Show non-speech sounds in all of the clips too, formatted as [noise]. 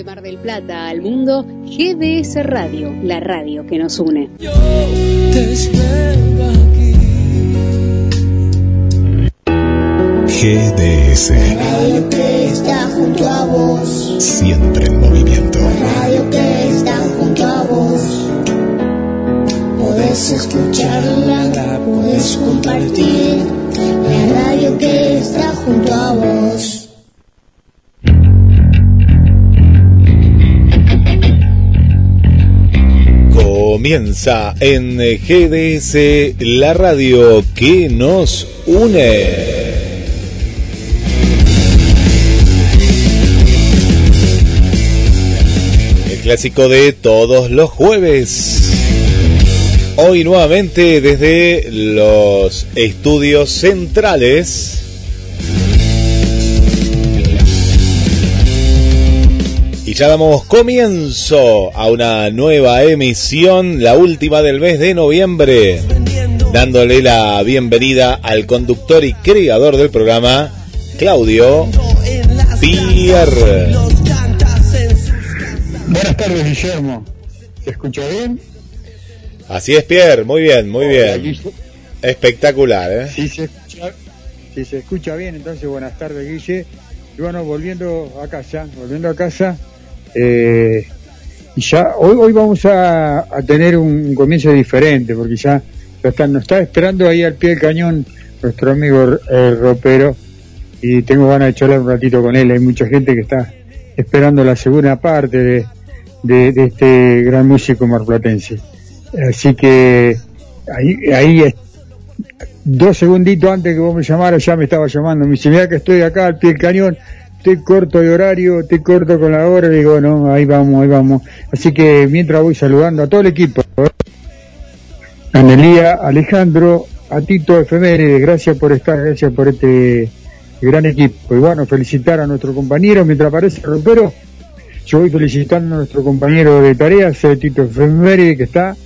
De Mar del Plata al mundo, GDS Radio, la radio que nos une. Yo te espero aquí. GDS, Radio que está junto a vos. siempre en movimiento. Radio que está junto a vos. Podés escucharla, podés compartir. La radio que está junto a vos. Comienza en GDS la radio que nos une. El clásico de todos los jueves. Hoy nuevamente desde los estudios centrales. Ya damos comienzo a una nueva emisión, la última del mes de noviembre, dándole la bienvenida al conductor y creador del programa, Claudio Pierre. Buenas tardes, Guillermo. ¿Se escucha bien? Así es, Pierre, muy bien, muy bien. Espectacular, ¿eh? Si se escucha, si se escucha bien, entonces buenas tardes, Guille. Y bueno, volviendo a casa, volviendo a casa, eh, y ya hoy, hoy vamos a, a tener un comienzo diferente, porque ya lo están- nos está esperando ahí al pie del cañón nuestro amigo eh, Ropero, y tengo ganas de charlar un ratito con él. Hay mucha gente que está esperando la segunda parte de, de, este gran músico marplatense. Así que ahí, ahí es- dos segunditos antes que vos me llamaras ya me estaba llamando. Me dice, mira que estoy acá al pie del cañón, estoy corto de horario, estoy corto con la hora. Digo, no, ahí vamos, ahí vamos. Así que mientras voy saludando a todo el equipo, ¿eh? a Nelía, Alejandro, a Tito Efemérides, gracias por estar, gracias por este gran equipo. Y bueno, felicitar a nuestro compañero mientras aparece Ropero. Yo voy felicitando a nuestro compañero de tareas, eh, Tito Efemérides, que está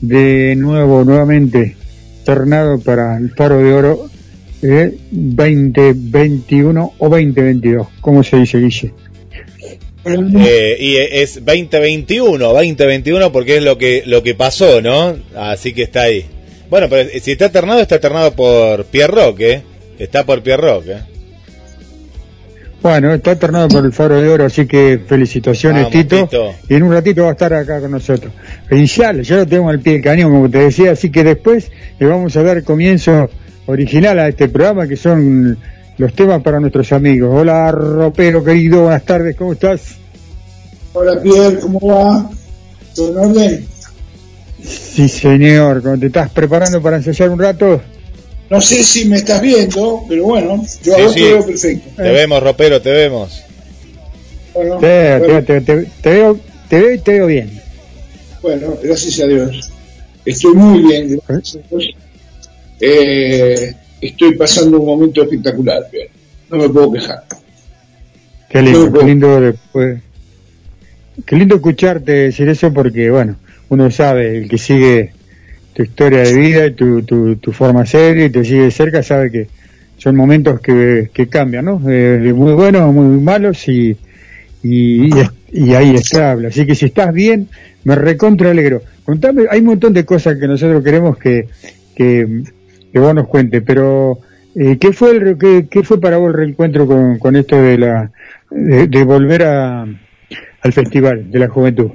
de nuevo, nuevamente, ternado para el Faro de Oro eh, 2021 o 2022, ¿cómo se dice, Guille? Eh, y es 2021, 2021 porque es lo que lo que pasó, ¿no? Así que está ahí. Bueno, pero si está ternado, está ternado por Pierre Roque, ¿eh? Está por Pierre Roque. ¿eh? Bueno, está ternado por el Faro de Oro, así que felicitaciones, Vamos, Tito. Tito. Y en un ratito va a estar acá con nosotros. Inicial, ya lo tenemos al pie del cañón, como te decía, así que después le vamos a dar comienzo original a este programa, que son los temas para nuestros amigos. Hola, Ropero, querido, buenas tardes, ¿cómo estás? Hola Pierre, ¿cómo va? ¿Todo en orden? Sí, señor, ¿cómo te estás preparando para ensayar un rato? No sé si me estás viendo, pero bueno, yo a Sí, vos sí. te veo perfecto. Te vemos, Ropero, te vemos. Bueno, Te, bueno, te- te- te veo, te veo y te veo bien. bueno, gracias a Dios. Estoy muy bien, gracias a Dios. Eh, estoy pasando un momento espectacular. No me puedo quejar. Qué lindo, qué lindo después. Qué lindo escucharte decir eso porque, bueno, uno sabe, el que sigue tu historia de vida y tu, tu, tu forma de ser y te sigue de cerca sabe que son momentos que, que cambian, ¿no? Eh, de muy buenos a muy malos y, y, y ahí estable. Así que si estás bien, me recontra alegro. Contame, hay un montón de cosas que nosotros queremos que, que, que vos nos cuentes, pero eh, ¿qué fue el, qué, qué fue para vos el reencuentro con, con esto de la de, de volver a, al festival de la juventud?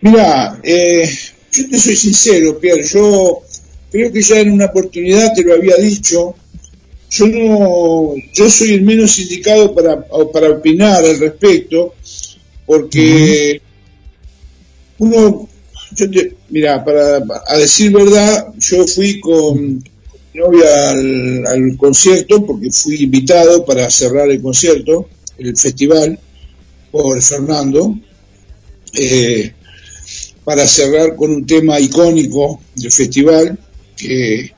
Mira, eh, yo te soy sincero, Pierre, yo creo que ya en una oportunidad te lo había dicho, yo no, yo soy el menos indicado para, para opinar al respecto, porque uno, yo te, mira, para, a decir verdad, yo fui con mi novia al, concierto, porque fui invitado para cerrar el concierto, el festival, por Fernando, eh, para cerrar con un tema icónico del festival que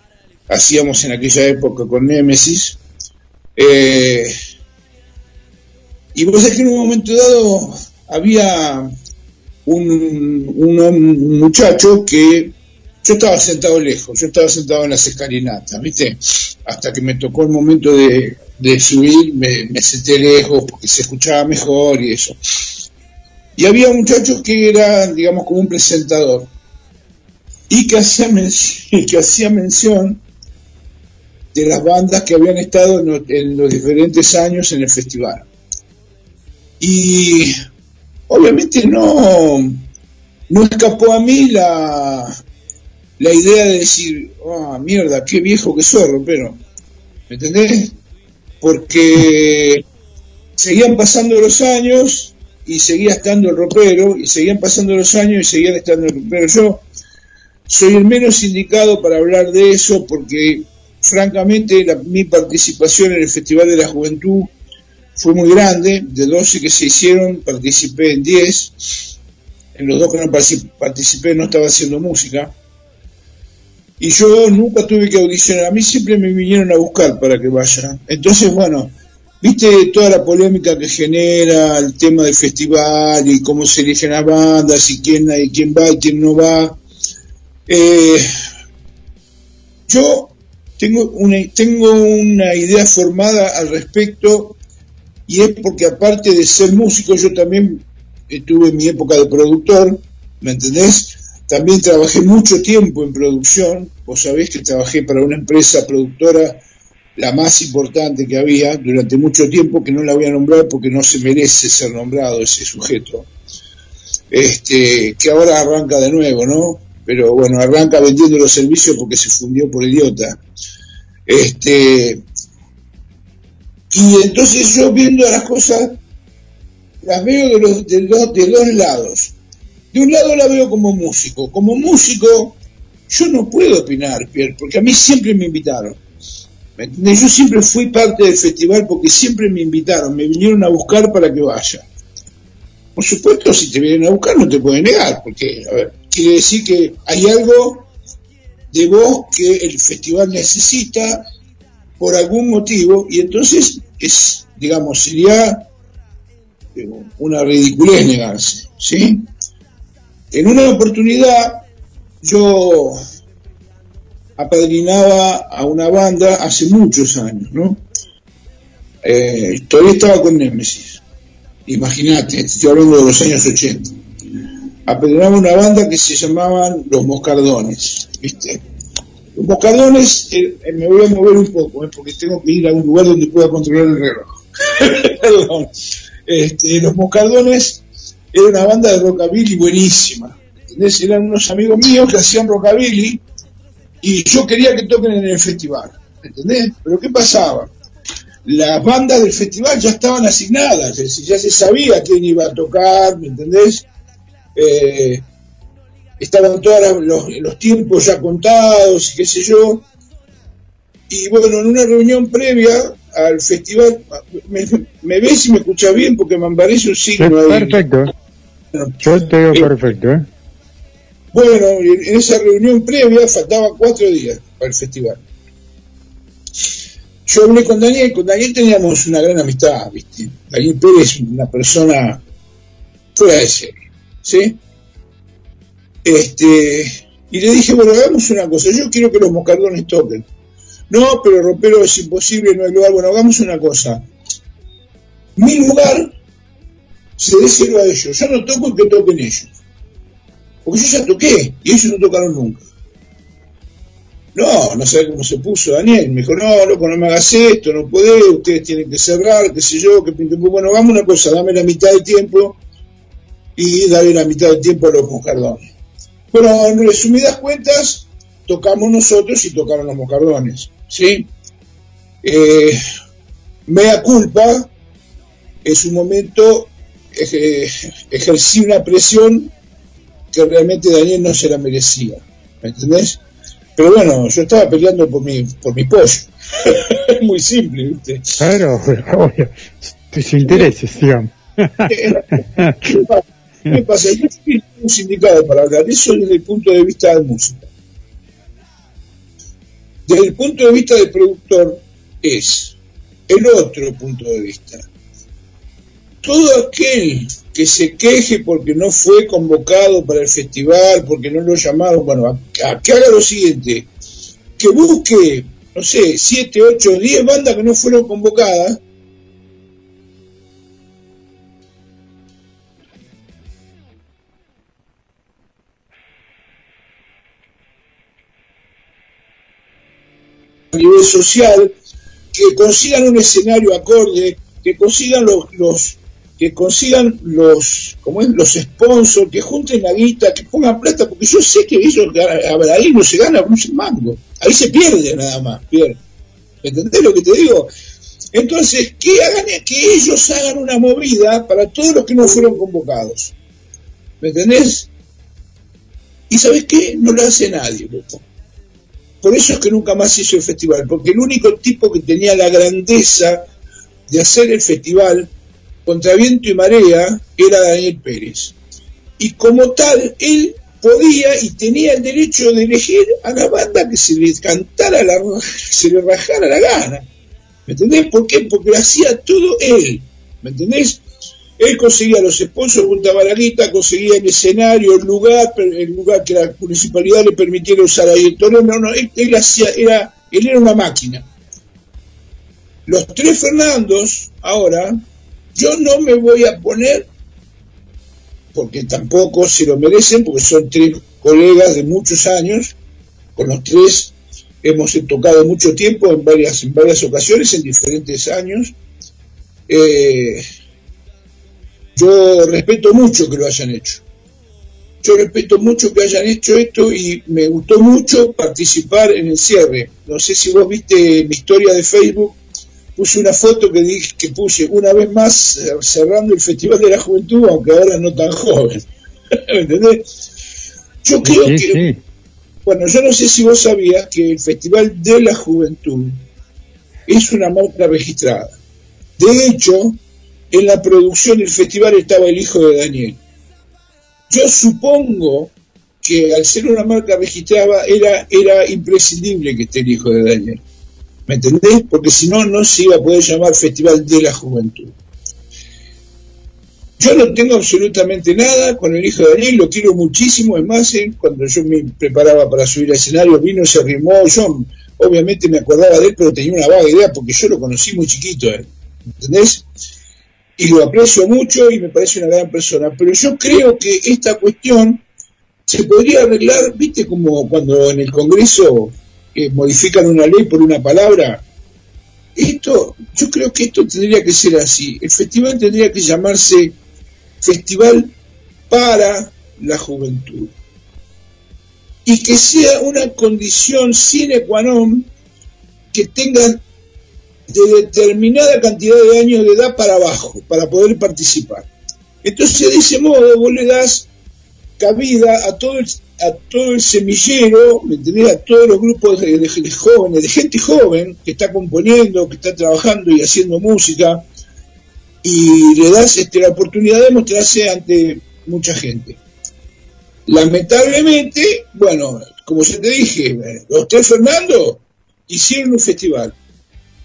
hacíamos en aquella época con Nemesis. Eh, y vos sabés que en un momento dado había un, un- muchacho que yo estaba sentado lejos, yo estaba sentado en las escalinatas, ¿viste? Hasta que me tocó el momento de, subir, me, senté lejos porque se escuchaba mejor y eso. Y había muchachos que eran, digamos, como un presentador y que hacía, [laughs] que hacía mención de las bandas que habían estado en los diferentes años en el festival. Y obviamente no, no escapó a mí la, la idea de decir, ah, mierda, qué viejo que soy, pero ¿me entendés? Porque seguían pasando los años y seguía estando el ropero, y seguían pasando los años y seguían estando el ropero. Yo soy el menos indicado para hablar de eso porque, francamente, mi participación en el Festival de la Juventud fue muy grande. De 12 que se hicieron, participé en 10. En los dos que no participé no estaba haciendo música y yo nunca tuve que audicionar, a mí siempre me vinieron a buscar para que vaya. Entonces, bueno, viste toda la polémica que genera el tema del festival y cómo se eligen las bandas y quién, y quién va y quién no va. Eh, yo tengo una, tengo una idea formada al respecto y es porque aparte de ser músico yo también tuve mi época de productor, ¿me entendés? También trabajé mucho tiempo en producción, vos sabés que trabajé para una empresa productora, la más importante que había durante mucho tiempo, que no la voy a nombrar porque no se merece ser nombrado ese sujeto, este, que ahora arranca de nuevo, ¿no? Pero bueno, arranca vendiendo los servicios porque se fundió por idiota. Este, y entonces yo viendo las cosas, las veo de los, de de dos lados de un lado la veo como músico. Como músico, yo no puedo opinar, Pierre, porque a mí siempre me invitaron. Yo siempre fui parte del festival porque siempre me invitaron, me vinieron a buscar para que vaya. Por supuesto, si te vienen a buscar no te pueden negar, porque quiere decir que hay algo de vos que el festival necesita por algún motivo y entonces es, digamos, sería una ridiculez negarse, ¿sí? En una oportunidad yo apadrinaba a una banda hace muchos años, ¿no? Eh, todavía estaba con Nemesis. Imagínate, estoy hablando de los años 80. Apadrinaba una banda que se llamaban Los Moscardones, ¿viste? Los Moscardones, eh, eh, me voy a mover un poco, porque tengo que ir a un lugar donde pueda controlar el reloj. [laughs] Perdón. Este, los Moscardones era una banda de rockabilly buenísima. ¿entendés? Eran unos amigos míos que hacían rockabilly y yo quería que toquen en el festival. ¿Entendés? Pero ¿qué pasaba? Las bandas del festival ya estaban asignadas, ya se sabía quién iba a tocar, ¿me entendés? Eh, estaban todos los, los, tiempos ya contados y qué sé yo. Y bueno, en una reunión previa al festival, me, ves y me escuchas bien porque me parece un signo ahí. Perfecto. Yo te digo eh, perfecto, ¿eh? Bueno, en esa reunión previa faltaban cuatro días para el festival. Yo hablé con Daniel, con Daniel teníamos una gran amistad, ¿viste? Daniel Pérez una persona fuera de serie, ¿sí? Este, y le dije, bueno, hagamos una cosa, yo quiero que los moscardones toquen. No, pero rompero es imposible, no hay lugar. Bueno, hagamos una cosa. Mi lugar se déselo a ellos. Yo no toco y que toquen ellos. Porque yo ya toqué y ellos no tocaron nunca. No, no sé cómo se puso Daniel. Me dijo, no, loco, no me hagas esto, no podés, ustedes tienen que cerrar, qué sé yo, que Bueno, vamos una cosa, dame la mitad del tiempo y dale la mitad del tiempo a los moscardones. Bueno, en resumidas cuentas, tocamos nosotros y tocaron los moscardones. ¿sí? Eh, mea culpa, en su momento ejercí una presión que realmente Daniel no se la merecía, ¿me entendés? Pero bueno, yo estaba peleando por mi, por mi pollo. es [laughs] muy simple, ¿viste? Claro, obvio. Tus intereses, digamos. [laughs] ¿Qué pasa? Yo soy un sindicado para hablar eso desde el punto de vista de música. Desde el punto de vista del productor es el otro punto de vista. todo aquel que se queje porque no fue convocado para el festival, porque no lo llamaron, bueno, que haga lo siguiente, que busque, no sé, 7, 8, 10 bandas que no fueron convocadas a nivel social, que consigan un escenario acorde, que consigan los, los que consigan los como es, los sponsors, que junten la guita, que pongan plata, porque yo sé que ellos ahí no se gana un mango, ahí se pierde nada más, pierde. ¿Entendés lo que te digo? Entonces, que hagan que ellos hagan una movida para todos los que no fueron convocados. ¿Me entendés? Y sabes qué? No lo hace nadie, loco. Por eso es que nunca más hizo el festival, porque el único tipo que tenía la grandeza de hacer el festival contra viento y marea era Daniel Pérez. Y como tal, él podía y tenía el derecho de elegir a la banda que se le cantara, la, [laughs] se le rajara la gana. ¿Me entendés? ¿Por qué? Porque lo hacía todo él. ¿Me entendés? Él conseguía los juntaba la guita, conseguía el escenario, el lugar, el lugar que la municipalidad le permitiera usar ahí el. No, no, él, hacía, era, él era una máquina. Los tres Fernandos, ahora, yo no me voy a poner, porque tampoco se lo merecen, porque son tres colegas de muchos años, con los tres hemos tocado mucho tiempo en varias, en varias ocasiones, en diferentes años. Eh, yo respeto mucho que lo hayan hecho. Yo respeto mucho que hayan hecho esto y me gustó mucho participar en el cierre. No sé si vos viste mi historia de Facebook, puse una foto que dije que puse una vez más eh, cerrando el Festival de la Juventud, aunque ahora no tan joven. [laughs] ¿Me entendés? Yo creo que, bueno, yo no sé si vos sabías que el Festival de la Juventud es una marca registrada. De hecho, en la producción del festival estaba el hijo de Daniel. Yo supongo que al ser una marca registrada era, imprescindible que esté el hijo de Daniel. ¿Me entendés? Porque si no, no se iba a poder llamar Festival de la Juventud. Yo no tengo absolutamente nada con el hijo de Daniel, lo quiero muchísimo. Es más, cuando yo me preparaba para subir al escenario, vino, se arrimó. Yo obviamente me acordaba de él, pero tenía una vaga idea porque yo lo conocí muy chiquito. ¿eh? ¿Entendés? Y lo aprecio mucho y me parece una gran persona, pero yo creo que esta cuestión se podría arreglar, viste, como cuando en el Congreso modifican una ley por una palabra. Esto, yo creo que esto tendría que ser así. El festival tendría que llamarse Festival para la Juventud. Y que sea una condición sine qua non que tengan de determinada cantidad de años de edad para abajo, para poder participar. Entonces, de ese modo, vos le das cabida a todo el, a todo el semillero, ¿me entendés? A todos los grupos de, jóvenes, de gente joven que está componiendo, que está trabajando y haciendo música, y le das este, la oportunidad de mostrarse ante mucha gente. Lamentablemente, bueno, como ya te dije, los tres Fernando hicieron un festival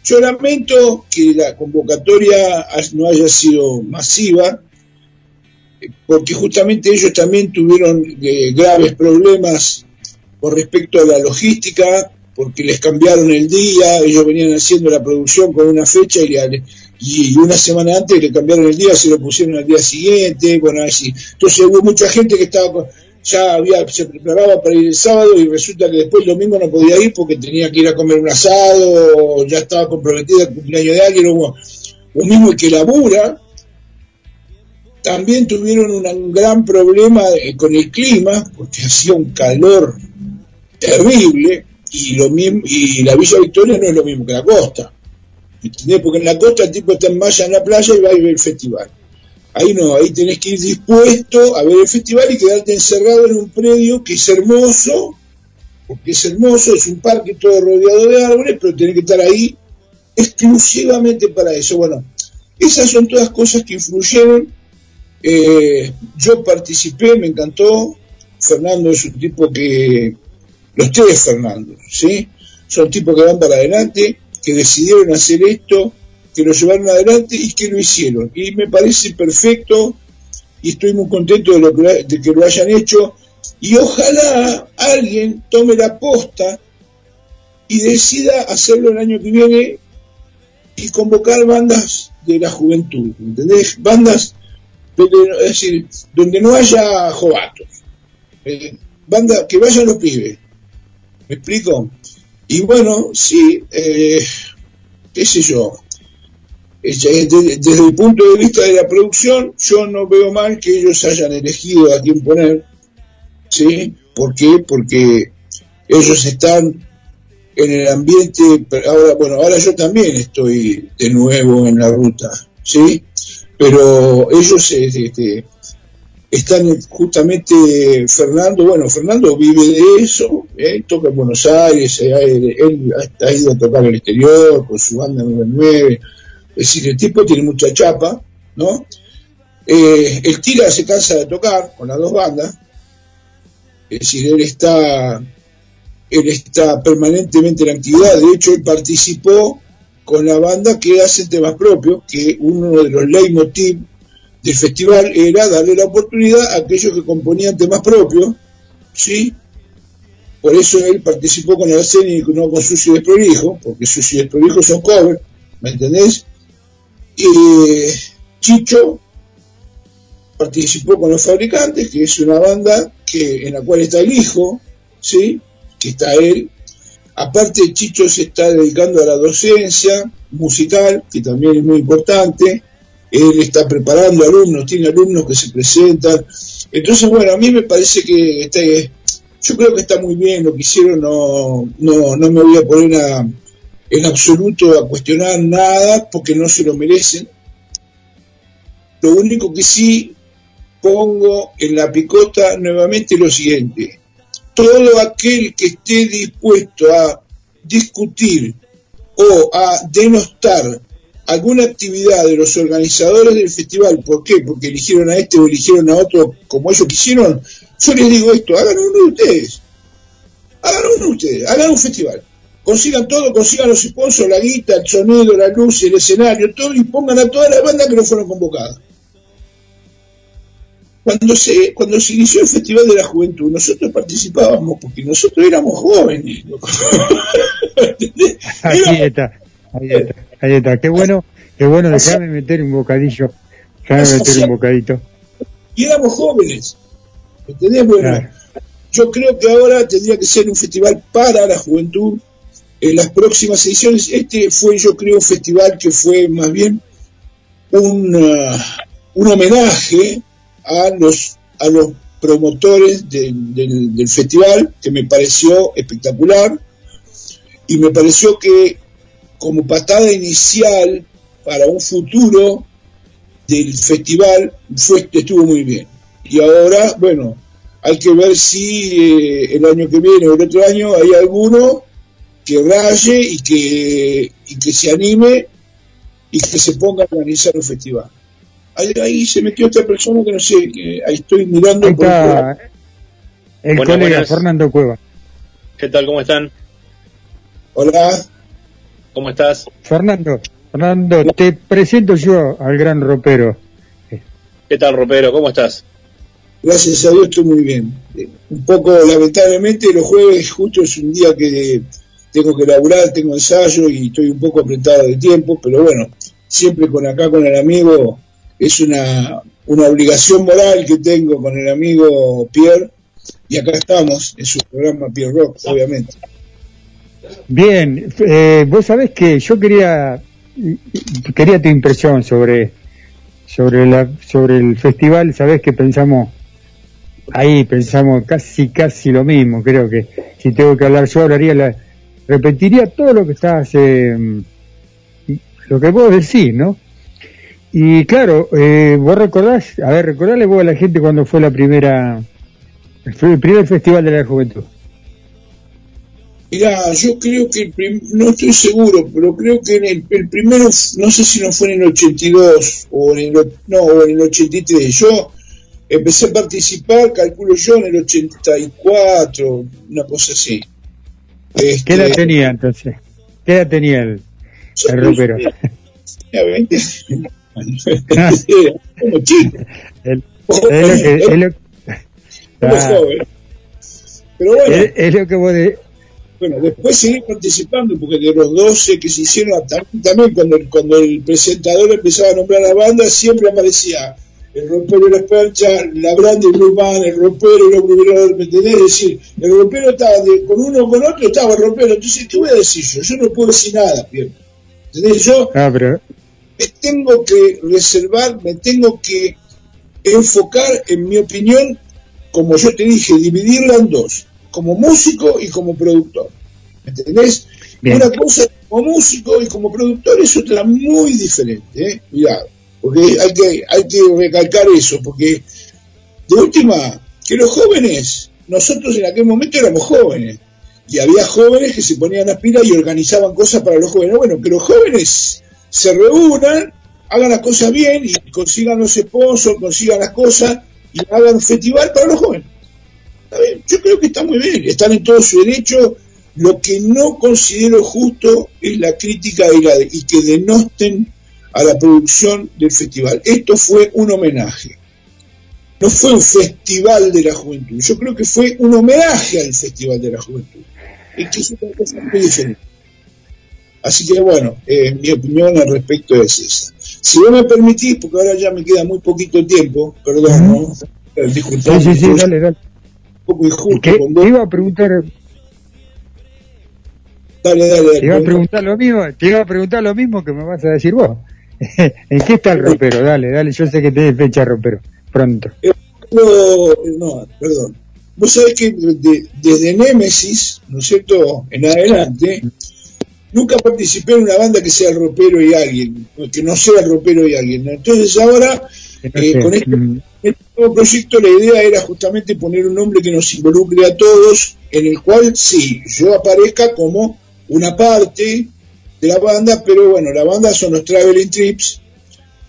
yo lamento que la convocatoria no haya sido masiva, porque justamente ellos también tuvieron eh, graves problemas con respecto a la logística, porque les cambiaron el día, ellos venían haciendo la producción con una fecha y, y una semana antes le cambiaron el día, se lo pusieron al día siguiente, bueno, así. Entonces hubo mucha gente que estaba ya había, se preparaba para ir el sábado y resulta que después el domingo no podía ir porque tenía que ir a comer un asado, o ya estaba comprometida el cumpleaños de alguien, o, mismo el que labura, también tuvieron un gran problema con el clima, porque [laughs] hacía un calor terrible, y lo mismo, y la Villa Victoria no es lo mismo que la costa. Porque en la costa el tipo está en malla en la playa y va a ir al festival. Ahí no, ahí tenés que ir dispuesto a ver el festival y quedarte encerrado en un predio que es hermoso, porque es hermoso, es un parque todo rodeado de árboles, pero tenés que estar ahí exclusivamente para eso. Bueno, esas son todas cosas que influyeron. Eh, yo participé, me encantó. Fernando es un tipo que, los tres Fernando, ¿sí? Son tipos que van para adelante, que decidieron hacer esto que lo llevaron adelante y que lo hicieron. Y me parece perfecto y estoy muy contento de, lo que, de que lo hayan hecho. Y ojalá alguien tome la posta y decida hacerlo el año que viene y convocar bandas de la juventud, ¿entendés? Bandas, es decir, donde no haya jovatos, eh, bandas que vayan los pibes, ¿me explico? Y bueno, sí, eh, qué sé yo, desde, desde, el punto de vista de la producción, yo no veo mal que ellos hayan elegido a quién poner, ¿sí? ¿Por qué? Porque ellos están en el ambiente, ahora, bueno, ahora yo también estoy de nuevo en la ruta, ¿sí? Pero ellos este, están justamente, Fernando, bueno, Fernando vive de eso, ¿eh? toca en Buenos Aires, él, ha ido a tocar el exterior con su banda 99, es decir, el tipo tiene mucha chapa, ¿no? Eh, el Tira se cansa de tocar con las dos bandas, es decir, él está él está permanentemente en actividad, de hecho él participó con la banda que hace temas propios, que uno de los leitmotiv del festival era darle la oportunidad a aquellos que componían temas propios, ¿sí? Por eso él participó con el y no con Sucio Desprolijo, porque Sucio Desprolijo son covers, ¿me entendés? Y Chicho participó con los fabricantes, que es una banda que en la cual está el hijo, ¿sí? que está él. Aparte, Chicho se está dedicando a la docencia musical, que también es muy importante. Él está preparando alumnos, tiene alumnos que se presentan. Entonces, bueno, a mí me parece que está, yo creo que está muy bien lo que hicieron, no, no, no me voy a poner en absoluto a cuestionar nada porque no se lo merecen. Lo único que sí pongo en la picota nuevamente lo siguiente todo aquel que esté dispuesto a discutir o a denostar alguna actividad de los organizadores del festival, ¿por qué? Porque eligieron a este o eligieron a otro como ellos quisieron, yo les digo esto, hagan uno de ustedes, hagan uno de ustedes, hagan un festival, consigan todo, consigan los sponsors, la guita, el sonido, la luz, el escenario, todo, y pongan a todas las bandas que no fueron convocadas cuando se, cuando se inició el Festival de la Juventud, nosotros participábamos porque nosotros éramos jóvenes. ahí está, ahí está, ahí está. Qué bueno, qué bueno, déjame meter un bocadillo, déjame meter un bocadito. Y éramos jóvenes, ¿entendés? Bueno, yo creo que ahora tendría que ser un festival para la juventud. En las próximas ediciones, este fue, yo creo, un festival que fue más bien un, uh, un homenaje a los, a los promotores del, festival, que me pareció espectacular, y me pareció que como patada inicial para un futuro del festival fue, estuvo muy bien. Y ahora, bueno, hay que ver si eh, el año que viene o el otro año hay alguno que raye y que, y que se anime y que se ponga a organizar un festival ahí, se metió otra persona que no sé, que ahí estoy mirando. Ahí está el colega Fernando Cueva. ¿Qué tal? ¿Cómo están? Hola. ¿Cómo estás? Fernando, Fernando, te presento yo al gran ropero. ¿Qué tal, ropero? ¿Cómo estás? Gracias a Dios estoy muy bien. Un poco, lamentablemente, los jueves justo es un día que tengo que laburar, tengo ensayo y estoy un poco apretado de tiempo, pero bueno, siempre con acá con el amigo es una, una obligación moral que tengo con el amigo Pierre y acá estamos en su programa Pierre Rock, obviamente. Bien, eh, vos sabés que yo quería quería tu impresión sobre sobre la sobre el festival, sabés que pensamos ahí pensamos casi casi lo mismo, creo que si tengo que hablar yo hablaría la repetiría todo lo que estás eh, lo que vos decís, ¿no? Y claro, eh, vos recordás, a ver, recordale vos a la gente cuando fue la primera, el primer festival de la juventud. Mirá, yo creo que el no estoy seguro, pero creo que en el, primero, no sé si no fue en el 82 o en el, no, o en el 83. Yo empecé a participar, calculo yo, en el 84, una cosa así. ¿Qué edad este, tenía entonces? ¿Qué edad tenía el, el tenía 20 [laughs] como chico. El, es lo que, es lo, ah, Pero bueno, es, es, lo que vos de, bueno, después seguí participando porque de los 12 que se hicieron también cuando, cuando el presentador empezaba a nombrar a la banda siempre aparecía el rompero y la percha, la grande y Blue el rompero y los Blue ¿me entendés? Es decir, el rompero estaba de, con uno o con otro, estaba el rompero. Entonces, ¿qué voy a decir yo? Yo no puedo decir nada, ¿bien? ¿entendés? Yo ah, pero... me tengo que reservar, me tengo que enfocar, en mi opinión, como yo te dije, dividirla en dos, como músico y como productor. ¿Me entendés? Bien. Una cosa como músico y como productor es otra muy diferente, ¿eh? Cuidado porque hay que, hay que recalcar eso, porque de última, que los jóvenes, nosotros en aquel momento éramos jóvenes, y había jóvenes que se ponían a pila y organizaban cosas para los jóvenes. Bueno, que los jóvenes se reúnan, hagan las cosas bien y consigan los sponsors, consigan las cosas y hagan festival para los jóvenes. Yo creo que está muy bien, están en todo su derecho. Lo que no considero justo es la crítica y, la, y que denosten a la producción del festival. Esto fue un homenaje. No fue un festival de la juventud. Yo creo que fue un homenaje al festival de la juventud. Es que es una cosa muy diferente. Así que bueno, eh, mi opinión al respecto es esa. Si vos me permitís, porque ahora ya me queda muy poquito tiempo, perdón, ¿no? Disculpame. Sí, sí, sí, dale, dale. Un poco injusto ¿Qué? Te iba a preguntar. Dale, dale, dale. Te iba a preguntar lo mismo, te iba a preguntar lo mismo que me vas a decir vos. [laughs] ¿En qué está el ropero? Dale, dale, yo sé que tenés fecha ropero, pronto. No, no, perdón. Vos sabés que de, desde Némesis, ¿no es cierto?, en adelante, nunca participé en una banda que sea el ropero y alguien, que no sea el ropero y alguien. Entonces ahora, eh, con este, este, nuevo proyecto, la idea era justamente poner un nombre que nos involucre a todos, en el cual sí, yo aparezca como una parte de la banda, pero bueno, la banda son los Traveling Trips,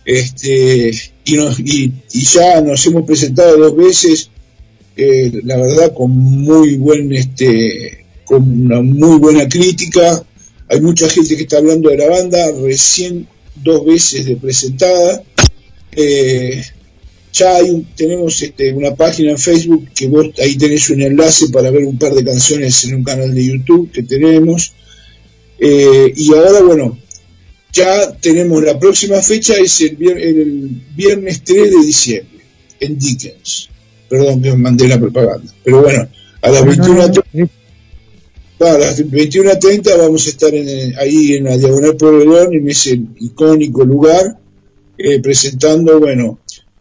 este, y, nos, y, y ya nos hemos presentado dos veces, eh, la verdad con muy buen, este, con una muy buena crítica, hay mucha gente que está hablando de la banda, recién dos veces de presentada, eh, ya hay un, tenemos este, una página en Facebook que vos ahí tenés un enlace para ver un par de canciones en un canal de YouTube que tenemos. Eh, y ahora, bueno, ya tenemos la próxima fecha, es el, el, viernes 3 de diciembre, en Dickens. Perdón que me mandé la propaganda. Pero bueno, a las 21.30 a las 21.30 vamos a estar en, ahí en la Diagonal Pueblo en ese icónico lugar, eh, presentando, bueno,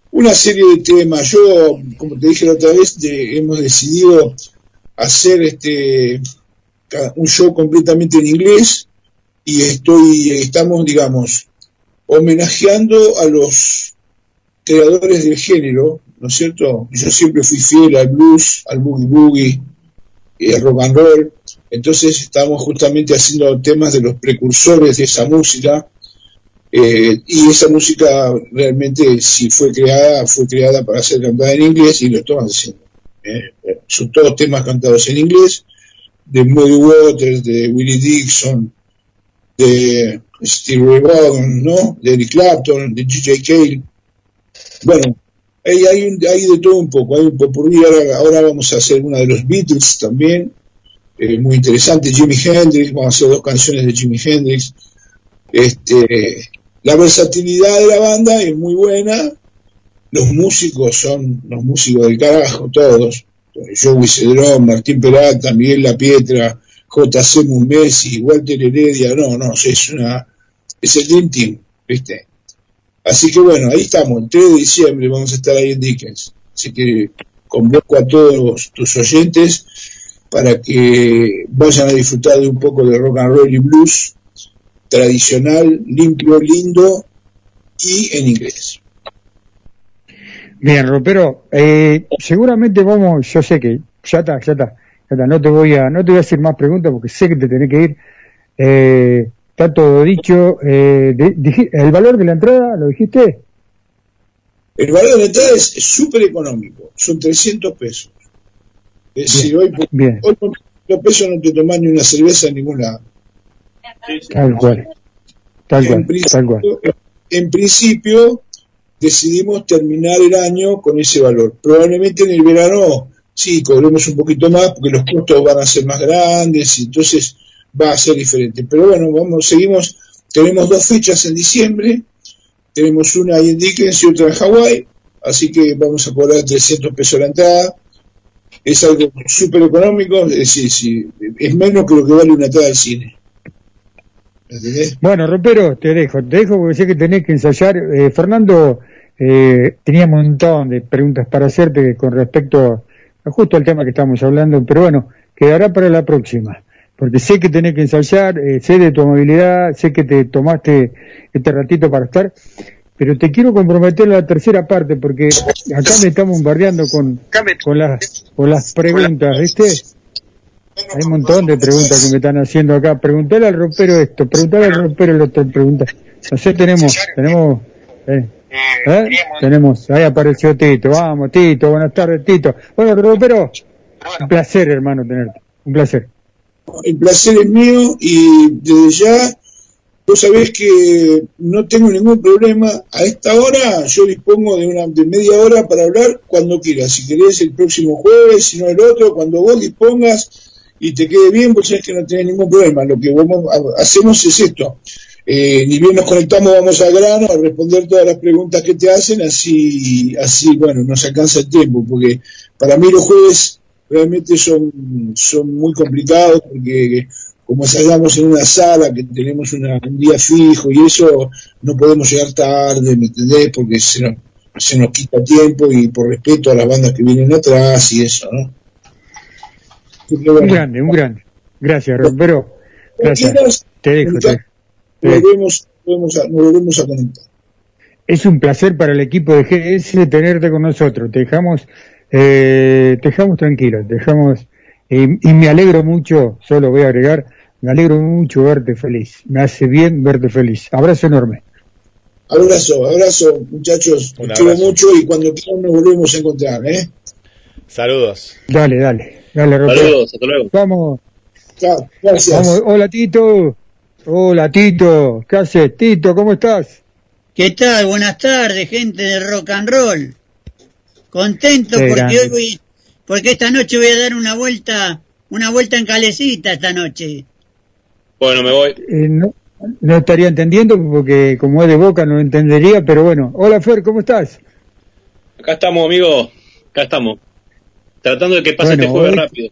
una serie de temas. Yo, como te dije la otra vez, de, hemos decidido hacer este un show completamente en inglés y estoy, estamos, digamos, homenajeando a los creadores del género, ¿no es cierto? Yo siempre fui fiel al blues, al boogie boogie, al rock and roll, entonces estamos justamente haciendo temas de los precursores de esa música, eh, y esa música realmente si fue creada, fue creada para ser cantada en inglés y lo estamos haciendo. Eh, son todos temas cantados en inglés, de Muddy Waters, de Willie Dixon, de Steve Ray Vaughan, ¿no? De Eric Clapton, de G.J. Cale. Bueno, hay, hay, de todo un poco, hay un poco ahora, ahora vamos a hacer una de los Beatles también, eh, muy interesante, Jimi Hendrix, vamos a hacer dos canciones de Jimi Hendrix. Este, la versatilidad de la banda es muy buena, los músicos son los músicos del carajo, todos. Joey Cedrón, Martín Peralta, Miguel La Pietra, J.C. Messi, Walter Heredia, no, no, es una, es el Dream Team, ¿viste? Así que bueno, ahí estamos, el 3 de diciembre vamos a estar ahí en Dickens. Así que convoco a todos tus oyentes para que vayan a disfrutar de un poco de rock and roll y blues tradicional, limpio, lindo y en inglés. Bien, Ropero, eh, seguramente vamos, yo sé que ya está, ya está, ya está, no te voy a, no te voy a hacer más preguntas porque sé que te tenés que ir. Eh, está todo dicho. Eh, ¿El valor de la entrada lo dijiste? El valor de la entrada es súper económico, son 300 pesos. Es decir, hoy, Bien. hoy por pesos no te tomas ni una cerveza en ningún lado. Tal cual. en, principio, en principio decidimos terminar el año con ese valor. Probablemente en el verano sí cobremos un poquito más porque los costos van a ser más grandes y entonces va a ser diferente. Pero bueno, vamos, seguimos, tenemos dos fechas en diciembre, tenemos una ahí en Dickens y otra en Hawái, así que vamos a cobrar 300 pesos la entrada. Es algo súper económico, es decir, es menos que lo que vale una entrada al cine. Bueno, Ropero, te dejo, te dejo porque sé que tenés que ensayar. Eh, Fernando, eh, tenía un montón de preguntas para hacerte con respecto a justo al tema que estamos hablando, pero bueno, quedará para la próxima porque sé que tenés que ensayar, eh, sé de tu amabilidad, sé que te tomaste este ratito para estar, pero te quiero comprometer a la tercera parte, porque acá me estamos bombardeando con, con, las, con las preguntas, ¿viste? Hay un montón de preguntas que me están haciendo acá. Preguntale al ropero esto, preguntale al ropero el otro pregunta. sé, tenemos, tenemos, eh, ¿eh? tenemos, ahí apareció Tito. Vamos, Tito, buenas tardes, Tito. Bueno, ropero, un placer, hermano, tenerte. Un placer el placer es mío y desde ya vos sabés que no tengo ningún problema. A esta hora yo dispongo de una de media hora para hablar cuando quieras. Si querés el próximo jueves, si no el otro, cuando vos dispongas y te quede bien, vos sabés que no tenés ningún problema. Lo que vamos, hacemos es esto. Eh, ni bien nos conectamos, vamos al grano a responder todas las preguntas que te hacen, así, así, bueno, nos alcanza el tiempo, porque para mí los jueves realmente son, son muy complicados porque como ensayamos en una sala que tenemos un día fijo y eso no podemos llegar tarde, ¿me entendés? Porque se nos, se nos quita tiempo y por respeto a las bandas que vienen atrás y eso, ¿no? Un grande, un grande. Gracias, Rompero. Gracias. te dejo. Te, a, nos volvemos a conectar. Es un placer para el equipo de GS tenerte con nosotros. Te dejamos eh, te dejamos tranquilo, te dejamos, y me alegro mucho, solo voy a agregar, me alegro mucho verte feliz, me hace bien verte feliz. Abrazo enorme. Abrazo, abrazo, muchachos, te quiero mucho y cuando quieran nos volvemos a encontrar, ¿eh? Saludos. Dale, dale, dale, Saludos, hasta luego. Vamos. Chao, gracias. Hola, Tito. Hola, Tito. ¿Qué haces, Tito? ¿Cómo estás? ¿Qué tal? Buenas tardes, gente de rock and roll. Contento porque hoy voy, porque esta noche voy a dar una vuelta, una vuelta en calecita esta noche. Bueno, me voy. Eh, no, no, estaría entendiendo porque como es de boca no lo entendería, pero bueno. Hola Fer, ¿cómo estás? Acá estamos, amigo. Acá estamos. Tratando de que pase este jueves rápido.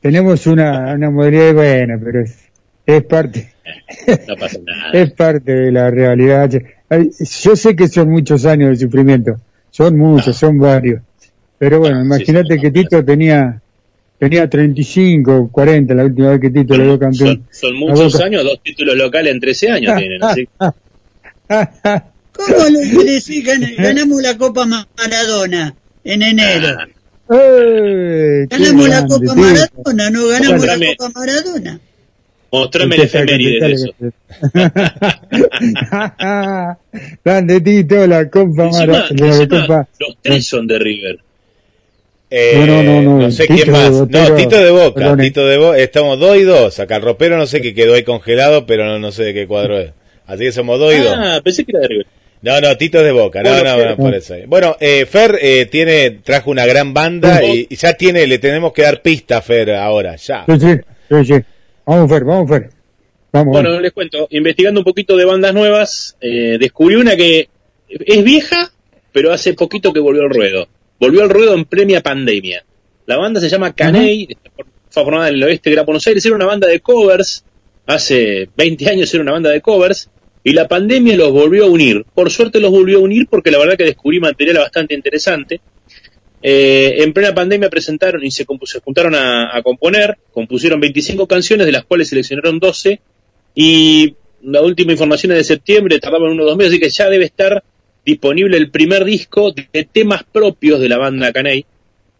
Tenemos una, una modalidad buena, pero es, es parte. [laughs] No pasa nada. [laughs] es parte de la realidad. Yo sé que son muchos años de sufrimiento son muchos, son varios. Pero bueno, ah, imagínate que Tito tenía tenía 35, 40 la última vez que Tito le dio campeón. Son, muchos años, dos títulos locales en 13 años tienen, así. [laughs] ¿Cómo lo decís? ganamos la Copa Maradona en enero. Ah. Eh, ganamos la Copa Maradona, no ganamos la Copa Maradona. Mostrame el efeméride de eso. [laughs] Grande Tito, la Copa Maradona. Los tres son de River. Eh, no, no, no, no. sé quién más. no, Tito de Boca. Tito de Boca. Estamos dos y dos. Acá el ropero no sé qué quedó ahí congelado, pero no, no sé de qué cuadro es. Así que somos dos y dos. Ah, pensé que era de River. No, no, Tito es de Boca. No, no, no, por eso. Bueno, eh, Fer eh, tiene, trajo una gran banda y, y, ya tiene, le tenemos que dar pista, Fer, ahora, ya. Sí, sí, sí. sí. Vamos, Fer, vamos, Fer. Vamos, bueno, les cuento, investigando un poquito de bandas nuevas, eh, descubrí una que es vieja, pero hace poquito que volvió al ruedo. Volvió al ruedo en premia pandemia. La banda se llama Caney, fue formada en el oeste de Gran Buenos Aires, era una banda de covers, hace 20 años era una banda de covers, y la pandemia los volvió a unir. Por suerte los volvió a unir porque la verdad que descubrí material bastante interesante. Eh, en plena pandemia presentaron y se, juntaron a, componer, compusieron 25 canciones, de las cuales seleccionaron 12, y la última información es de septiembre, tardaban unos dos meses, así que ya debe estar disponible el primer disco de temas propios de la banda Caney,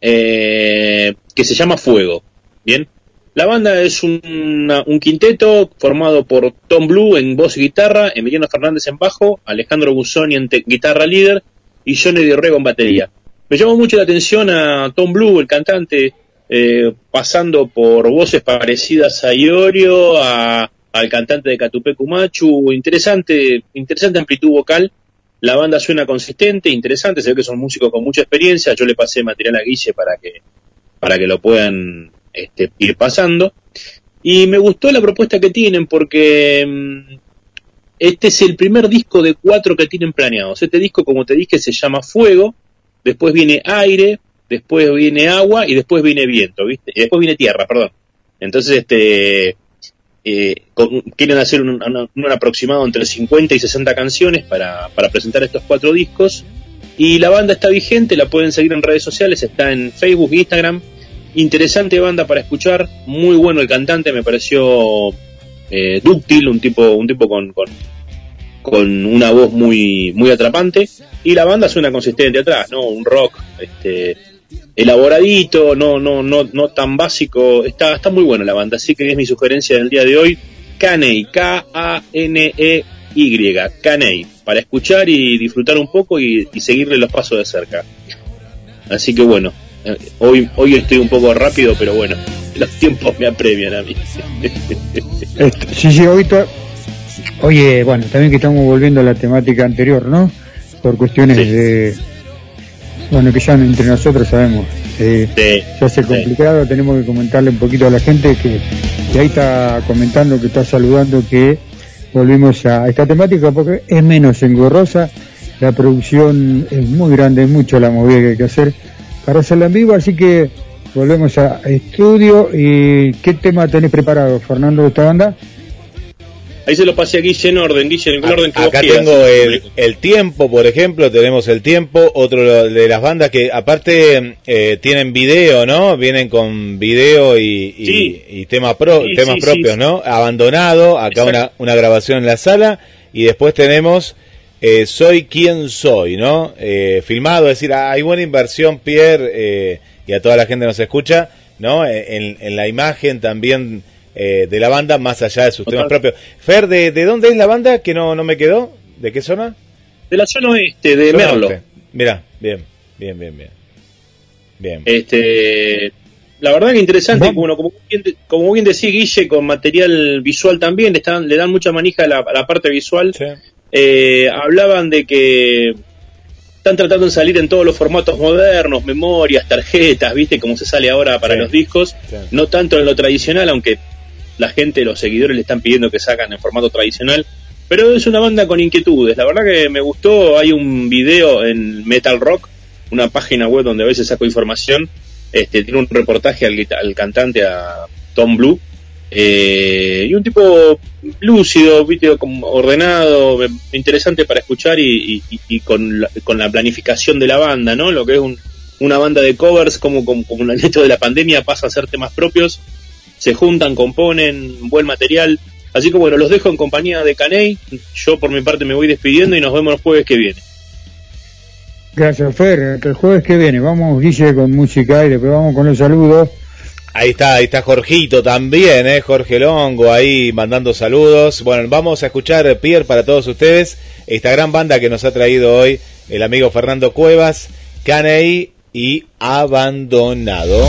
eh, que se llama Fuego. Bien, la banda es un, quinteto formado por Tom Blue en voz y guitarra, Emiliano Fernández en bajo, Alejandro Busoni en guitarra líder y Johnny Diorrego en batería. Me llamó mucho la atención a Tom Blue, el cantante, eh, pasando por voces parecidas a Iorio, al cantante de Catupecu Machu, interesante, interesante amplitud vocal. La banda suena consistente, interesante, se ve que son músicos con mucha experiencia. Yo le pasé material a Guille para que, para que lo puedan este, ir pasando. Y me gustó la propuesta que tienen porque mm, este es el primer disco de cuatro que tienen planeados. Este disco, como te dije, se llama Fuego, después viene Aire, después viene Agua y después viene Viento, ¿viste? Y después viene Tierra, perdón. Entonces, este, eh, quieren hacer un, aproximado entre 50 y 60 canciones para, para presentar estos cuatro discos. Y la banda está vigente, la pueden seguir en redes sociales, está en Facebook, Instagram, Interesante banda para escuchar, muy bueno el cantante, me pareció eh, dúctil, un tipo, un tipo con, con, una voz muy, muy atrapante, y la banda suena consistente atrás, ¿no? Un rock este, elaboradito, no, no, no, no tan básico, está, está muy buena la banda, así que es mi sugerencia del día de hoy, Caney, K-A-N-E-Y, Caney, para escuchar y disfrutar un poco y seguirle los pasos de cerca. Así que bueno, hoy, hoy estoy un poco rápido, pero bueno, los tiempos me apremian a mí. [laughs] sí, sí, hoy Oye, bueno, también que estamos volviendo a la temática anterior, ¿no? Por cuestiones de... Bueno, que ya entre nosotros sabemos. Eh, se hace complicado, tenemos que comentarle un poquito a la gente que, que ahí está comentando, que está saludando que volvimos a esta temática porque es menos engorrosa, la producción es muy grande, es mucho la movida que hay que hacer para hacerla en vivo, así que volvemos a estudio. ¿Y qué tema tenés preparado, Fernando, de esta banda? Ahí se lo pasé a Guille en orden, Guille, en orden que Acá tengo el, tiempo, por ejemplo, tenemos el tiempo, otro de las bandas que aparte eh, tienen video, ¿no? Vienen con video y, temas, pro, temas propios, ¿no? Abandonado, acá una, una grabación en la sala y después tenemos eh, soy quien soy, ¿no? Eh, filmado, es decir, hay buena inversión, Pierre, eh, y a toda la gente que nos escucha, ¿no? En, la imagen también de la banda, más allá de sus temas propios. Fer, ¿de, dónde es la banda? Que no, no me quedó. ¿De qué zona? De la zona oeste, de Merlo. Mira, bien, bien, bien, bien. Bien. Este, la verdad que interesante, bueno, como bien, como bien decía Guille, con material visual también, le, están, le dan mucha manija a la, a la parte visual. Sí eh, hablaban de que están tratando de salir en todos los formatos modernos, memorias, tarjetas, viste, como se sale ahora para los discos, no tanto en lo tradicional, aunque la gente, los seguidores le están pidiendo que sacan en formato tradicional, pero es una banda con inquietudes, la verdad que me gustó, hay un video en Metal Rock, una página web donde a veces saco información, este, tiene un reportaje al, al cantante, a Tom Blue, eh, y un tipo lúcido, como ordenado, interesante para escuchar y, con, la, planificación de la banda, ¿no? Lo que es una banda de covers, como, como, como el hecho de la pandemia pasa a ser temas propios, se juntan, componen, buen material. Así que bueno, los dejo en compañía de Caney. Yo por mi parte me voy despidiendo y nos vemos el jueves que viene. Gracias, Fer. El jueves que viene vamos, Guille, con música y después vamos con los saludos. Ahí está, ahí está Jorgito también, ¿eh? Jorge Longo ahí mandando saludos. Bueno, vamos a escuchar Pierre para todos ustedes, esta gran banda que nos ha traído hoy el amigo Fernando Cuevas, Caney y Abandonado.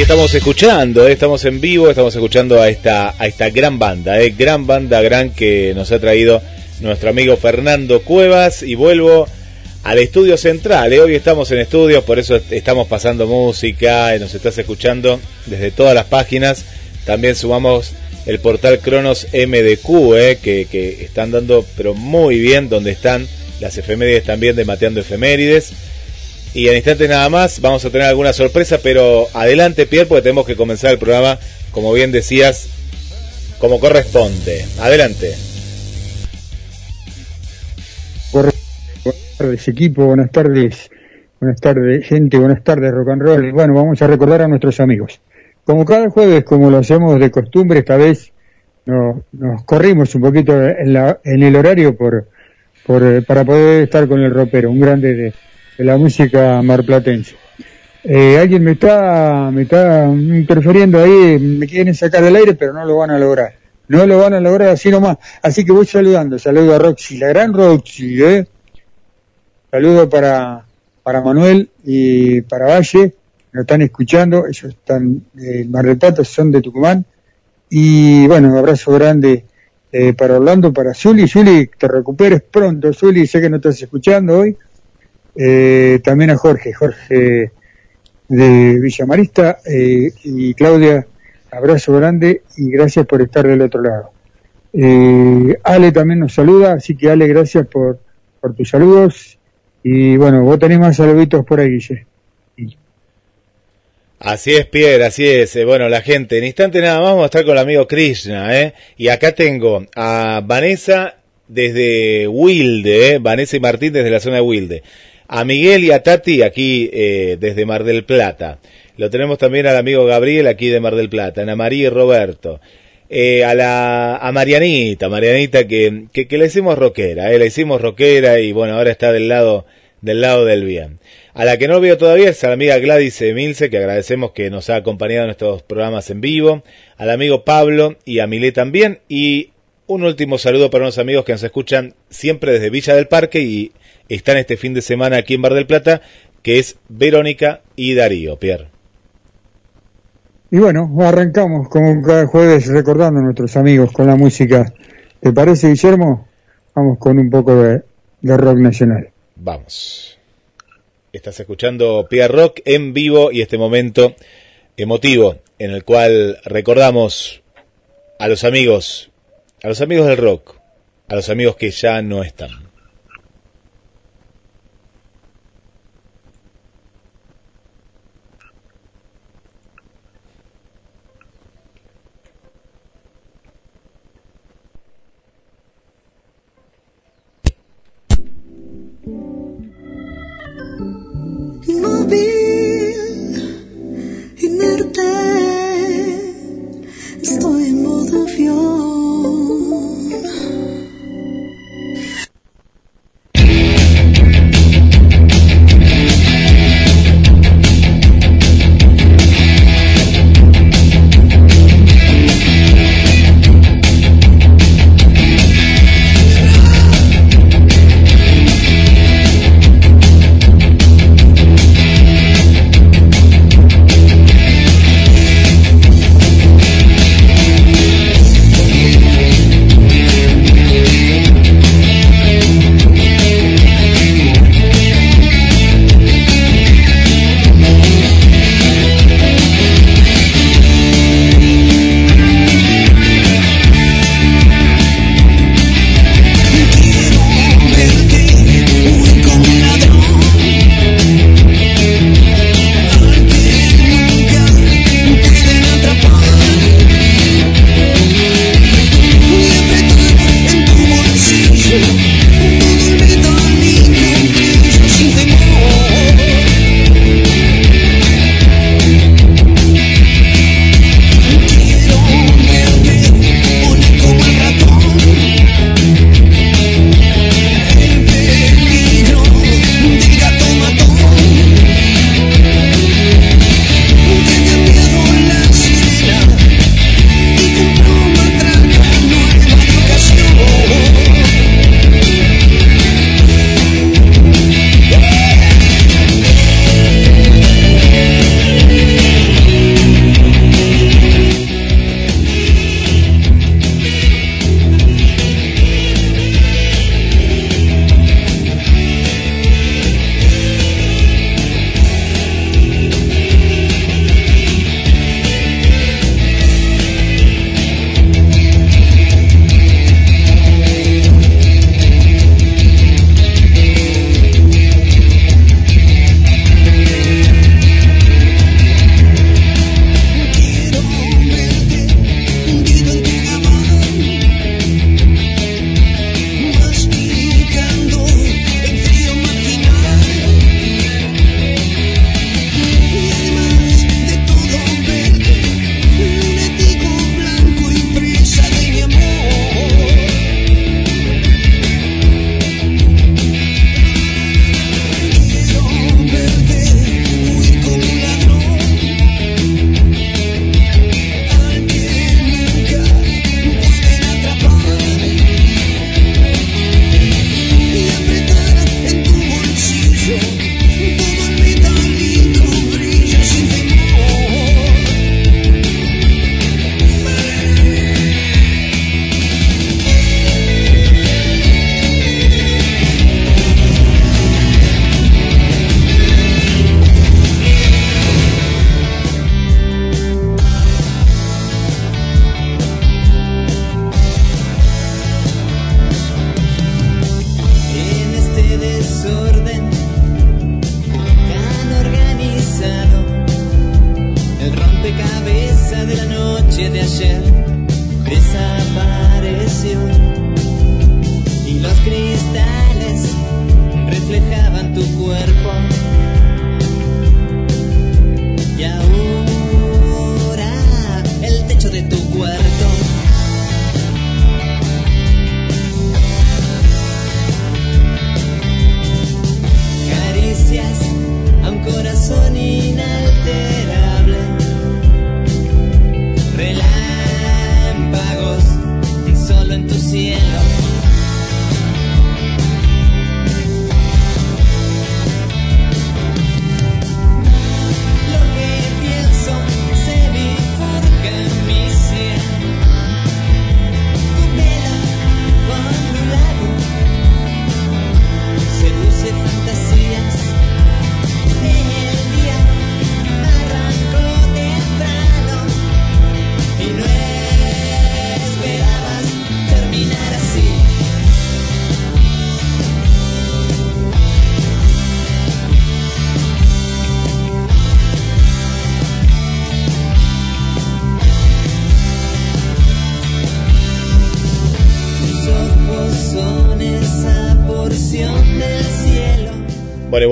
Estamos escuchando, eh, estamos en vivo, estamos escuchando a esta, a esta gran banda, eh, gran banda, gran que nos ha traído nuestro amigo Fernando Cuevas y vuelvo al estudio central. Eh. Hoy estamos en estudios, por eso estamos pasando música, nos estás escuchando desde todas las páginas. También sumamos el portal Cronos MDQ, que, que están dando pero muy bien, donde están las efemérides también de Mateando Efemérides y en instantes nada más vamos a tener alguna sorpresa, pero adelante Pierre, porque tenemos que comenzar el programa, como bien decías, como corresponde. Adelante. Buenas tardes equipo, buenas tardes, buenas tardes gente, buenas tardes rock and roll. Bueno, vamos a recordar a nuestros amigos. Como cada jueves, como lo hacemos de costumbre, esta vez nos, nos corrimos un poquito en, la, en el horario por, por, eh, para poder estar con el ropero, un grande de de la música marplatense. Eh, alguien me está, me está interfiriendo ahí, me quieren sacar del aire, pero no lo van a lograr. No lo van a lograr así nomás. Así que voy saludando. Saludo a Roxy, la gran Roxy, ¿eh? Saludo para, para Manuel y para Valle. Lo están escuchando. Ellos están en Mar del son de Tucumán. Y bueno, un abrazo grande eh, para Orlando, para Zuli. Zuli, te recuperes pronto. Zuli, sé que no estás escuchando hoy. Eh, también a Jorge, Jorge de Villamarista eh, y Claudia abrazo grande y gracias por estar del otro lado. Eh, Ale también nos saluda, así que Ale, gracias por, por tus saludos. Y bueno, vos tenés más saluditos por ahí, Guille. Así es, Pierre, así es. Eh, bueno, la gente, en instante nada más vamos a estar con el amigo Krishna, ¿eh? Y acá tengo a Vanessa desde Wilde, ¿eh? Vanessa y Martín desde la zona de Wilde. A Miguel y a Tati aquí eh, desde Mar del Plata. Lo tenemos también al amigo Gabriel aquí de Mar del Plata, Ana María y Roberto. Eh, a la a Marianita, Marianita que, que, que le hicimos rockera, eh, le hicimos rockera y bueno, ahora está del lado del lado del bien. A la que no veo todavía es a la amiga Gladys Milce, que agradecemos que nos ha acompañado en estos programas en vivo, al amigo Pablo y a Milé también, y un último saludo para unos amigos que nos escuchan siempre desde Villa del Parque y están este fin de semana aquí en Bar del Plata, que es Verónica y Darío, Pierre. Y bueno, arrancamos como cada jueves recordando a nuestros amigos con la música. ¿Te parece, Guillermo? Vamos con un poco de, de rock nacional. Vamos. Estás escuchando Pierre Rock en vivo y este momento emotivo en el cual recordamos a los amigos, a los amigos del rock, a los amigos que ya no están.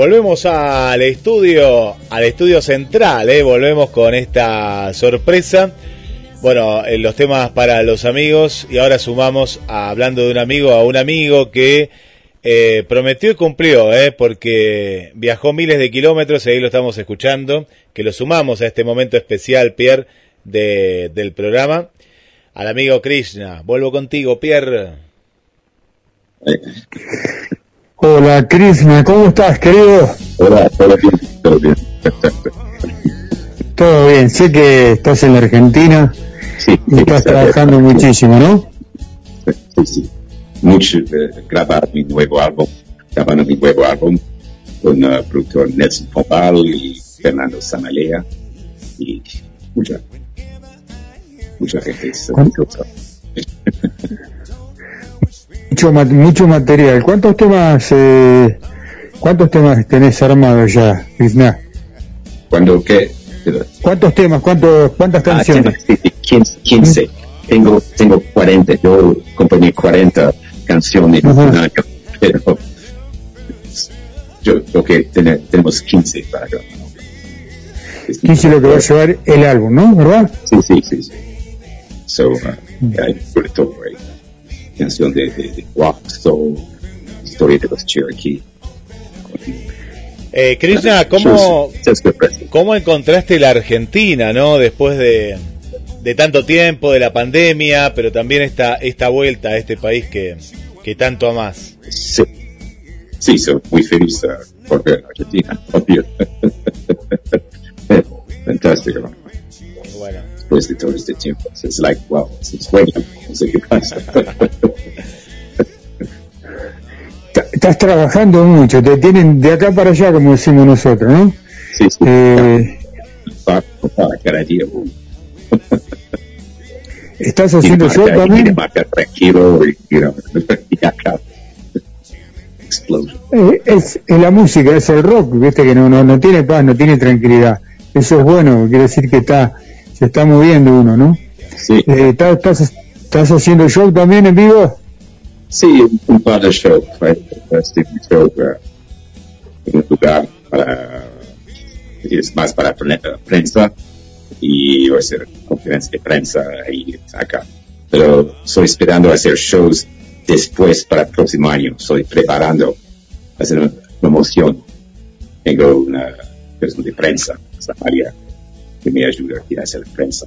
Volvemos al estudio, al estudio central, ¿eh? volvemos con esta sorpresa. Bueno, en los temas para los amigos y ahora sumamos, hablando de un amigo, a un amigo que eh, prometió y cumplió, ¿eh? porque viajó miles de kilómetros y ahí lo estamos escuchando, que lo sumamos a este momento especial, Pierre, de, del programa. Al amigo Krishna, vuelvo contigo, Pierre. Hola, Krishna, ¿cómo estás, querido? Hola, todo bien, todo bien. Todo bien, sé que estás en la Argentina Sí, y estás trabajando muchísimo, ¿no? Sí, sí. Mucho eh, grabar mi nuevo álbum, grabando mi nuevo álbum con el productor Nelson Pompal y Fernando Samalea y mucha, mucha gente. Mucho, mucho material. ¿Cuántos temas, eh, cuántos temas tenés armados ya, Krishna? Cuando que ¿Cuántos temas, cuántos, cuántas Ah, canciones? sí, sí, 15, 15. Tengo, tengo 40, yo componí 40 canciones en un Ajá. año, pero yo creo que ten- tenemos 15 para grabar. 15 lo que va a llevar el álbum, ¿no? ¿Verdad? Sí, sí, sí. sí. So, uh, sobre todo ahí. Canción de, de, de rock, soul, historia de los Cherokee. Eh, Krishna, ¿cómo. ¿cómo encontraste la Argentina, no? Después de, de tanto tiempo, de la pandemia, pero también esta, esta vuelta a este país que, que tanto amás. Sí, sí, soy muy feliz uh, por ver Argentina. obvio. [laughs] Fantástico. Después de todo este tiempo. Es like, wow, es sueño. No sé qué pasa. [laughs] Estás trabajando mucho, te tienen de acá para allá, como decimos nosotros, ¿no? Sí, sí. Eh, Para, para cada día. [laughs] ¿Estás haciendo show también? tranquilo y, [laughs] y acá. Eh, es, es la música, es el rock, viste que no, no, no tiene paz, no tiene tranquilidad. Eso es bueno, quiere decir que está, se está moviendo uno, ¿no? Sí. Eh, ¿estás, haciendo show también en vivo? Sí, un, par de shows? Este show uh, en un lugar para, es más para pre- prensa y voy a hacer conferencia de prensa ahí acá. Pero estoy esperando hacer shows después para el próximo año. Estoy preparando hacer una promoción. Tengo una persona de prensa, María, que me ayuda aquí a hacer prensa.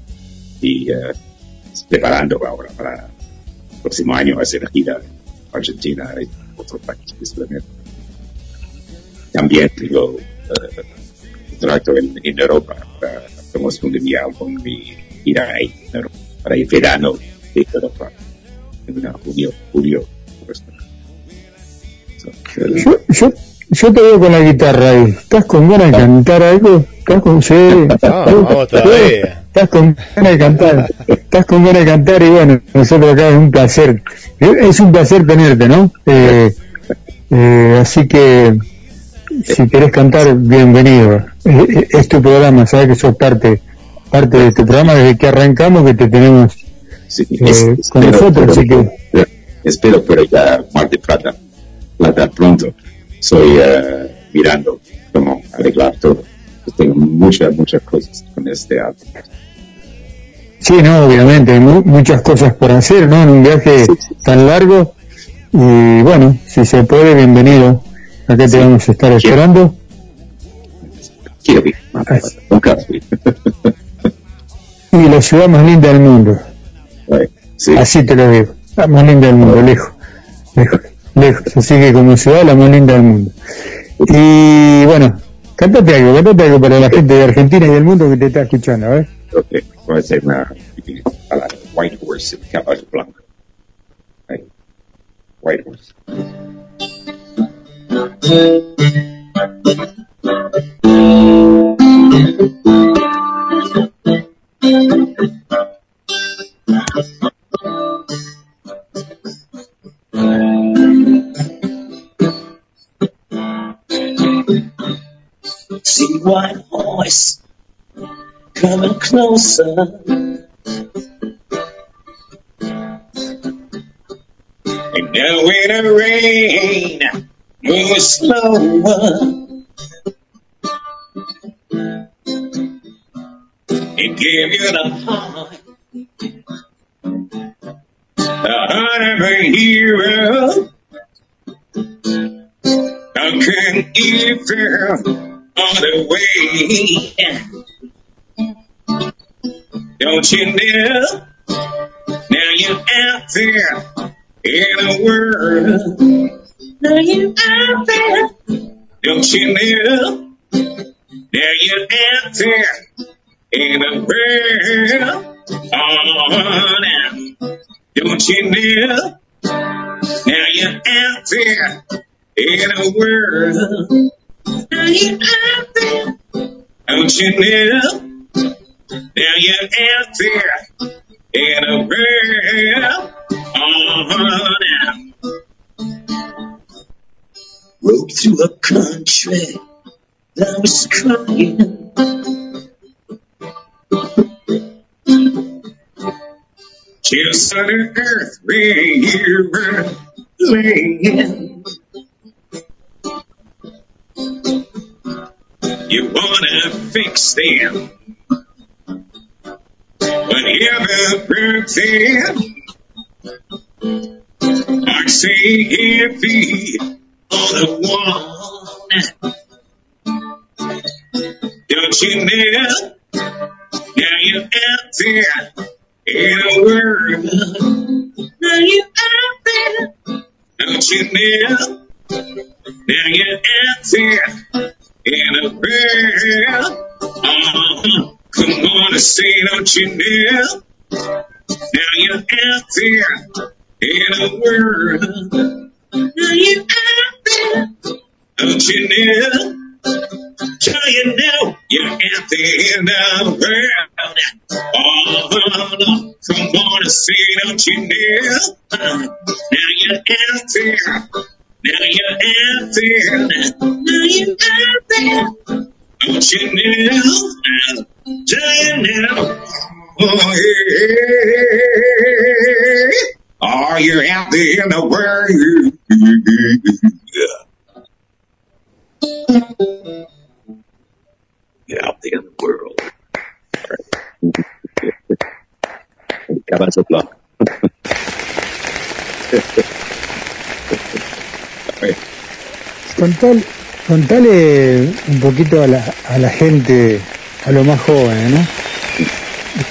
Y uh, preparando ahora para el próximo año hacer gira en Argentina y otros países también. También tengo eh, contrato en, Europa para promoción de mi álbum y ir ahí para el verano de Europa en junio, julio. Yo te veo con la guitarra ahí. ¿Estás con ganas de cantar algo? ¿Estás con sí? [laughs] Vamos todavía. Estás con ganas de cantar. Estás con ganas de cantar y bueno, nosotros acá es un placer. Es un placer tenerte, ¿no? Eh, eh, así que si querés cantar, bienvenido. Eh, eh, Es tu programa, sabes que sos parte parte de tu programa desde que arrancamos que te tenemos sí, eh, es- con espero- nosotros, así que eh, espero poder ir a Mar de Plata, Plata pronto. Estoy eh, mirando cómo arreglar todo. Tengo muchas, muchas cosas con este álbum. Sí, no, obviamente, hay mu- muchas cosas por hacer, ¿no? En un viaje tan largo. Y bueno, si se puede, bienvenido. Acá te vamos a estar esperando. Quiero ir. [laughs] Y la ciudad más linda del mundo. Sí. Así te lo digo. La más linda del mundo, lejos. Lejos. Lejos. Así que como ciudad, la más linda del mundo. Y bueno, cántate algo, cántate algo para la gente de Argentina y del mundo que te está escuchando, ¿eh? Ok, voy a hacer una a la White Horse, caballo blanco. White Horse. See white voice coming closer. And now when the rain moving slower, and give you the heart, the heart of a hero. How can you feel? All the way. Don't you know? Now you're out there in the world. Now you're out there. Don't you know? Now you're out there in the world. Oh, now. Don't you know? Now you're out there in the world. Now you're out there. Don't you know? Now you're out there in the world. Oh, now. Rode through a country that was crying. Just on the earth where you were laying. You wanna fix them. Whenever birthday, I say heavy on the wall. Don't you know? Now you're out there in the world. Now you're out there. Don't you know? Now you're out there in a world. Uh-huh. Come on and say, don't you know? Now you're out there in the world. Now you're out there. Don't you know? Do you know you're out there in the world? Oh. Come on and say, don't you know? Now you're out there. Now you're out there. Now you're out there. Don't you know? Do you know? Oh, you're out there in the world. You're out there in the world. Caballo [laughs] Block. Contal, contale un poquito a la, a la gente, a los más jóvenes, ¿no?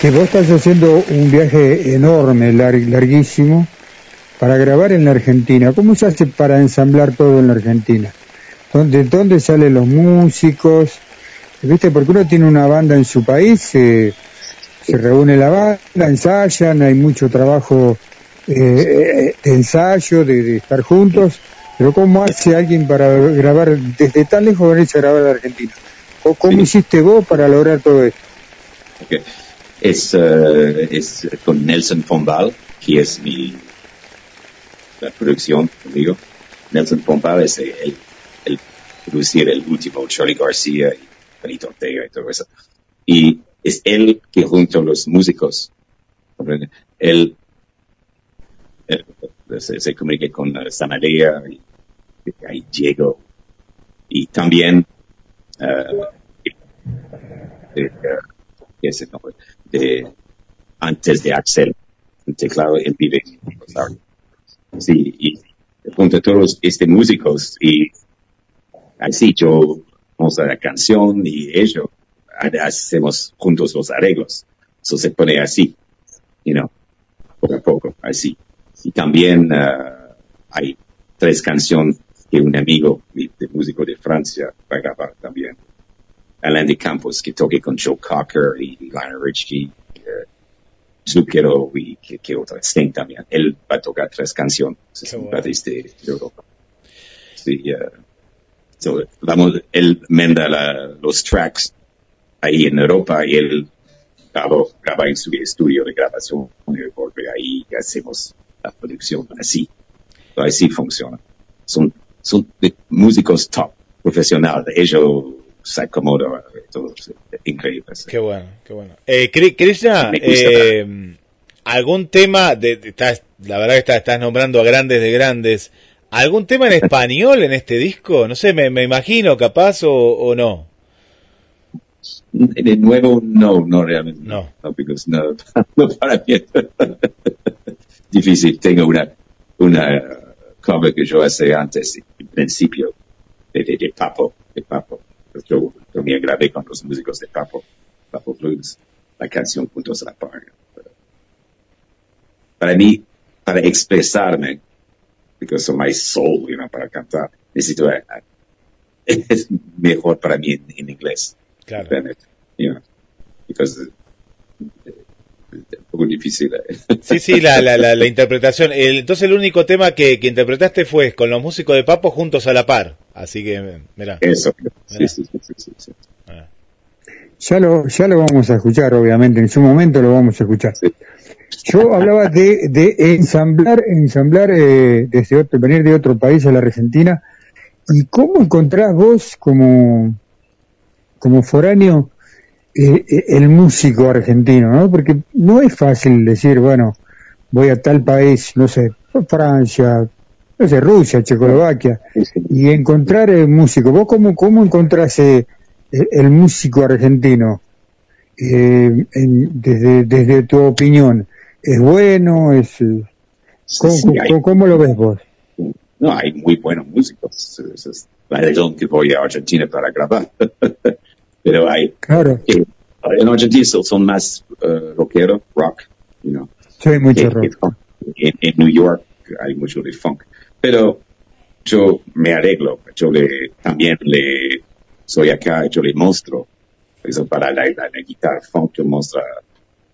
Que vos estás haciendo un viaje enorme, lar- larguísimo, para grabar en la Argentina. ¿Cómo se hace para ensamblar todo en la Argentina? ¿Dónde, dónde salen los músicos? ¿Viste? Porque uno tiene una banda en su país, se se reúne la banda, ensayan, hay mucho trabajo eh, eh, de ensayo, de, de estar juntos, pero ¿cómo hace alguien para grabar desde tan lejos venirse a grabar a la Argentina? ¿O cómo hiciste vos para lograr todo esto? Es, eh, es con Nelson Pombal, que es mi la producción conmigo. Nelson Pombal es el, el producir el último Charlie García y Benito Ortega y todo eso. Y es él que junto a los músicos, él, él se, se comunica con uh, Sanadea y, ahí Diego y también eh, de, eh, de antes de Axel el teclado él vive sí y junto a todos estos músicos y así yo a la canción y ellos hacemos juntos los arreglos. Eso se pone así you know poco a poco así. Y también uh, hay tres canciones que un amigo de, músico de Francia va a grabar también. Alain de Campos que toque con Joe Cocker y Lionel Richie eh, Zucchero y que, que otra Sting también. Él va a tocar tres canciones es un de, de Europa. Sí uh, so, vamos él manda la, los tracks ahí en Europa y él grabó, graba en su estudio de grabación y vuelve ahí y hacemos la producción así. Así funciona. Son son de músicos top profesionales ellos se acomodan todos increíbles Qué bueno, qué bueno. Eh, Krishna, eh, algún tema, de, estás, la verdad que estás, estás nombrando a grandes de grandes, ¿algún tema en [laughs] español en este disco? No sé, me, me imagino, capaz o, o no. De nuevo, no, no realmente. No. No, porque no, [laughs] no para mí es [laughs] difícil. Tengo una, una cover que yo hice antes, en principio, de, de, de Papo, de Papo. Yo también grabé con los músicos de Papo, Papo Blues, la canción Juntos a la Par. Para mí, para expresarme, because of my soul, you know, para cantar, necesito, eh, es mejor para mí en, en inglés. Claro. You know, because eh, un poco difícil. eh. Sí, sí, la, la, la, la [laughs] interpretación. El- entonces el único tema que, que interpretaste fue con los músicos de Papo juntos a la par. Así que, mira. Eso, sí, sí, sí, sí, sí, sí. Ya lo, ya lo vamos a escuchar, obviamente, en su momento lo vamos a escuchar. Yo hablaba de, de ensamblar, ensamblar eh, desde otro, venir de otro país a la Argentina. ¿Y cómo encontrás vos como, como foráneo el músico argentino, ¿no? Porque no es fácil decir, bueno, voy a tal país, no sé, Francia, no sé, Rusia, Checoslovaquia, y encontrar el músico. ¿Vos cómo, cómo encontrás eh, el, el músico argentino? Eh, en- desde, desde tu opinión, ¿es bueno? Es, eh, ¿cómo, Sí, hay- cómo- lo ves vos? No, hay muy buenos músicos. Esa es la razón que voy a Argentina para grabar. Pero hay, Claro, que- en Argentina son, más uh, rockero, rock, you know. soy mucho que- rock. que En, en New York hay mucho de funk. Pero yo me arreglo, yo le, también le, soy acá, yo le muestro. Eso para la, la, la guitarra funk, yo muestro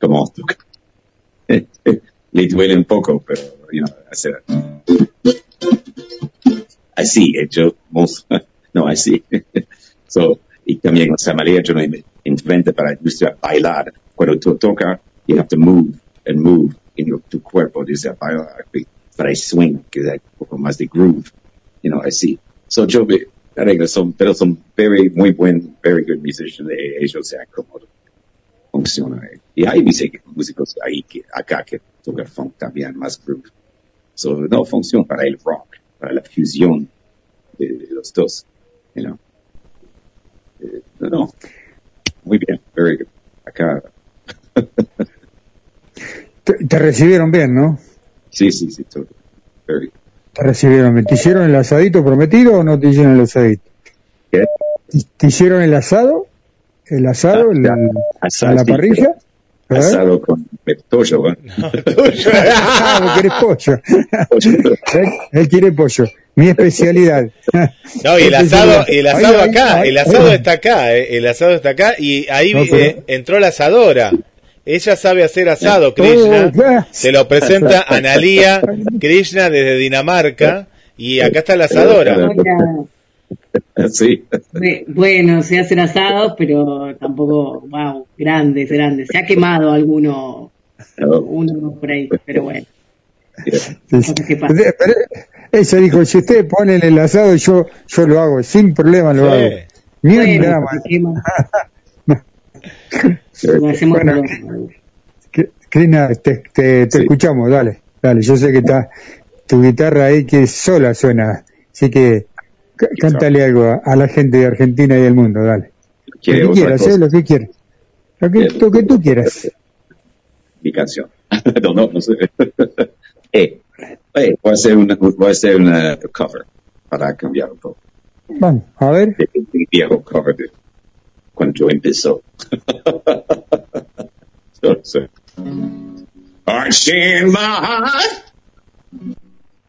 cómo [laughs] le duele un poco, pero, you know, hacer, así, eh, yo muestro, [laughs] no, así. [laughs] so, y también, o sea, yo no me enfrente para la industria bailar. Cuando tú tocas, you have to move and move in your, tu cuerpo, desde bailar, para el swing, que es un poco más de groove, you know, así. So, yo me arreglo, son, pero son very, muy buen, very good musicians, ellos se acomodan. Funciona. Y hay músicos ahí que, acá que tocan funk también, más groove. So, no funciona para el rock, para la fusión de, de los dos, you know. Eh, no. Muy bien, very good. Acá, [laughs] Te, te recibieron bien, ¿no? sí, sí, sí, todo. Very good. Te recibieron bien. ¿Te hicieron el asadito prometido o no te hicieron el asadito? ¿Qué? ¿Te, te hicieron el asado? ¿El asado? el- Asado, ¿A la sí, parrilla? ¿Eh? Asado con pollo, ¿eh? Ah, vos querés pollo. él, él quiere pollo. Mi especialidad. [laughs] No, y el asado, el asado ahí, acá, ahí, el asado ahí. está acá, eh, el asado está acá y ahí No, pero- eh, entró la asadora. Ella sabe hacer asado, [laughs] Oh, Krishna. Se lo presenta [laughs] Analia Krishna desde Dinamarca y acá está la asadora. [laughs] Sí. Bu- Bueno, se hacen asados, pero tampoco, wow, grandes, grandes. Se ha quemado alguno, uno por ahí, pero bueno. Ella dijo, si ustedes ponen el asado, yo yo lo hago, sin problema lo Sí. hago. Ni un Bueno, drama. [laughs] Lo hacemos Bueno, Krina, te, te, te escuchamos, dale, dale. Yo sé que está tu guitarra ahí que sola suena, así que cántale algo a, la gente de Argentina y del mundo, dale. ¿Quiere Lo que quieras? ¿eh? Lo que quieras. Lo que, lo que tú quieras. [laughs] Mi canción. [laughs] no, no, no sé. [laughs] eh, eh, voy a hacer una, voy a hacer una cover para cambiar un poco. Vamos, a ver. El, viejo cover de cuando yo empezó. so. Aren't you in my heart?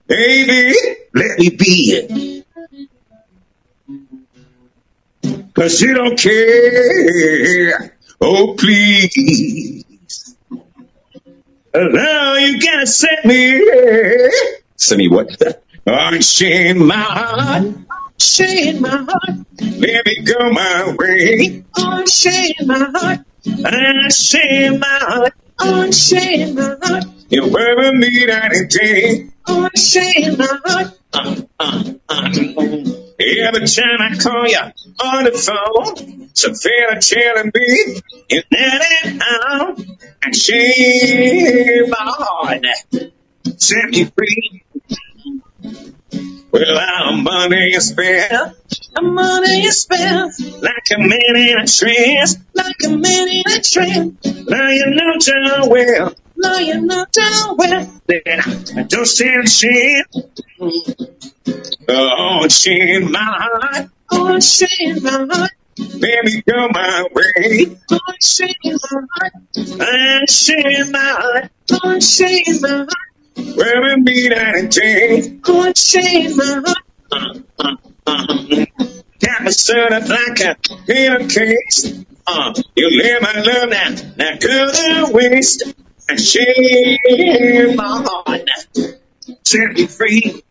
Baby, let me be it. Cause you don't care. Oh, please. Now you gotta set me. Set me what? You in my heart? In my heart. Let me go my way. Oh, in my heart. I stay in my heart. Oh, in my heart. You ever need anything? Oh, stay in my heart. Uh, uh, uh. Every time I call you on the phone, feel telling me you're not at home. Share my heart. Set me free. Well, I'm under your I'm under your spell, like a man in a trance, like a man in a trance. Now you know too well, now you know too well that I don't stand a chance. Oh, shame my heart, oh, shame my heart. Baby, go my way. Oh, shame my heart, oh, shame my heart, oh, shame my heart. Where we meet at a day, oh, shame my heart. Uh, uh, me set up like a pillowcase. Uh, you lay my love now, now the waste. And shame my heart, set me free.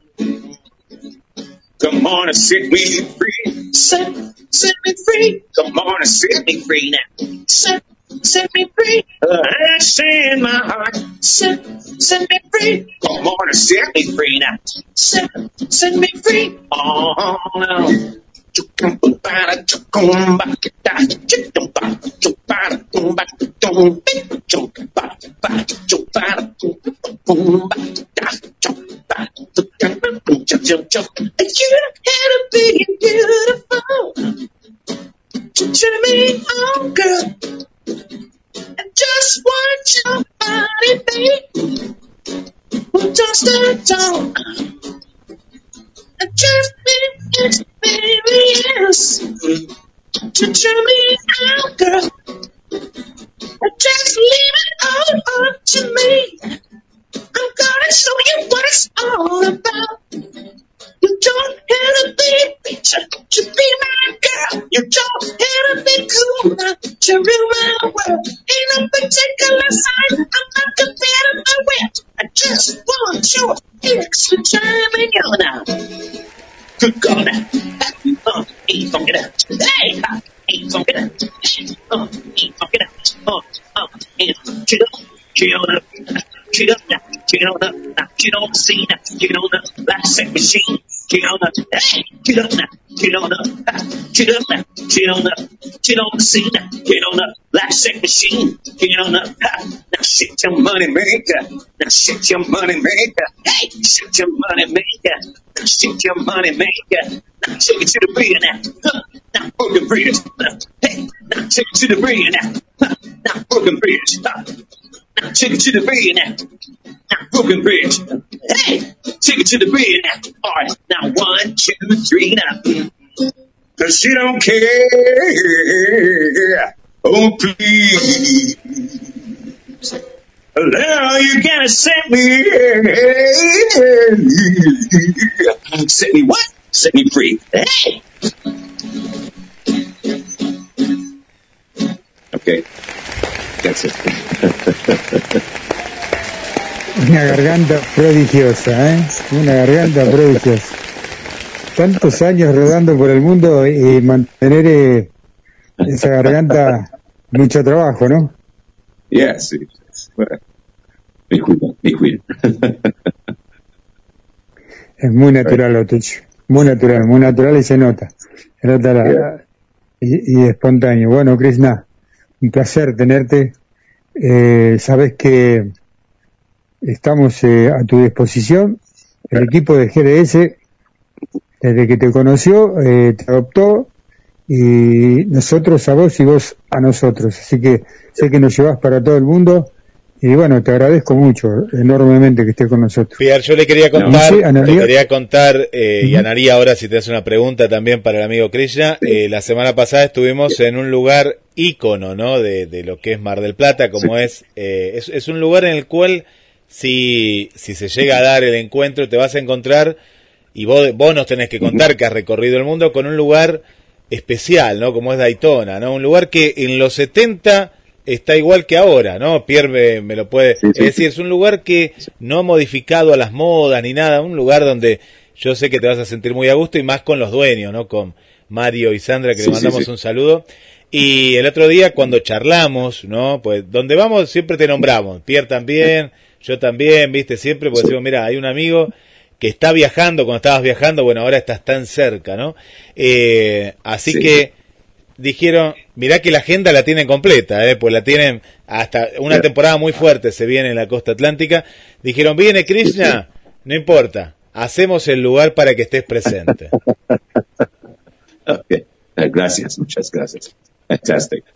Come on and set me free. Set, set me free. Come on and set me free now. Set, set me free. Uh, I send my heart. Set, set me free. Come on and set me free now. Set, set me free. Oh no. You had a big and beautiful to me on, girl. I just want your body, babe. Well, just a tone. I just need experience to turn me on, girl. Just leave it all up to me. I'm gonna show you what it's all about. You don't have to be a bitch to be my girl. You don't have to be cool to rule my world. Ain't no particular sign I'm not compatible with. I just want your extra time and you now. Good God now. Uh, ain't funky out. Hey, uh, ain't funky out. Uh, ain't funky out. Uh, uh, ain't chill, chill up. Get on up, get on up, get on the scene, get on like a sex machine. Get on hey, get on up, get on up, get on up, get on up, get on the scene, get on like a sex machine. Get on up, now shit your money maker, now shit your money maker, hey, shit your money maker, now shit your money maker, now take it to the bridge now, now broken bridge, hey, now take it to the bridge now, now broken bridge. Take it to the bed now. Now broken bridge. Hey, take it to the bed now. All right, now one, two, three, now. Cause she don't care. Oh please. Now you gotta set me. Set me what? Set me free. Hey. Okay. It. [laughs] Una garganta prodigiosa, ¿eh? Una garganta prodigiosa. Tantos años rodando por el mundo y mantener eh, esa garganta, mucho trabajo, ¿no? Yeah, sí. Bueno, me. [laughs] Es muy natural lo tuyo. Muy natural, muy natural y se nota. Se nota la, y, y espontáneo. Bueno, Krishna, un placer tenerte. Eh, sabes que estamos eh, a tu disposición. El equipo de GDS, desde que te conoció, eh, te adoptó y nosotros a vos y vos a nosotros. Así que sé que nos llevas para todo el mundo. Y bueno, te agradezco mucho, enormemente que estés con nosotros. Pierre, yo le quería contar, le quería contar, eh, y Anaría ahora si te hace una pregunta también para el amigo Krishna, eh, la semana pasada estuvimos en un lugar ícono, ¿no? De, de lo que es Mar del Plata, como es, eh, es, es un lugar en el cual si, si se llega a dar el encuentro te vas a encontrar, y vos, vos nos tenés que contar que has recorrido el mundo con un lugar especial, ¿no? Como es Daytona, ¿no? Un lugar que en los 70 está igual que ahora, ¿no? Pierre me, lo puede... es decir, es un lugar que no ha modificado a las modas ni nada, un lugar donde yo sé que te vas a sentir muy a gusto y más con los dueños, ¿no? Con Mario y Sandra, que le mandamos un saludo. Y el otro día cuando charlamos, ¿no? Pues donde vamos siempre te nombramos, Pierre también, yo también, viste, siempre, pues decimos, mira, hay un amigo que está viajando, cuando estabas viajando, bueno, ahora estás tan cerca, ¿no? Eh, así que dijeron, mirá que la agenda la tienen completa, ¿eh? pues la tienen hasta una temporada muy fuerte, se viene en la costa atlántica. Dijeron, viene Krishna, [laughs] no importa, hacemos el lugar para que estés presente. [laughs] gracias, muchas gracias. Fantástico.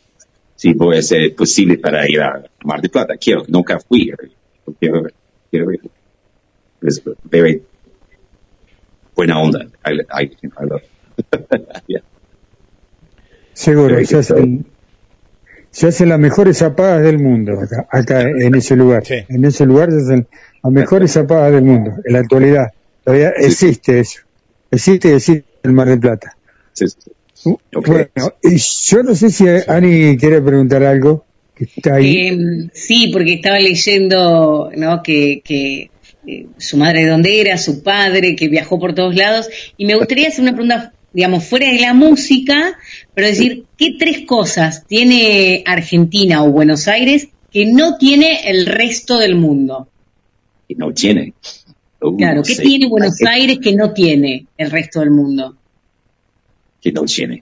Si puede ser posible para ir a Mar de Plata, quiero, nunca fui. Quiero, quiero ir. Es very buena onda. I, I, I love yeah. Seguro, se hacen, se hacen las mejores zapadas del mundo acá, acá en ese lugar. Sí. En ese lugar se hacen las mejores zapadas del mundo, en la actualidad. Todavía existe eso. Existe, existe el Mar del Plata. Sí, sí. Bueno, y yo no sé si Ani quiere preguntar algo, que está ahí. Eh, sí, porque estaba leyendo ¿no? que, que eh, su madre de dónde era, su padre, que viajó por todos lados, y me gustaría hacer una pregunta, digamos, fuera de la música, pero decir, ¿qué tres cosas tiene Argentina o Buenos Aires que no tiene el resto del mundo? Y no tiene. Uh, Claro, ¿qué sí. tiene Buenos Aires que no tiene el resto del mundo? que no tiene.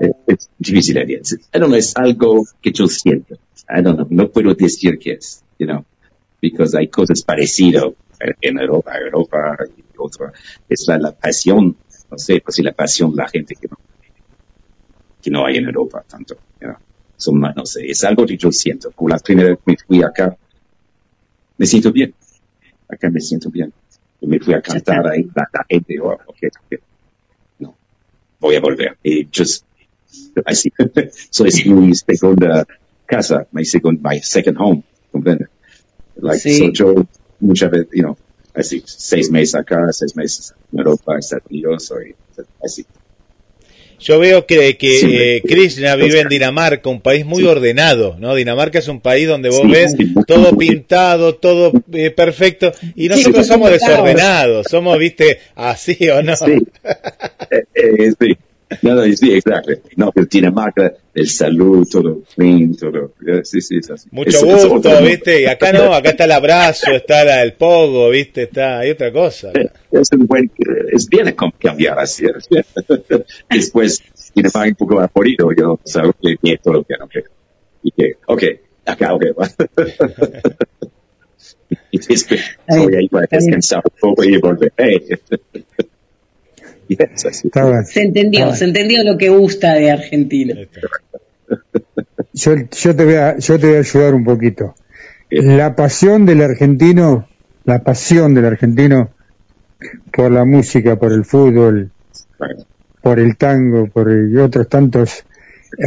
Eh, Es difícil de decir. I don't know, es algo que yo siento. I don't know, no puedo decir qué es, you know, because hay cosas parecidas en Europa, Europa y otra. Es la, la pasión, no sé, pues sí, la pasión de la gente que no, que no hay en Europa tanto, know. Son más, no sé, es algo que yo siento. Como la primera vez que me fui acá, me siento bien. Acá me siento bien. Y me fui a cantar ahí, la, la gente, oh, ok, ok. No, voy a volver. Y just, así, so es mi segunda casa, my second, my second home, ¿comprende? Like, Sí. so yo, muchas veces, you know, así, seis meses acá, seis meses en Europa, Estados Unidos, soy, así. Yo veo que, que Sí. eh, Krishna vive en Dinamarca, un país muy ordenado, ¿no? Dinamarca es un país donde vos Sí, ves todo pintado, todo eh, perfecto, y nosotros somos desordenados, somos, viste, así o no. Sí. [laughs] Eh, eh, sí. No, no, sí, exacto. No, pero Dinamarca, el salud, todo clean, todo. eh, Sí, sí, es así. Mucho Es- es gusto, viste, y acá no, acá está el abrazo, está la- el pogo, viste, está, hay otra cosa. Es un buen, es bien cambiar así. [laughs] Después, Dinamarca un poco aburrido, yo, sabes que tiene todo lo que no quiero. Y que, ok, acá, ok. [laughs] y después, voy a ir para descansar un poco y volver. [laughs] Así. Se entendió, se entendió lo que gusta de Argentina. Yo, yo, te voy a, yo te voy a ayudar un poquito. La pasión del argentino, la pasión del argentino por la música, por el fútbol, por el tango, por el- y otros tantos,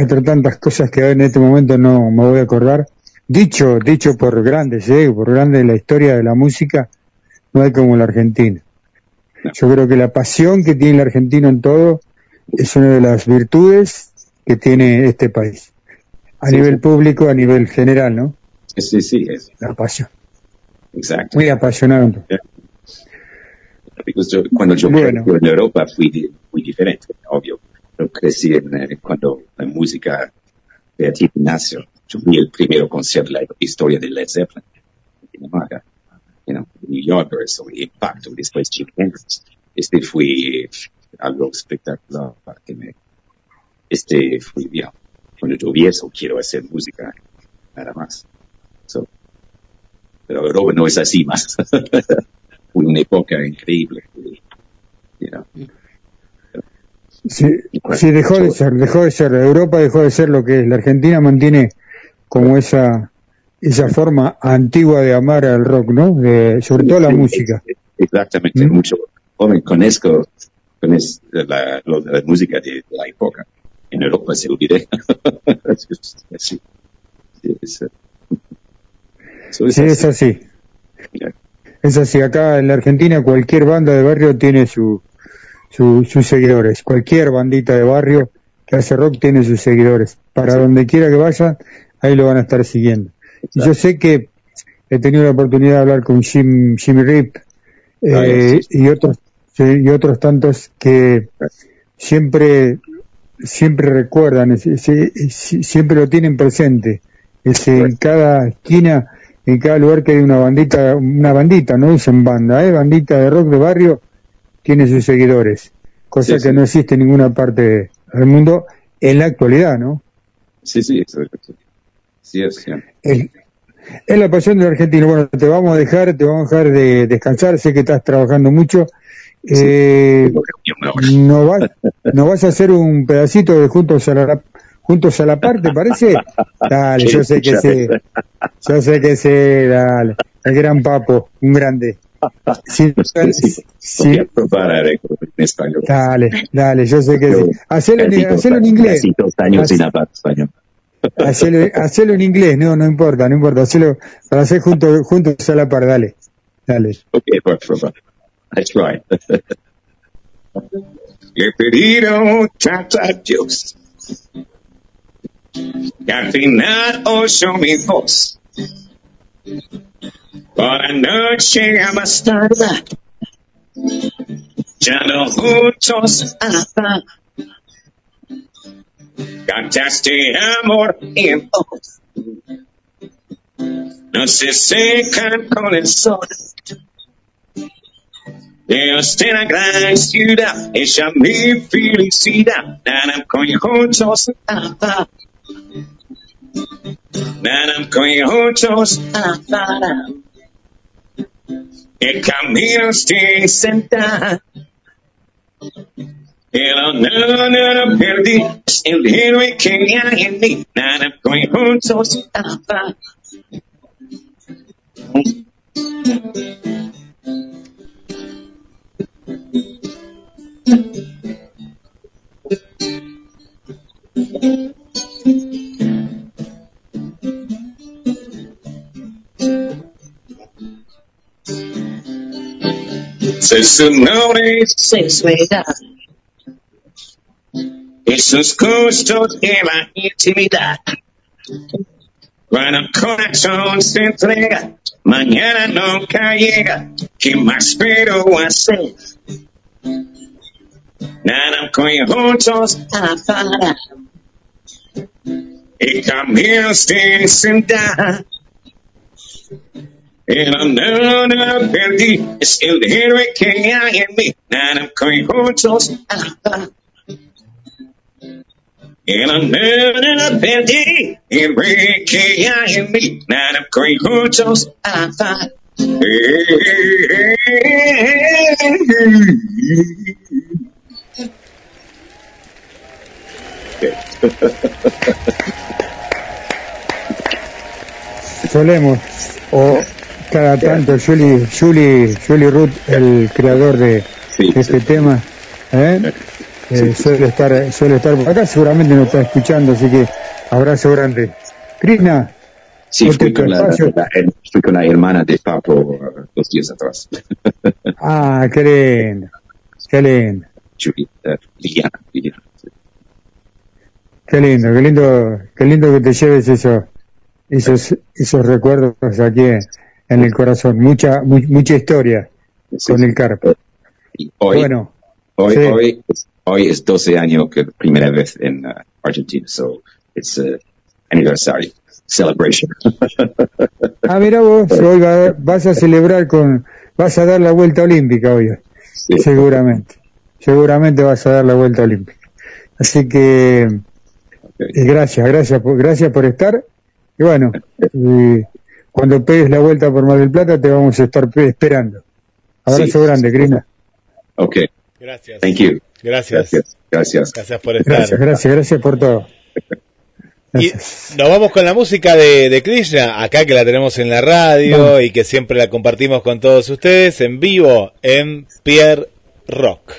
otras tantas cosas que en este momento no me voy a acordar. Dicho, dicho por grandes, ¿eh? por grandes de la historia de la música, no hay como el argentino. Yo creo que la pasión que tiene el argentino en todo es una de las virtudes que tiene este país. A Sí, nivel sí. público, a nivel general, ¿no? Sí, sí, es, La pasión. exacto. Muy apasionado. Yo- cuando yo Bueno. crecí en Europa fui muy diferente, obvio. Yo crecí en, eh, cuando la música de aquí Ignacio. Yo fui el primero concierto de la historia de Led Zeppelin en Dinamarca. You know, New Yorker, eso, impacto. Después Jimi Hendrix. Este fue algo espectacular para que me, este fue, know, cuando yo vi quiero hacer música, nada más. So, pero Europa no es así más. fue [laughs] una época increíble. You know. Sí, sí, dejó de ser, dejó de ser. Europa dejó de ser lo que es. La Argentina mantiene como esa esa forma antigua de amar al rock, ¿no? De, sobre todo la música. Exactamente, ¿Mm? mucho. Joven, conozco, conozco la, música de, de la época. En Europa se olvidé. [laughs] Sí. Es, eh, [laughs] so es Sí, es así. Es así. Acá en la Argentina cualquier banda de barrio tiene su, su- sus seguidores. Cualquier bandita de barrio que hace rock tiene sus seguidores. Para donde quiera que vayan, ahí lo van a estar siguiendo. Yo sé que he tenido la oportunidad de hablar con Jim, Jimmy Rip eh, Ah, sí, sí. y otros y otros tantos que siempre siempre recuerdan, ese- ese- ese- siempre lo tienen presente. Ese, en cada esquina, en cada lugar que hay una bandita, una bandita, no dicen banda, ¿eh? bandita de rock de barrio, tiene sus seguidores. Cosa Sí, que sí. no existe en ninguna parte del mundo en la actualidad, ¿no? Sí, sí, es- sí, es, sí. Es, es la pasión del argentino. Bueno, te vamos a dejar, te vamos a dejar de descansar. Sé que estás trabajando mucho. Eh, ¿No vas, ¿No vas a hacer un pedacito de Juntos a la, juntos a la par, te parece? [laughs] Dale, yo sé que sí. Yo sé que sí, dale. El gran papo, un grande. Sí, sí. Voy a probar a en español. Dale, dale, yo sé que sí. Hacelo, en, hacelo en inglés. Hacelo, hacelo en inglés, no, no importa, no importa. Hacelo para hacer juntos, juntos a la par, dale. Dale. Ok, voy a probar. I try. Le he pedido tanto a Dios que al final oye mi voz. Por la noche a más tarde, ya no juntos a la paz. Cantaste amor en voz. No se secan con el sol. De la gran ciudad, ella mi felicidad. Nada con juntos a la. Nada con juntos a la. El camino se senta. El honor no lo perdí, es el héroe que hay en mí. Nada con juntos a la. Se su nombre es sensualidad. Y sus gustos llevan intimidad. Cuando el corazón se entrega, mañana nunca llega. ¿Qué más puedo hacer? Nada con juntos a parar. El camino se senta. El honor no perdí, es el héroe que hay en mí. Nada con juntos a Nada con juntos a parar. Solemos, o cada tanto, Julie, Julie, Julie Ruth, el creador de este tema, ¿eh? Eh, suele estar suele estar por acá, seguramente nos está escuchando, así que abrazo grande. Krishna, Sí, fui con, la, la, fui con la hermana de Papo dos días atrás. [laughs] ah, qué lindo, qué lindo. Liliana, Liliana. Qué lindo, qué lindo, qué lindo que te lleves eso, esos, esos recuerdos aquí en el corazón. Mucha, mu mucha historia Sí, con el carpo. Y hoy, Bueno, hoy, sí. hoy, hoy es 12 años que primera vez en uh, Argentina, so it's uh, anniversary celebration. [laughs] Ah, mira vos, hoy va- vas a celebrar con, vas a dar la vuelta olímpica hoy, seguramente, seguramente vas a dar la vuelta olímpica. Así que, eh, gracias, gracias por, gracias por estar. Y bueno, cuando pegues la vuelta por Mar del Plata te vamos a estar pe- esperando. Abrazo Sí. grande, Crina. Okay. Gracias. Thank you. Gracias. Gracias. Gracias. Gracias por estar. Gracias, gracias, gracias por todo. Y nos vamos con la música de, de Krishna, acá que la tenemos en la radio y que siempre la compartimos con todos ustedes en vivo en Pierre Rock.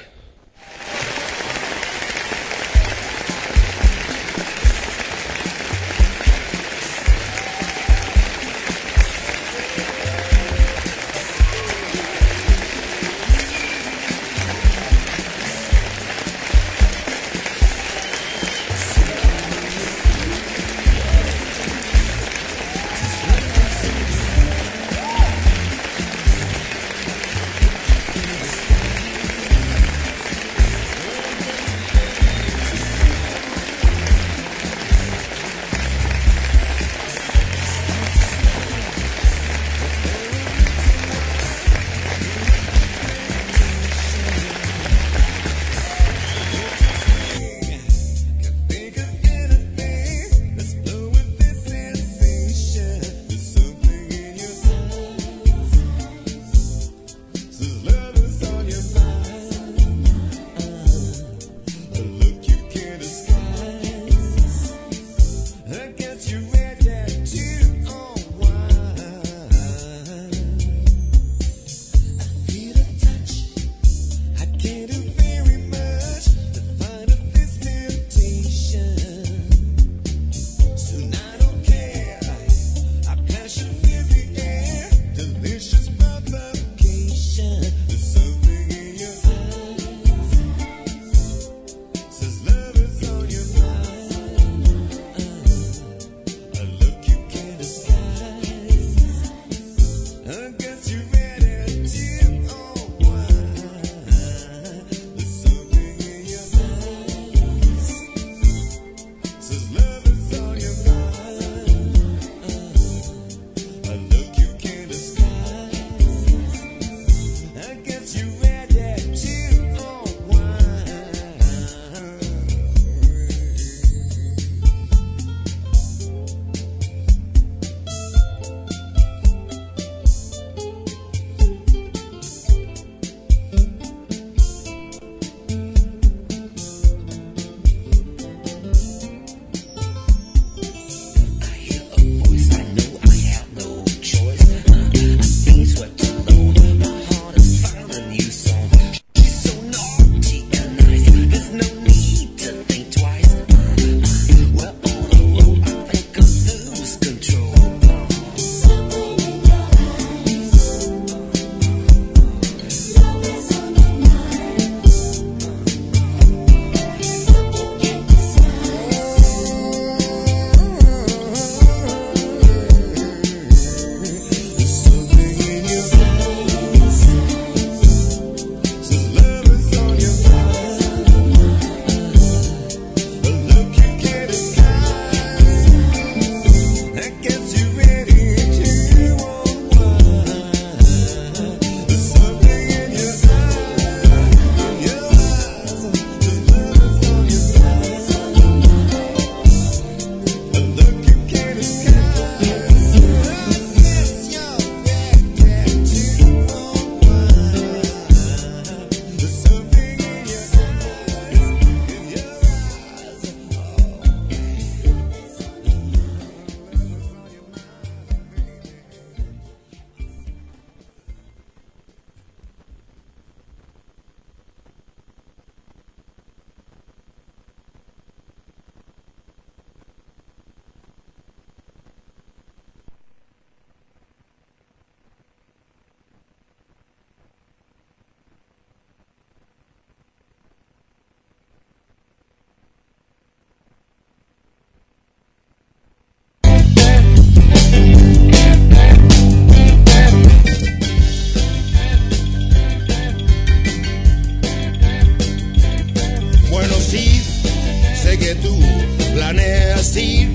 Planeas ir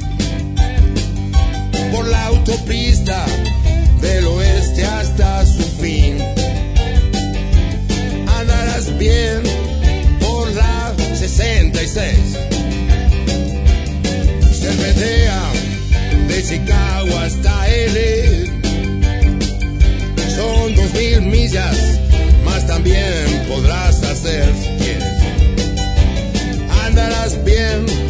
por la autopista del oeste hasta su fin. Andarás bien por la 66. Cervetea de Chicago hasta L. Son dos mil millas, más también podrás hacer si. Andarás bien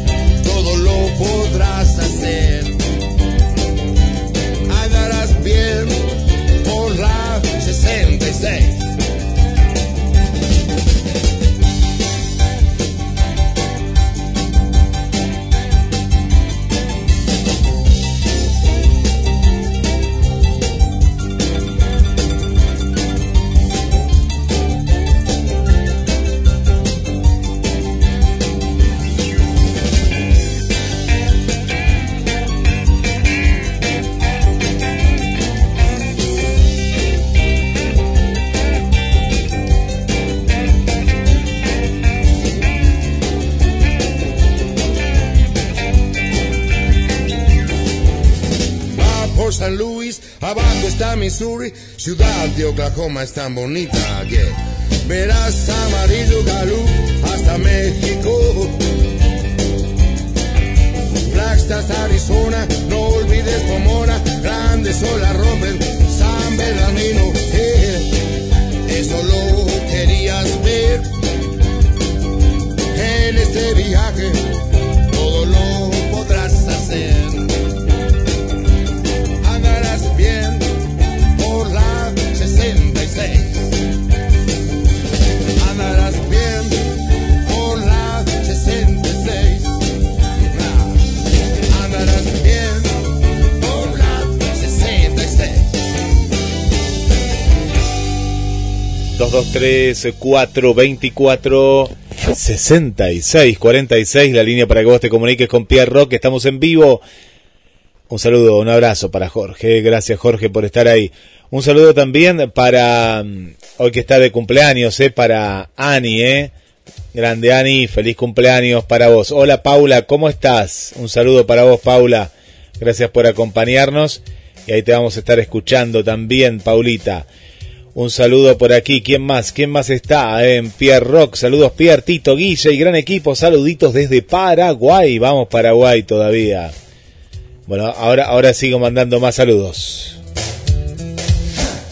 podrás hacer. Andarás bien por la 66. Abajo está Missouri, ciudad de Oklahoma es tan bonita que verás amarillo Galú hasta México. Flagstaff, Arizona, no olvides Pomona, grandes olas rompen San Bernardino. Eso lo querías ver en este viaje, 223 424 66 46 la línea para que vos te comuniques con Pierre Rock. Estamos en vivo. Un saludo, un abrazo para Jorge. Gracias Jorge por estar ahí. Un saludo también para mm, hoy que está de cumpleaños, eh, para Ani, eh. Grande Ani, feliz cumpleaños para vos. Hola Paula, ¿cómo estás? Un saludo para vos Paula. Gracias por acompañarnos. Y ahí te vamos a estar escuchando también, Paulita. Un saludo por aquí. ¿Quién más? ¿Quién más está? En Pierre Rock. Saludos Pierre, Tito, Guille y gran equipo. Saluditos desde Paraguay. Vamos Paraguay todavía. Bueno, ahora, sigo mandando más saludos.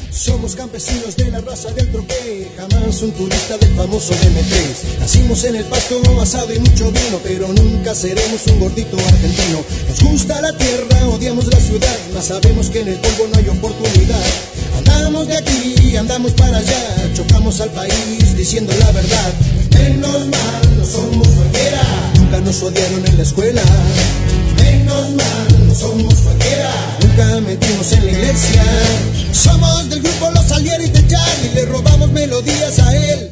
Somos campesinos de la raza del troqué, jamás un turista del famoso DM3. Nacimos en el pasto asado y mucho vino, pero nunca seremos un gordito argentino. Nos gusta la tierra, odiamos la ciudad, mas sabemos que en el polvo no hay oportunidad. Andamos de aquí, andamos para allá, chocamos al país diciendo la verdad. Menos mal, no somos cualquiera, nunca nos odiaron en la escuela. Menos mal, no somos cualquiera, nunca metimos en la iglesia. Somos del grupo Los Alieris de Charlie, le robamos melodías a él.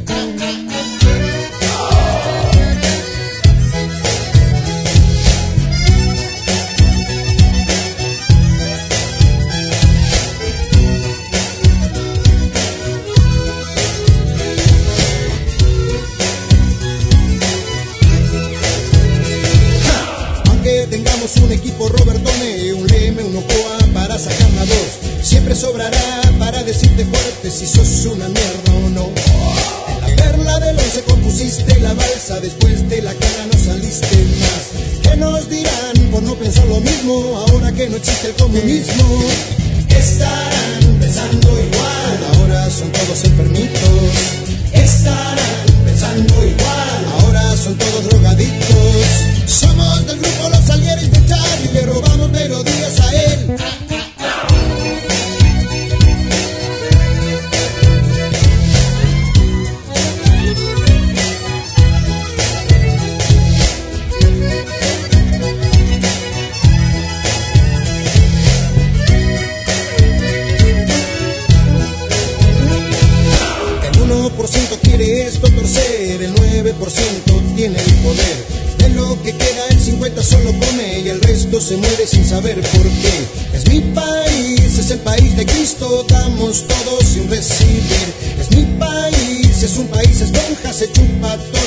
Siempre sobrará para decirte fuerte si sos una mierda o no. En la perla del once compusiste la balsa, después de la cara no saliste más. ¿Qué nos dirán por no pensar lo mismo ahora que no existe el comunismo? Estarán pensando igual, ahora son todos enfermitos. Estarán pensando igual, ahora son todos drogadictos. Somos del grupo Los Salieres de Charlie, le robamos melodías a él. Se muere sin saber por qué. Es mi país, es el país de Cristo, damos todos sin recibir. Es mi país, es un país esponja, se chupa todo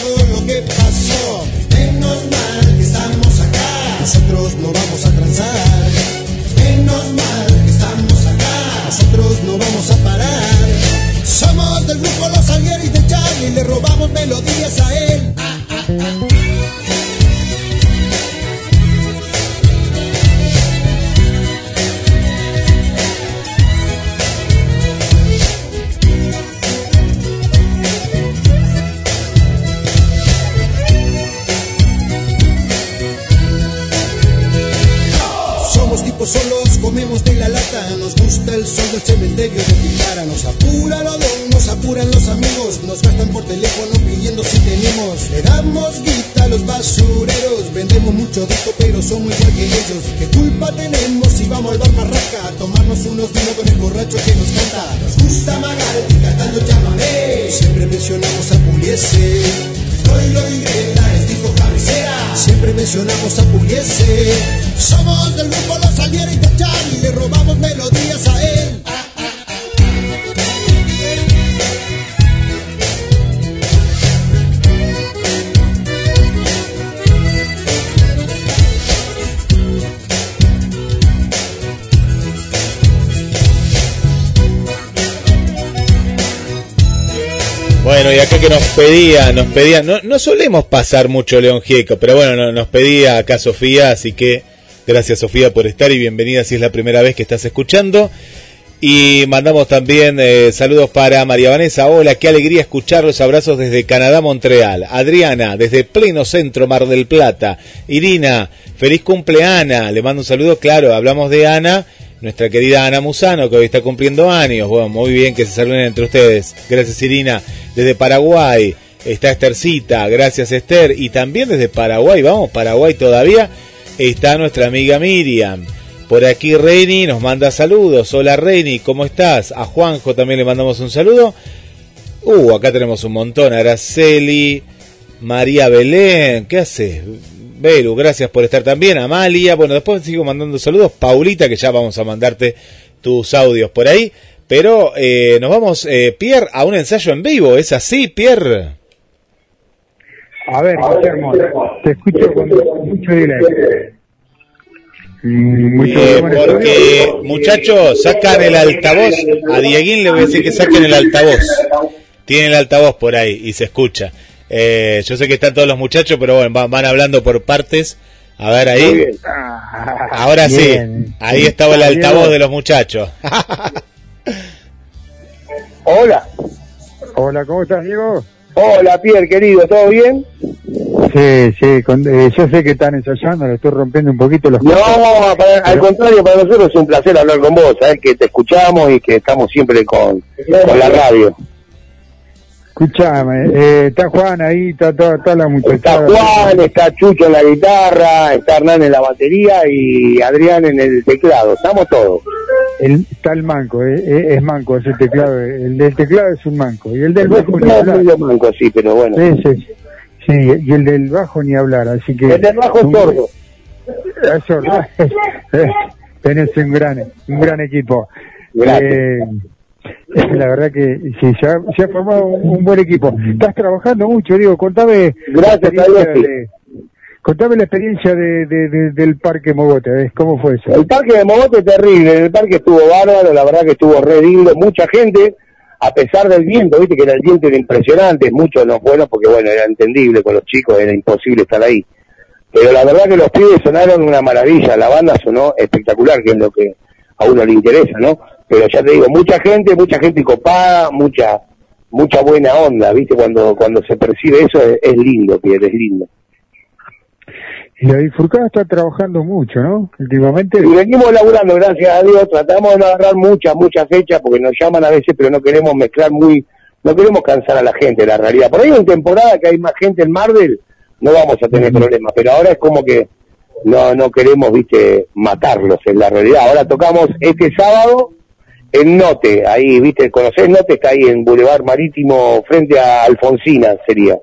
pedía, nos pedía, no, no solemos pasar mucho León Gieco, pero bueno, no- nos pedía acá Sofía, así que gracias Sofía por estar y bienvenida si es la primera vez que estás escuchando. Y mandamos también eh, saludos para María Vanessa. Hola, qué alegría escuchar los abrazos desde Canadá, Montreal. Adriana, desde pleno centro, Mar del Plata. Irina, feliz cumpleaños. Le mando un saludo, claro, hablamos de Ana, nuestra querida Ana Musano, que hoy está cumpliendo años. Bueno, muy bien que se saluden entre ustedes. Gracias, Irina. Desde Paraguay está Estercita, gracias Esther. Y también desde Paraguay, vamos, Paraguay todavía, está nuestra amiga Miriam. Por aquí Reni nos manda saludos. Hola Reni, ¿cómo estás? A Juanjo también le mandamos un saludo. Uh, acá tenemos un montón. Araceli, María Belén, ¿qué haces? Belu, gracias por estar también. Amalia, bueno, después sigo mandando saludos. Paulita, que ya vamos a mandarte tus audios por ahí. Pero eh, nos vamos, eh, Pierre, a un ensayo en vivo. ¿Es así, Pierre? A ver, Guillermo, te escucho con mucho delay. Mm, Mucho Eh, porque, muchachos, sacan el altavoz. A Dieguín le voy a decir que saquen el altavoz. Tiene el altavoz por ahí y se escucha. Eh, yo sé que están todos los muchachos, pero bueno, van, van hablando por partes. A ver Muy ahí. bien. Ahora Bien. sí. Ahí estaba el altavoz de los muchachos. [laughs] Hola. Hola, ¿cómo estás, Diego? Hola, Pierre, querido, ¿todo bien? Sí, sí, con- eh, yo sé que están ensayando, le estoy rompiendo un poquito los No, para- al contrario, para nosotros es un placer hablar con vos, sabes que te escuchamos y que estamos siempre con, con la radio. Escuchame, eh, está Juan ahí, está, toda está la Está muchachada. Juan, está Chucho en la guitarra, está Hernán en la batería y Adrián en el teclado, estamos todos. El, está el manco, eh, eh, es manco ese teclado, eh, el del teclado es un manco, y el del bajo ni hablar. manco, sí, pero bueno. Sí, sí, sí, y el del bajo ni hablar, así que... El del bajo es sordo. Es sordo. [laughs] Eh, Tenés un gran, un gran equipo. Gracias. Eh, [laughs] la verdad que sí, se ha, se ha formado un, un buen equipo. Estás trabajando mucho, digo, contame Gracias la. Contame la experiencia de, de- de- del Parque Mogote. ¿cómo fue eso? El parque de Mogote es terrible, en el parque estuvo bárbaro, la verdad que estuvo re lindo, mucha gente, a pesar del viento, viste que el viento era impresionante, muchos no fueron porque bueno, era entendible con los chicos, era imposible estar ahí. Pero la verdad que los pibes sonaron una maravilla, la banda sonó espectacular, que es lo que a uno le interesa, ¿no? Pero ya te digo, mucha gente, mucha gente copada, mucha mucha buena onda, viste, cuando cuando se percibe eso es, es lindo, Pierre, es lindo. Y la Bifurcada está trabajando mucho, ¿no? Últimamente. Y venimos laburando, gracias a Dios, tratamos de no agarrar muchas, muchas fechas, porque nos llaman a veces, pero no queremos mezclar muy, no queremos cansar a la gente, la realidad. Por ahí en temporada que hay más gente en Marvel, no vamos a tener problemas, pero ahora es como que no, no queremos, viste, matarlos en la realidad. Ahora tocamos este sábado en Note, ahí, viste, ¿conocés Note? Está ahí en Boulevard Marítimo, frente a Alfonsina, sería.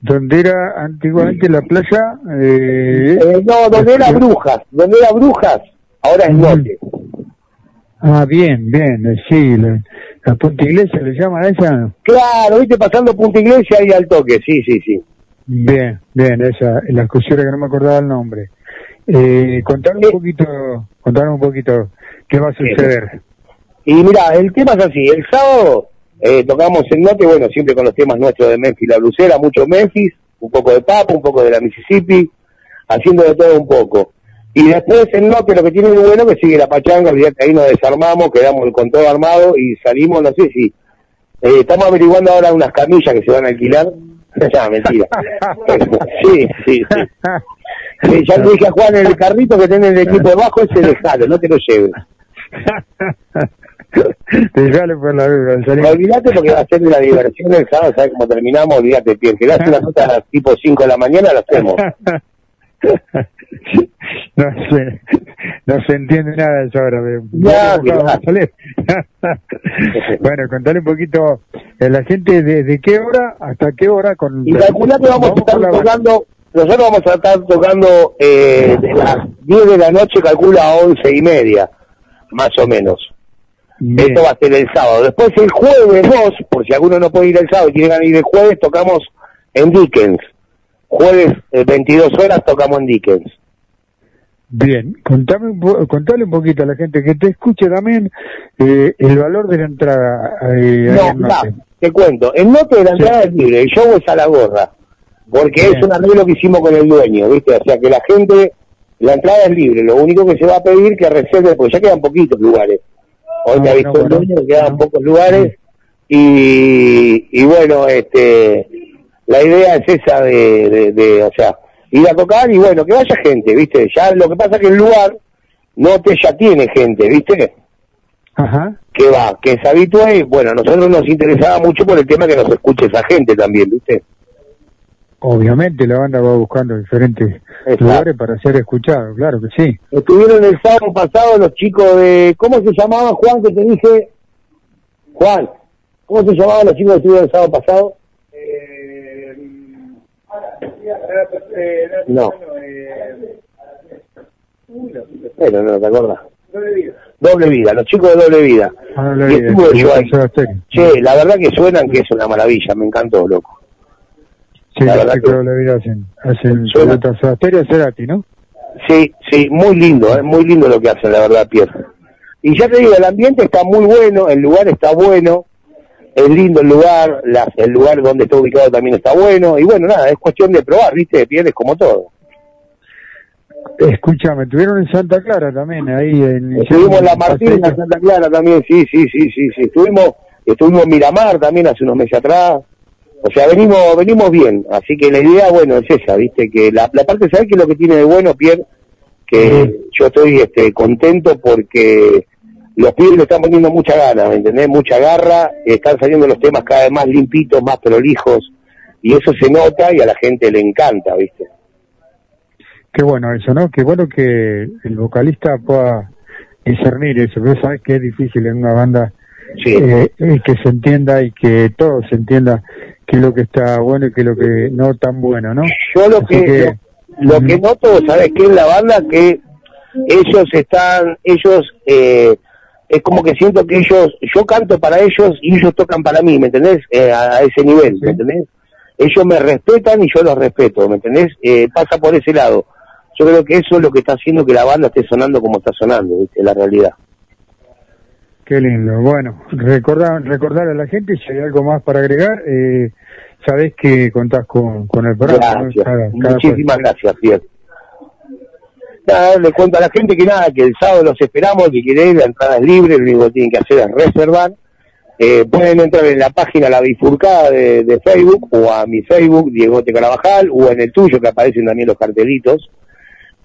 Donde era antiguamente la playa. Eh, Eh, no, donde era Brujas, donde era Brujas, ahora es Note. Ah, bien, bien, eh, sí, la, la Punta Iglesia le llaman a esa. Claro, viste, pasando Punta Iglesia y al toque, sí, sí, sí. Bien, bien, esa, la excursión que no me acordaba el nombre. Eh, contar un poquito, contar un poquito qué va a suceder. Y mira, el tema es así, el sábado eh, tocamos en Note, bueno, siempre con los temas nuestros de Memphis, la blusera, mucho Memphis, un poco de Papa, un poco de la Mississippi, haciendo de todo un poco. Y después en Note lo que tiene de bueno que sigue la pachanga, ahí nos desarmamos, quedamos con todo armado y salimos, no sé si, eh, estamos averiguando ahora unas camillas que se van a alquilar. [laughs] ya, mentira. [laughs] sí, sí, sí. [laughs] Sí, ya le dije a Juan el carrito que tiene el equipo debajo, ese dejalo, no te lo lleves. Dejale por la duda. salimos. Olvídate porque va a ser una diversión el sábado, ¿sabes cómo terminamos? Olvídate, Pierre, que hace una nota a las [laughs] tipo 5 de la mañana, lo hacemos. [laughs] no sé, no se entiende nada de eso ahora. Ya, [laughs] bueno, contale un poquito a la gente de, de qué hora hasta qué hora con... Y calculá que vamos a estar la- tocando, nosotros vamos a estar tocando eh, de las 10 de la noche, calcula a 11 y media, más o menos. Bien. Esto va a ser el sábado. Después el jueves 2, por si alguno no puede ir el sábado y quieren ir el jueves, tocamos en Dickens. Jueves eh, 22 horas tocamos en Dickens. Bien, contame un po- contale un poquito a la gente que te escuche también eh, el valor de la entrada. eh, No, Note. te cuento. El note de la entrada es libre, el show es a la gorra. Porque Bien. es un arreglo que hicimos con el dueño, ¿viste? O sea que la gente, la entrada es libre. Lo único que se va a pedir que reserve, porque ya quedan poquitos lugares. Hoy me Ah, avisó no, el dueño que quedan pocos lugares. Y, y bueno, este la idea es esa de, de, de, o sea, ir a tocar y bueno, que vaya gente, ¿viste? Ya lo que pasa es que el lugar, Note ya tiene gente, ¿viste? Ajá. que va, que es habitual y bueno, a nosotros nos interesaba mucho por el tema que nos escuche esa gente también, ¿viste? Obviamente la banda va buscando diferentes Exacto. lugares para ser escuchado, claro que sí. Estuvieron el sábado pasado los chicos de, ¿cómo se llamaban Juan que te dije? Juan, ¿cómo se llamaban los chicos que estuvieron el sábado pasado? No. Pero no, ¿te acuerdas? Doble vida, los chicos de doble vida. Ah, no lo Y vi, estuve sí, yo ahí. eso estoy. Che, la verdad que suenan que es una maravilla, me encantó, loco. Sí, La la que vida hacen, hacen Suena- pelotas a Stereo Cerati, ¿no? Sí, sí, muy lindo, ¿eh? muy lindo lo que hacen, la verdad, Pierre. Y ya te digo, el ambiente está muy bueno, el lugar está bueno, es lindo el lugar, la- el lugar donde está ubicado también está bueno, y bueno, nada, es cuestión de probar, ¿viste? Pierre, es como todo. Escúchame, estuvieron en Santa Clara también, ahí en... Estuvimos en La Martina, en Santa Clara también, sí, sí, sí, sí, sí. Estuvimos, estuvimos en Miramar también hace unos meses atrás. O sea, venimos, venimos bien. Así que la idea, bueno, es esa, viste, que la, la parte, ¿sabes qué es lo que tiene de bueno, Pierre? Que yo estoy este, contento porque los pibes le están poniendo mucha gana, ¿me entendés? Mucha garra, están saliendo los temas cada vez más limpitos, más prolijos, y eso se nota y a la gente le encanta, ¿viste? Qué bueno eso, ¿no? Qué bueno que el vocalista pueda discernir eso, pero sabes que es difícil en una banda eh, eh, que se entienda y que todo se entienda qué es lo que está bueno y qué es lo que no tan bueno, ¿no? Yo lo Así que, lo, lo que noto, ¿sabes qué? En la banda que ellos están, ellos, eh, es como que siento que ellos, yo canto para ellos y ellos tocan para mí, ¿me entendés? Eh, a, a ese nivel, ¿me entendés? ellos me respetan y yo los respeto, ¿me entendés? Eh, pasa por ese lado. Yo creo que eso es lo que está haciendo que la banda esté sonando como está sonando, ¿viste? La realidad. Qué lindo. Bueno, recordar, recordar a la gente si hay algo más para agregar. Eh, sabés que contás con, con el programa. ¿no? Gracias. Cada- cada Muchísimas gracias, Fiel. Nada, le cuento a la gente que nada, que el sábado los esperamos, que quiere ir, la entrada es libre, lo único que tienen que hacer es reservar. Eh, pueden entrar en la página La Bifurcada de, de Facebook o a mi Facebook, Diego Te Carabajal, o en el tuyo que aparecen también los cartelitos.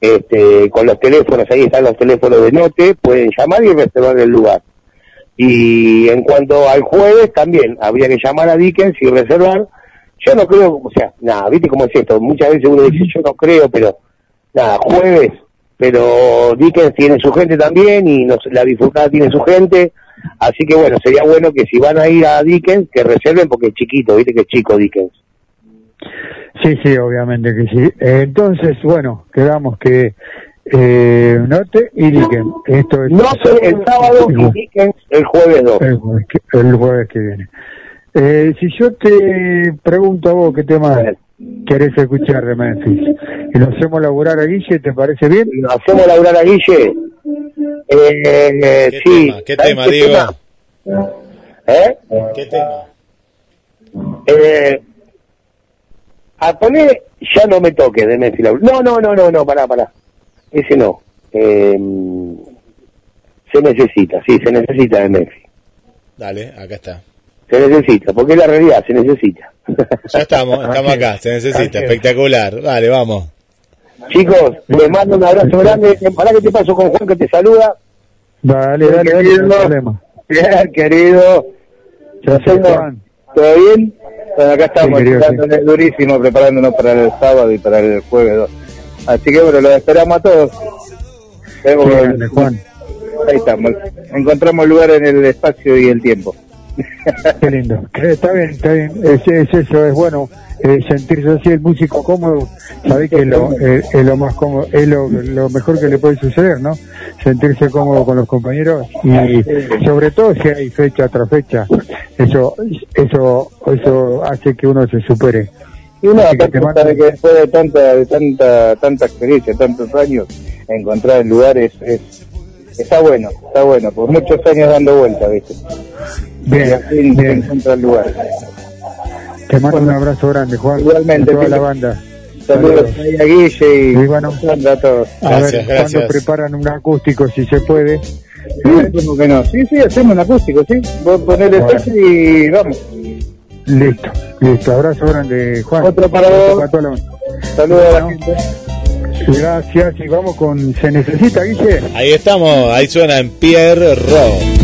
Este, con los teléfonos, ahí están los teléfonos de Note, pueden llamar y reservar el lugar. Y en cuanto al jueves, también habría que llamar a Dickens y reservar. Yo no creo, o sea, nada, viste cómo es esto. Muchas veces uno dice, yo no creo, pero nada, jueves, pero Dickens tiene su gente también y nos, la bifurcada tiene su gente. Así que bueno, sería bueno que si van a ir a Dickens, que reserven porque es chiquito, viste que es chico Dickens. Sí, sí, obviamente que sí. Entonces, bueno, quedamos que eh, Note y Dicken. Esto es Note el sábado y Dickens el jueves 2. El, jueves que- el jueves que viene. Eh, si yo te pregunto a vos qué tema querés escuchar de Memphis y lo hacemos laburar a Guille, ¿te parece bien? Lo hacemos laburar a Guille. Eh, ¿Qué sí. tema? ¿Qué ¿sabes tema, Diego? tema? ¿Eh? ¿Qué tema? Eh, a poner ya no me toques de Memphis. No, no, no, no, no, pará, pará. Ese no. Eh, se necesita, sí, se necesita de Memphis. Dale, acá está. Se necesita, porque es la realidad, se necesita. Ya estamos, [laughs] estamos acá, se necesita, espectacular. Dale, vamos. Chicos, les mando un abrazo grande. Para que te paso con Juan que te saluda. Dale, dale, dale, querido. no hay problema. Bien, querido. ¿Todo bien? Bueno, acá estamos, Sí, querido, dándole durísimo, preparándonos para el sábado y para el jueves 2. Así que bueno, los esperamos a todos. Vemos grande, Juan. Ahí estamos. Encontramos lugar en el espacio y el tiempo. Qué lindo. [laughs] Está bien, está bien. Es, es eso, es bueno eh, sentirse así, el músico cómodo. Sabés que es lo, [laughs] eh, es lo más cómodo, es lo, lo mejor que le puede suceder, ¿no? Sentirse cómodo con los compañeros y sobre todo si hay fecha tras fecha. Eso, eso, eso hace que uno se supere. Y uno aparte sabe que después de tanta, de tanta, tanta experiencia, tantos años, encontrar el lugar es, es- está bueno, está bueno, por muchos años dando vueltas, ¿viste? Bien, bien. encuentra el lugar. Te mando un abrazo grande, Juan. Igualmente, y toda la banda. Saludos a Guille y, Y bueno. A todos. A ver cuándo preparan un acústico, si se puede. Sí, ¿cómo que no? Sí, sí, hacemos un acústico, sí. Vos ponele Bueno. fecha y vamos. Listo, listo. Abrazo grande, Juan. Otro para vos. Saludos a la Bueno. gente. Gracias y vamos con Se Necesita, Guille. Ahí estamos, ahí suena en Pierre Rock.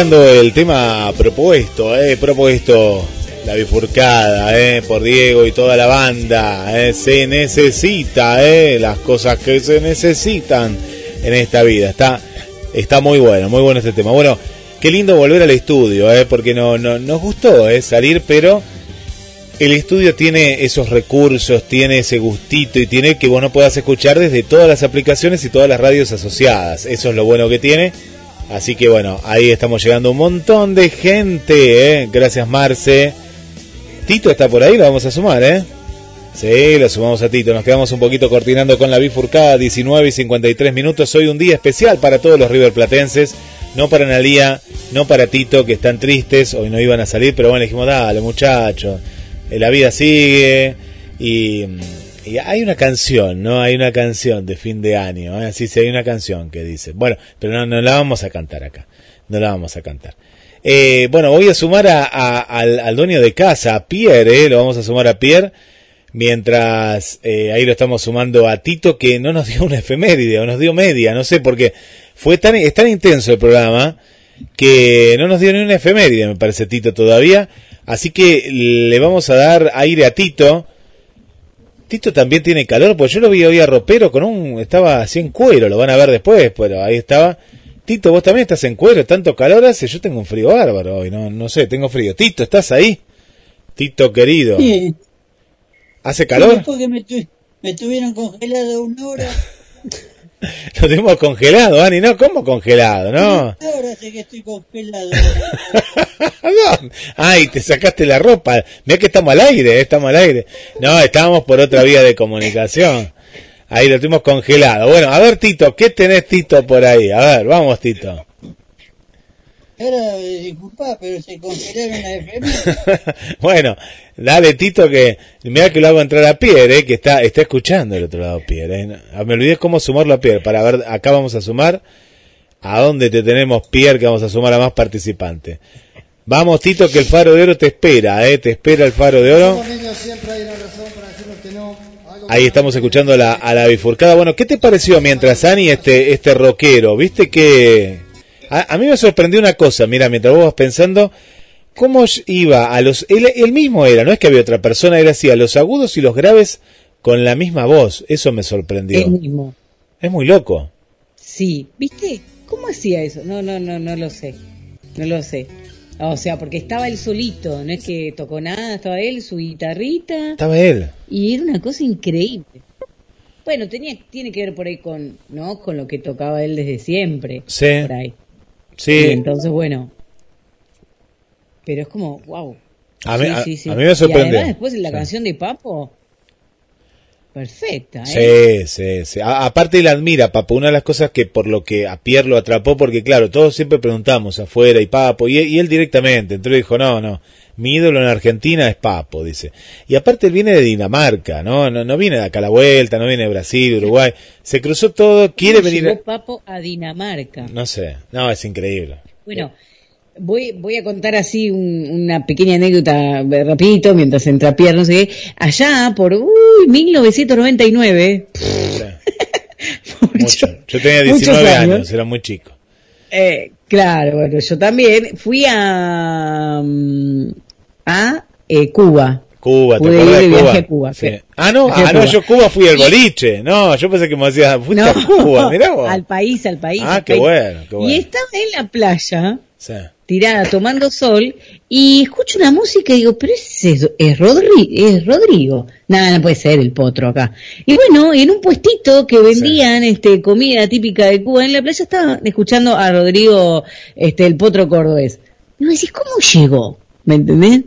El tema propuesto, eh, propuesto la bifurcada, eh, por Diego y toda la banda. eh, se necesita, las cosas que se necesitan en esta vida. Está, está muy bueno, muy bueno este tema. Bueno, qué lindo volver al estudio, porque no, no, nos gustó salir, pero el estudio tiene esos recursos, tiene ese gustito y tiene que vos no puedas escuchar desde todas las aplicaciones y todas las radios asociadas. Eso es lo bueno que tiene. Así que bueno, ahí estamos llegando un montón de gente. ¿eh? Gracias Marce. Tito está por ahí, lo vamos a sumar, ¿eh? Sí, lo sumamos a Tito. Nos quedamos un poquito cortinando con la bifurcada, 19 y 53 minutos. Hoy un día especial para todos los River Platenses. No para Analía, no para Tito, que están tristes. Hoy no iban a salir, pero bueno, dijimos, dale muchachos. eh, La vida sigue. Y, y hay una canción, ¿no? Hay una canción de fin de año. ¿eh? Así sí, hay una canción que dice. Bueno, pero no, no la vamos a cantar acá. No la vamos a cantar. Eh, bueno, voy a sumar a, a- al, al dueño de casa, a Pierre, ¿eh? lo vamos a sumar a Pierre, mientras eh, ahí lo estamos sumando a Tito, que no nos dio una efeméride, o nos dio media, no sé, porque fue tan, es tan intenso el programa, que no nos dio ni una efeméride, me parece Tito todavía, así que le vamos a dar aire a Tito. Tito también tiene calor, pues yo lo vi hoy a ropero con un, estaba así en cuero, lo van a ver después, pero ahí estaba. Tito, vos también estás en cuero, tanto calor hace, yo tengo un frío bárbaro hoy, no, no sé, tengo frío. Tito, ¿estás ahí? Tito querido. Sí. ¿Hace calor? Después que me, tu- me tuvieron congelado una hora, [laughs] [laughs] Lo tenemos congelado, Ani, ¿no? ¿Cómo congelado? No. ahora sé que estoy congelado. [laughs] No. Ay, te sacaste la ropa. Mira que estamos al aire, eh, estamos al aire. No, estábamos por otra vía de comunicación. Ahí lo tuvimos congelado. Bueno, a ver, Tito, ¿qué tenés, Tito, por ahí? A ver, vamos, Tito. Ahora, eh, disculpa, pero se congelaron la FM. bueno, dale Tito que mira que lo hago entrar a Pierre, eh, que está está escuchando el otro lado Pierre. eh. Ah, Me olvidé cómo sumarlo a Pierre para ver acá vamos a sumar a dónde te tenemos Pierre que vamos a sumar a más participantes. Vamos Tito que el Faro de Oro te espera, eh, te espera el Faro de Oro. Una Ahí estamos escuchando a la, a la bifurcada. Bueno, ¿qué te pareció mientras Ani este este rockero? ¿Viste que a, a mí me sorprendió una cosa, mira, mientras vos vas pensando cómo iba a los él, él mismo era, no es que había otra persona, él hacía los agudos y los graves con la misma voz. Eso me sorprendió. El mismo. Es muy loco. Sí, ¿viste? ¿Cómo hacía eso? No, no, no, no lo sé. No lo sé. O sea, porque estaba él solito, no es que tocó nada, estaba él, su guitarrita. Estaba él. Y era una cosa increíble. Bueno, tenía, tiene que ver por ahí con, ¿no? Con lo que tocaba él desde siempre. Sí. Por ahí. Sí. Y entonces, bueno. Pero es como, wow. A mí- a- a mí me sorprendió. Y además después la canción de Papo, perfecta, ¿eh? Sí, sí, sí. A- aparte él admira, Papo, una de las cosas que por lo que a Pierre lo atrapó, porque claro, todos siempre preguntamos afuera y Papo, y, y él directamente entró y dijo, no, no, mi ídolo en Argentina es Papo, dice. Y aparte él viene de Dinamarca, ¿no? No, no viene de acá a la vuelta, no viene de Brasil, Uruguay, se cruzó todo, quiere ¿Cómo venir llegó a... Papo a Dinamarca. No sé, no, es increíble. Bueno, voy, voy a contar así un- una pequeña anécdota eh, rapidito mientras entra Pierre, no sé qué. Allá por uy, 1999, [laughs] Mucho. Yo tenía muchos 19 años. años. era muy chico. eh, claro, bueno, yo también fui a, mm, a eh, Cuba. Cuba, ¿te Pude ir de Cuba? viaje a Cuba, Sí. Ah, no, ah, no, Cuba. yo Cuba fui al boliche. No, yo pensé que me decías, fuiste a [laughs] Cuba, mirá vos. al país, al país. Ah, al qué país. bueno, qué bueno. Y estaba en la playa, Sí. tirada tomando sol, y escucho una música y digo, pero ese es, es, Rodri- es Rodrigo. Nada, no puede ser el potro acá. Y bueno, en un puestito que vendían este comida típica de Cuba en la playa, estaba escuchando a Rodrigo, este el potro cordobés. Y me decís, ¿cómo llegó? ¿Me entendés?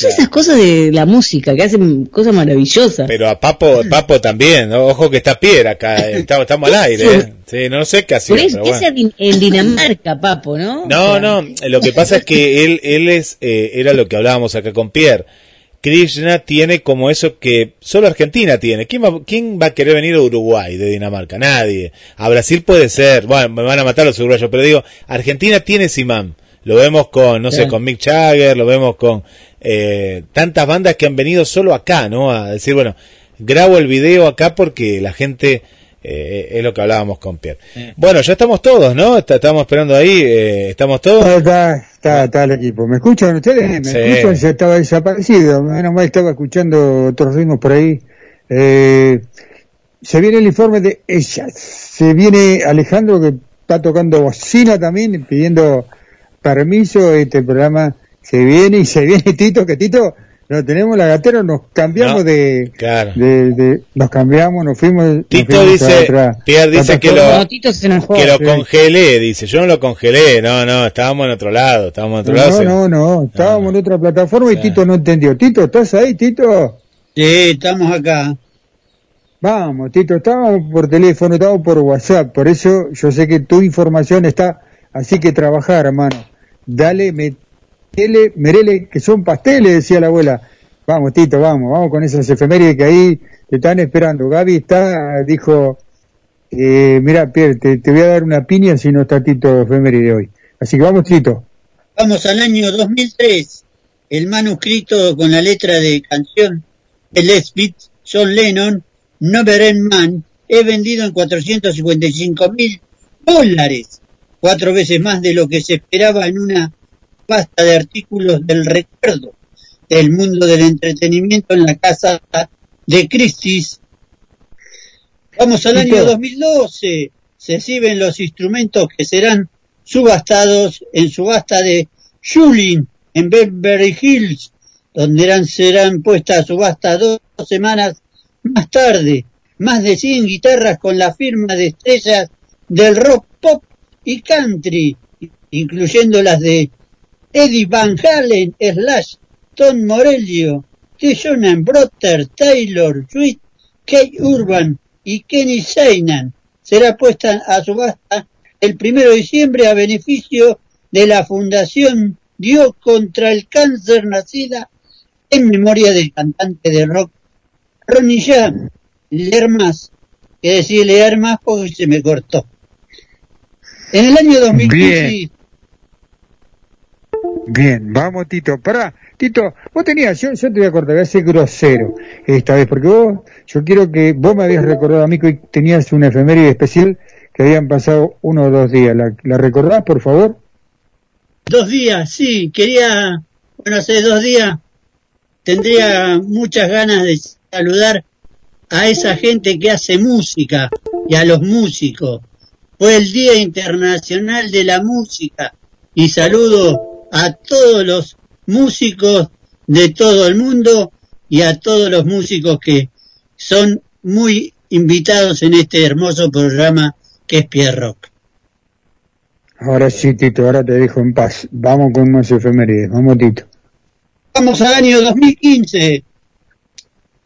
Son esas cosas de la música que hacen cosas maravillosas. Pero a Papo, Papo también, ¿no? ojo que está Piedra acá, [laughs] estamos, estamos al aire, ¿eh? Sí, no sé qué hacía, pero ese bueno. es en Dinamarca, papo, ¿no? No, no, lo que pasa es que él, él es, eh, era lo que hablábamos acá con Pierre. Krishna tiene como eso que solo Argentina tiene. ¿Quién va, ¿Quién va a querer venir a Uruguay de Dinamarca? Nadie. A Brasil puede ser. Bueno, me van a matar los uruguayos, pero digo, Argentina tiene Simán. Lo vemos con, no sé, con Mick Jagger, lo vemos con eh, tantas bandas que han venido solo acá, ¿no? A decir, bueno, grabo el video acá porque la gente, eh, es lo que hablábamos con Pierre. Bueno, ya estamos todos, ¿no? Está- Estamos esperando ahí, eh, estamos todos. Está, está, está, está el equipo. ¿Me escuchan ustedes? ¿Me Sí. escuchan? Ya estaba desaparecido. Menos mal estaba escuchando otros ritmos por ahí. Eh, se viene el informe de ellas. Se viene Alejandro que está tocando bocina también, pidiendo permiso. Este programa se viene y se viene Tito, que Tito, no tenemos la gatera, nos cambiamos No, de, claro. de, de- nos cambiamos, nos fuimos. nos Tito fuimos dice, otra Pierre dice que lo. No, Tito se enojó. que lo Sí. congelé, dice, yo no lo congelé, no, no, estábamos en otro lado, estábamos en otro lado. No, no, no, estábamos en otra plataforma y Tito no entendió. Tito, ¿estás ahí, Tito? Sí, estamos acá. Vamos, Tito, estábamos por teléfono, estábamos por WhatsApp, por eso yo sé que tu información está, así que trabajar, hermano. Dale, metele, merele, que son pasteles, decía la abuela. Vamos, Tito, vamos, vamos con esas efemérides que ahí te están esperando. Gaby está, dijo, eh, mira, Pierre, te, voy a dar una piña si no está Tito efeméride hoy. Así que vamos, Tito. Vamos al año 2003. El manuscrito con la letra de canción de Les Beats, John Lennon, Never End Man, es vendido en 455 mil dólares, cuatro veces más de lo que se esperaba en una pasta de artículos del recuerdo del mundo del entretenimiento en la casa de Christie's. Vamos al año 2012. Se exhiben los instrumentos que serán subastados en subasta de Shulin en Beverly Hills, donde eran, serán puestas a subasta dos semanas más tarde. Más de 100 guitarras con la firma de estrellas del rock y country, incluyendo las de Eddie Van Halen, Slash, Tom Morello. Jonan Brotter, Taylor Swift, Kate Urban y Kenny Seinan. Será puesta a subasta el primero de diciembre a beneficio de la Fundación Dios contra el Cáncer nacida en memoria del cantante de rock Ronnie James. Leer más, que decir leer más porque se me cortó. En el año 2015... Bien. Bien, vamos Tito. Pará, Tito, vos tenías, yo, yo te voy a cortar, voy a ser grosero esta vez, porque vos, yo quiero que vos me habías recordado a mí que tenías una efeméride especial que habían pasado uno o dos días. ¿La, la recordás, por favor? Dos días, sí, quería, bueno, hace dos días tendría muchas ganas de saludar a esa gente que hace música y a los músicos. Fue el Día Internacional de la Música y saludo a todos los músicos de todo el mundo y a todos los músicos que son muy invitados en este hermoso programa que es Pierre Rock. Ahora sí, Tito, ahora te dejo en paz. Vamos con más efemérides. Vamos, Tito. Vamos al año 2015.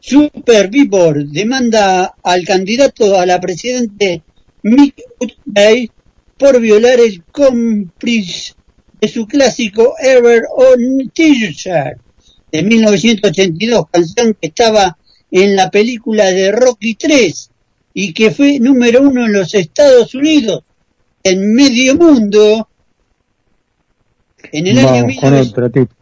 Super Billboard demanda al candidato a la presidente Mick por violar el cómplice de su clásico Ever on T-shirt de 1982, canción que estaba en la película de Rocky 3 y que fue número uno en los Estados Unidos, en medio mundo, en el, año, Vamos con 19 otra, Tito.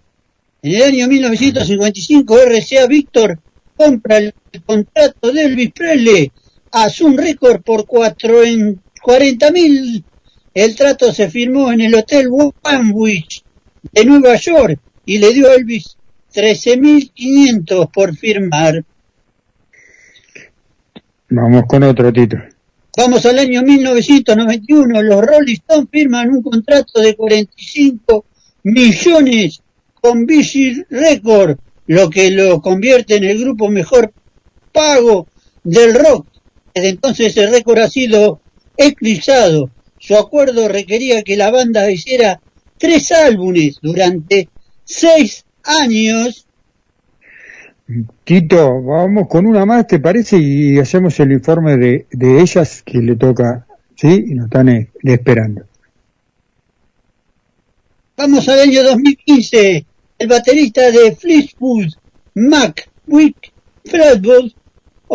en el año 1955 RCA Víctor compra el contrato de Elvis Presley a Sun Record por cuatro en 40 mil. El trato se firmó en el Hotel Sandwich de Nueva York y le dio a Elvis 13.500 por firmar. Vamos con otro, Tito. Vamos al año 1991, los Rolling Stones firman un contrato de 45 millones con Vichy Record, lo que lo convierte en el grupo mejor pago del rock. Desde entonces el récord ha sido eclipsado. Su acuerdo requería que la banda hiciera tres álbumes durante seis años. Tito, vamos con una más, ¿te parece? Y hacemos el informe de, de ellas que le toca, ¿sí? Y nos están eh, esperando. Vamos al año 2015. El baterista de Fleetwood Mac Wick Fredwood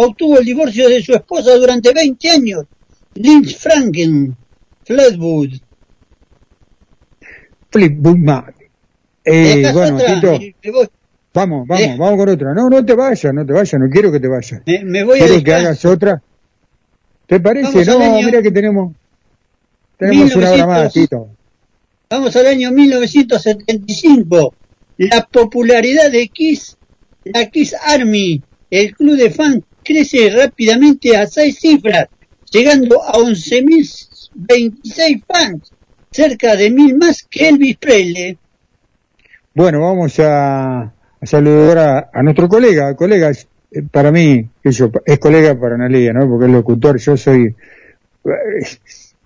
obtuvo el divorcio de su esposa durante 20 años. Lynch Franken Fleetwood. Fleetwood Mac. Eh, bueno, Tito, y me voy, vamos, vamos, Eh. vamos con otra. No, no te vayas, no te vayas, no quiero que te vayas. me, me voy a ¿Quieres que hagas otra? ¿Te parece? Vamos No, mira que tenemos, tenemos una hora más, 1900. Tito. Vamos al año 1975. La popularidad de Kiss, la Kiss Army, el club de fans crece rápidamente a seis cifras, llegando a 11.026 fans, cerca de mil más que Elvis Presley. Bueno, vamos a, saludar a, nuestro colega, colega, eh, para mí, es colega para Analia, ¿no? Porque es locutor, yo soy,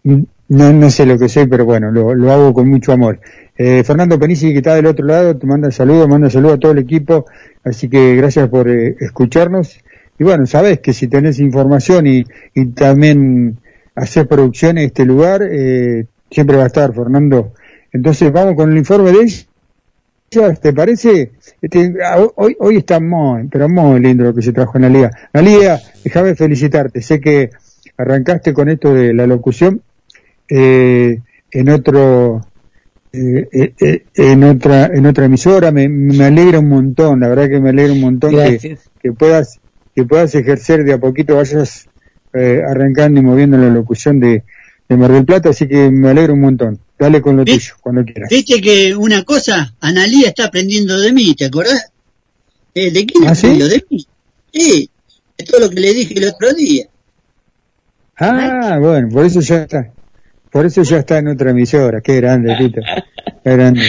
no, no sé lo que soy, pero bueno, lo, lo hago con mucho amor. Eh, Fernando Penici, que está del otro lado, te manda saludos, manda saludos a todo el equipo, así que gracias por eh, escucharnos. Y bueno, sabes que si tenés información y, y también hacer producción en este lugar, eh, siempre va a estar, Fernando. Entonces vamos con el informe de ella. ¿Te parece? Este, hoy, hoy está muy, pero muy lindo lo que se trajo en la liga. La liga, déjame felicitarte. Sé que arrancaste con esto de la locución eh, en otro, eh, eh, eh, en otra, en otra emisora. Me, me alegra un montón. La verdad que me alegra un montón que, que puedas, que puedas ejercer de a poquito, vayas eh, arrancando y moviendo la locución de, de Mar del Plata. Así que me alegra un montón. Dale con lo tuyo, cuando quieras. Viste que una cosa, Analía está aprendiendo de mí, ¿te acordás? Eh, ¿De quién ¿Ah, sí? aprendió? De mí. Sí, de todo lo que le dije el otro día. Ah, bueno, por eso ya está. Por eso ya está en otra emisora. Qué grande, Tito. Qué grande.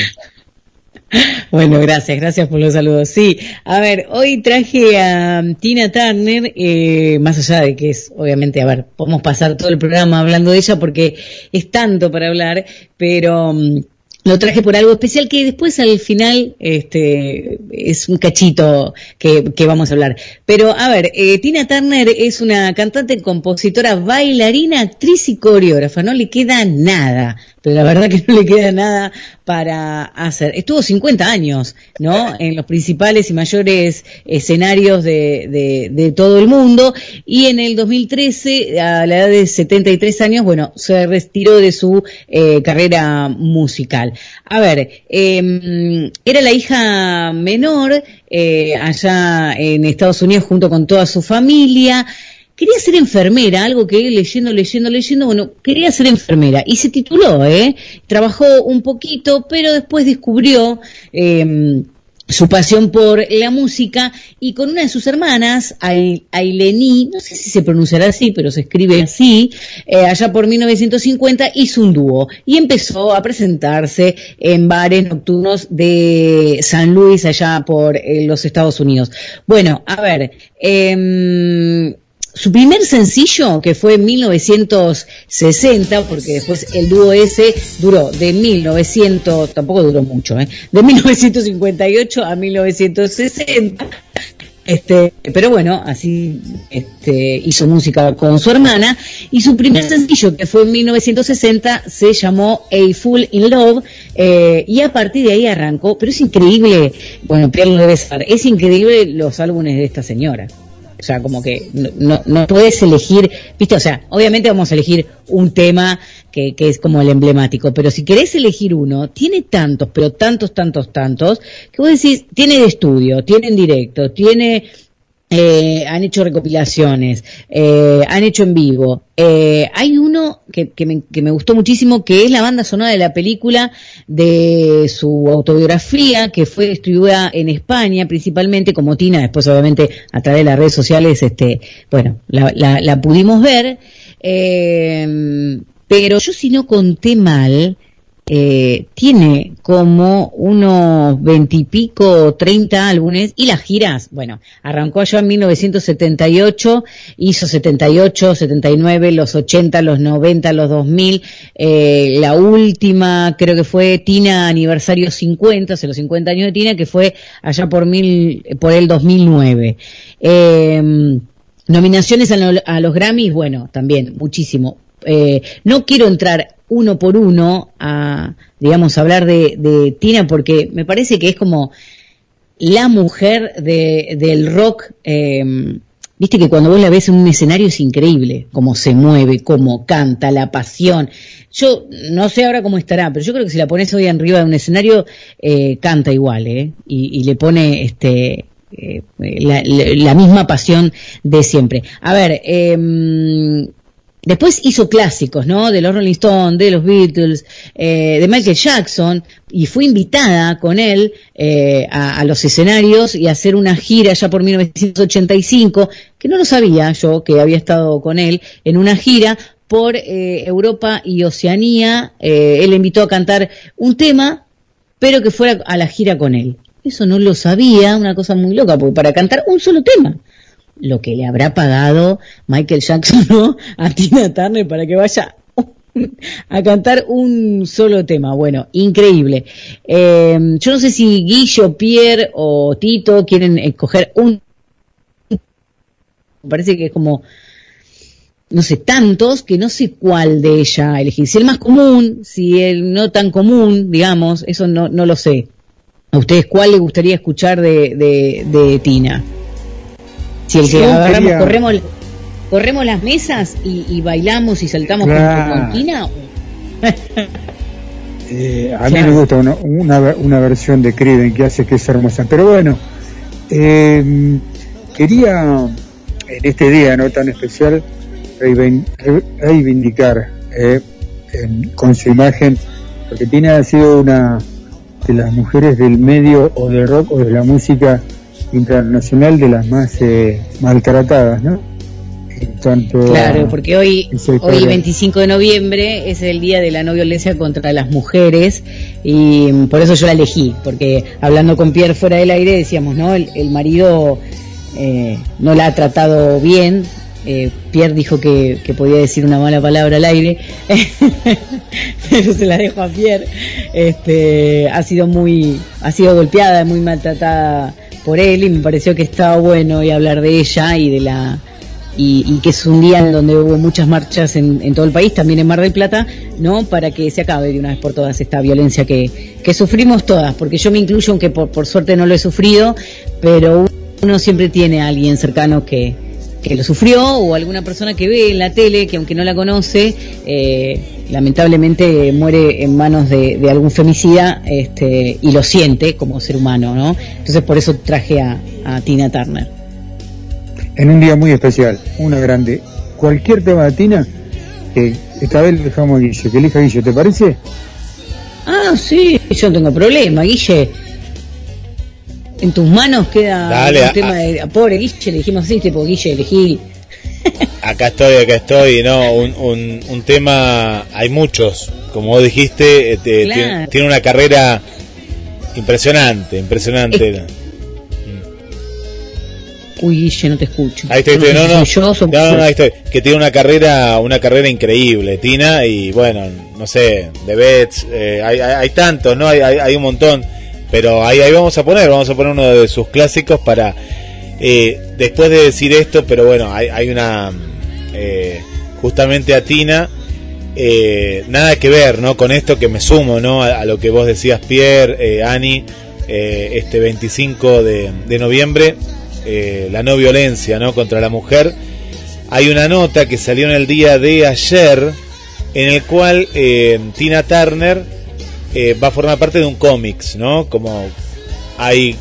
Bueno, gracias, gracias por los saludos. Sí, a ver, hoy traje a Tina Turner, eh, más allá de que es, obviamente, a ver, podemos pasar todo el programa hablando de ella porque es tanto para hablar, pero um, lo traje por algo especial que después al final este es un cachito que, que vamos a hablar. Pero a ver, eh, Tina Turner es una cantante, compositora, bailarina, actriz y coreógrafa. No le queda nada pero la verdad que no le queda nada para hacer. Estuvo 50 años, ¿no? En los principales y mayores escenarios de, de, de todo el mundo y en el 2013, a la edad de 73 años, bueno, se retiró de su eh, carrera musical. A ver, eh, era la hija menor eh, allá en Estados Unidos junto con toda su familia quería ser enfermera, algo que leyendo, leyendo, leyendo, bueno, quería ser enfermera y se tituló, ¿eh? Trabajó un poquito, pero después descubrió eh, su pasión por la música y con una de sus hermanas, Ailení, no sé si se pronunciará así, pero se escribe así, eh, allá por 1950 hizo un dúo y empezó a presentarse en bares nocturnos de San Luis, allá por eh, los Estados Unidos. Bueno, a ver, eh, su primer sencillo, que fue en 1960, porque después el dúo ese duró de 1900, tampoco duró mucho, ¿eh? de 1958 a 1960. Este, pero bueno, así este, hizo música con su hermana y su primer sencillo que fue en 1960 se llamó A Full in Love eh, y a partir de ahí arrancó, pero es increíble, bueno, Pierre lo debe saber, es increíble los álbumes de esta señora. O sea, como que no, no puedes elegir, viste, o sea, obviamente vamos a elegir un tema que, que es como el emblemático, pero si querés elegir uno, tiene tantos, pero tantos, tantos, tantos, que vos decís, tiene de estudio, tiene en directo, tiene eh, han hecho recopilaciones, eh, han hecho en vivo. Eh, hay uno que, que, me, que, me, gustó muchísimo, que es la banda sonora de la película de su autobiografía, que fue distribuida en España principalmente como Tina, después obviamente a través de las redes sociales, este, bueno, la, la, la pudimos ver. Eh, pero yo si no conté mal, eh, tiene como unos veintipico, treinta álbumes y las giras, bueno, arrancó allá en 1978, hizo 78, 79, los 80, los 90, los 2000, eh, la última creo que fue Tina aniversario 50, o sea, los 50 años de Tina, que fue allá por mil, por el 2009. Eh, nominaciones a, lo, a los Grammys, bueno, también muchísimo. Eh, no quiero entrar uno por uno a, digamos, hablar de, Tina porque me parece que es como la mujer de, del rock. Eh, Viste que cuando vos la ves en un escenario es increíble, cómo se mueve, cómo canta, la pasión. Yo no sé ahora cómo estará, pero yo creo que si la pones hoy arriba de un escenario, eh, canta igual, ¿eh? Y, y le pone este, eh, la, la, misma pasión de siempre. A ver, eh, Después hizo clásicos, ¿no? De los Rolling Stones, de los Beatles, eh, de Michael Jackson, y fue invitada con él eh, a, a, los escenarios y a hacer una gira ya por 1985, que no lo sabía yo, que había estado con él en una gira por eh, Europa y Oceanía. Eh, él le invitó a cantar un tema, pero que fuera a la gira con él. Eso no lo sabía, una cosa muy loca, porque para cantar un solo tema lo que le habrá pagado Michael Jackson [laughs] a Tina Turner para que vaya a cantar un solo tema. Bueno, increíble. Eh, yo no sé si Guillo, Pierre o Tito quieren escoger un... Me parece que es como, no sé, tantos que no sé cuál de ella elegir. Si el más común, si el no tan común, digamos, eso no, no lo sé. ¿A ustedes cuál les gustaría escuchar de, de, de Tina? Si el que agarramos, quería... corremos, corremos las mesas y, y bailamos y saltamos claro. con Tina. [laughs] eh, a claro. mí me gusta una, una, una, versión de Creeden que hace que es hermosa. Pero bueno, eh, quería en este día no tan especial reivindicar eh, en, con su imagen, porque Tina ha sido una de las mujeres del medio o del rock o de la música internacional de las más eh, maltratadas, ¿no? En tanto claro, porque hoy, hoy 25 de noviembre es el día de la no violencia contra las mujeres y por eso yo la elegí, porque hablando con Pierre fuera del aire decíamos, ¿no? El, el marido eh, no la ha tratado bien, eh, Pierre dijo que, que, podía decir una mala palabra al aire, [laughs] pero se la dejo a Pierre. Este, ha sido muy, ha sido golpeada, muy maltratada por él y me pareció que estaba bueno y hablar de ella y de la y, y que es un día en donde hubo muchas marchas en, en todo el país, también en Mar del Plata, ¿no? Para que se acabe de una vez por todas esta violencia que, que sufrimos todas, porque yo me incluyo, aunque por, por suerte no lo he sufrido, pero uno siempre tiene a alguien cercano que, que lo sufrió o alguna persona que ve en la tele que aunque no la conoce eh, lamentablemente muere en manos de, de algún femicida este, y lo siente como ser humano no entonces por eso traje a, a Tina Turner En un día muy especial, una grande. Cualquier tema de Tina, eh, esta vez le dejamos a Guille, que elija Guille, ¿te parece? ah sí yo no tengo problema Guille en tus manos queda Dale, un a- tema de a pobre Guille le dijimos así tipo Guille elegí [laughs] Acá estoy, acá estoy, no, un, un, un tema, hay muchos, como vos dijiste, eh, Claro. tiene, tiene una carrera impresionante, impresionante. uy Guille no te escucho. Ahí estoy, yo, no, no, ahí estoy, que tiene una carrera, una carrera increíble, Tina, y bueno, no sé, de Betts, eh, hay, hay, hay tantos, ¿no? Hay, hay, hay un montón, pero ahí, ahí vamos a poner, vamos a poner uno de sus clásicos para, eh, después de decir esto, pero bueno, hay, hay una, eh, justamente a Tina, eh, nada que ver, ¿no? Con esto que me sumo, ¿no? A, lo que vos decías, Pierre, eh, Ani, eh, este 25 de, de noviembre, eh, la no violencia, ¿no? Contra la mujer. Hay una nota que salió en el día de ayer, en el cual Tina Turner eh, va a formar parte de un cómics, ¿no? Como hay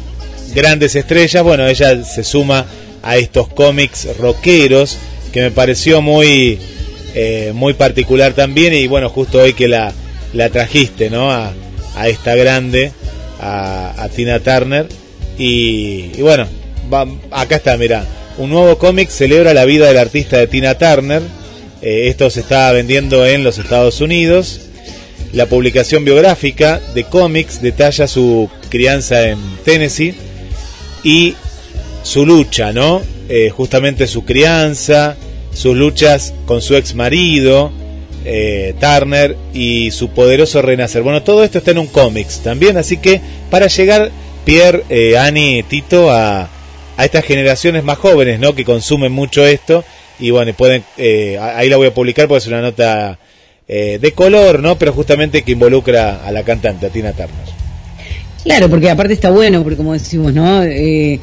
grandes estrellas, bueno, ella se suma a estos cómics rockeros que me pareció muy eh, muy particular también y bueno, justo hoy que la, la trajiste, ¿no? A, esta grande, a, Tina Turner y, y bueno, va- acá está, mira, un nuevo cómic celebra la vida del artista de Tina Turner, Eh, esto se está vendiendo en los Estados Unidos. La publicación biográfica de cómics detalla su crianza en Tennessee y su lucha, ¿no? Eh, justamente su crianza, sus luchas con su ex marido, eh, Turner, y su poderoso renacer. Bueno, todo esto está en un cómics también, así que para llegar, Pierre, eh, Annie, Tito, a, a estas generaciones más jóvenes, ¿no? Que consumen mucho esto, y bueno, pueden, eh, ahí la voy a publicar porque es una nota eh, de color, ¿no? Pero justamente que involucra a la cantante, a Tina Turner. Claro, porque aparte está bueno, porque como decimos, ¿no? Eh,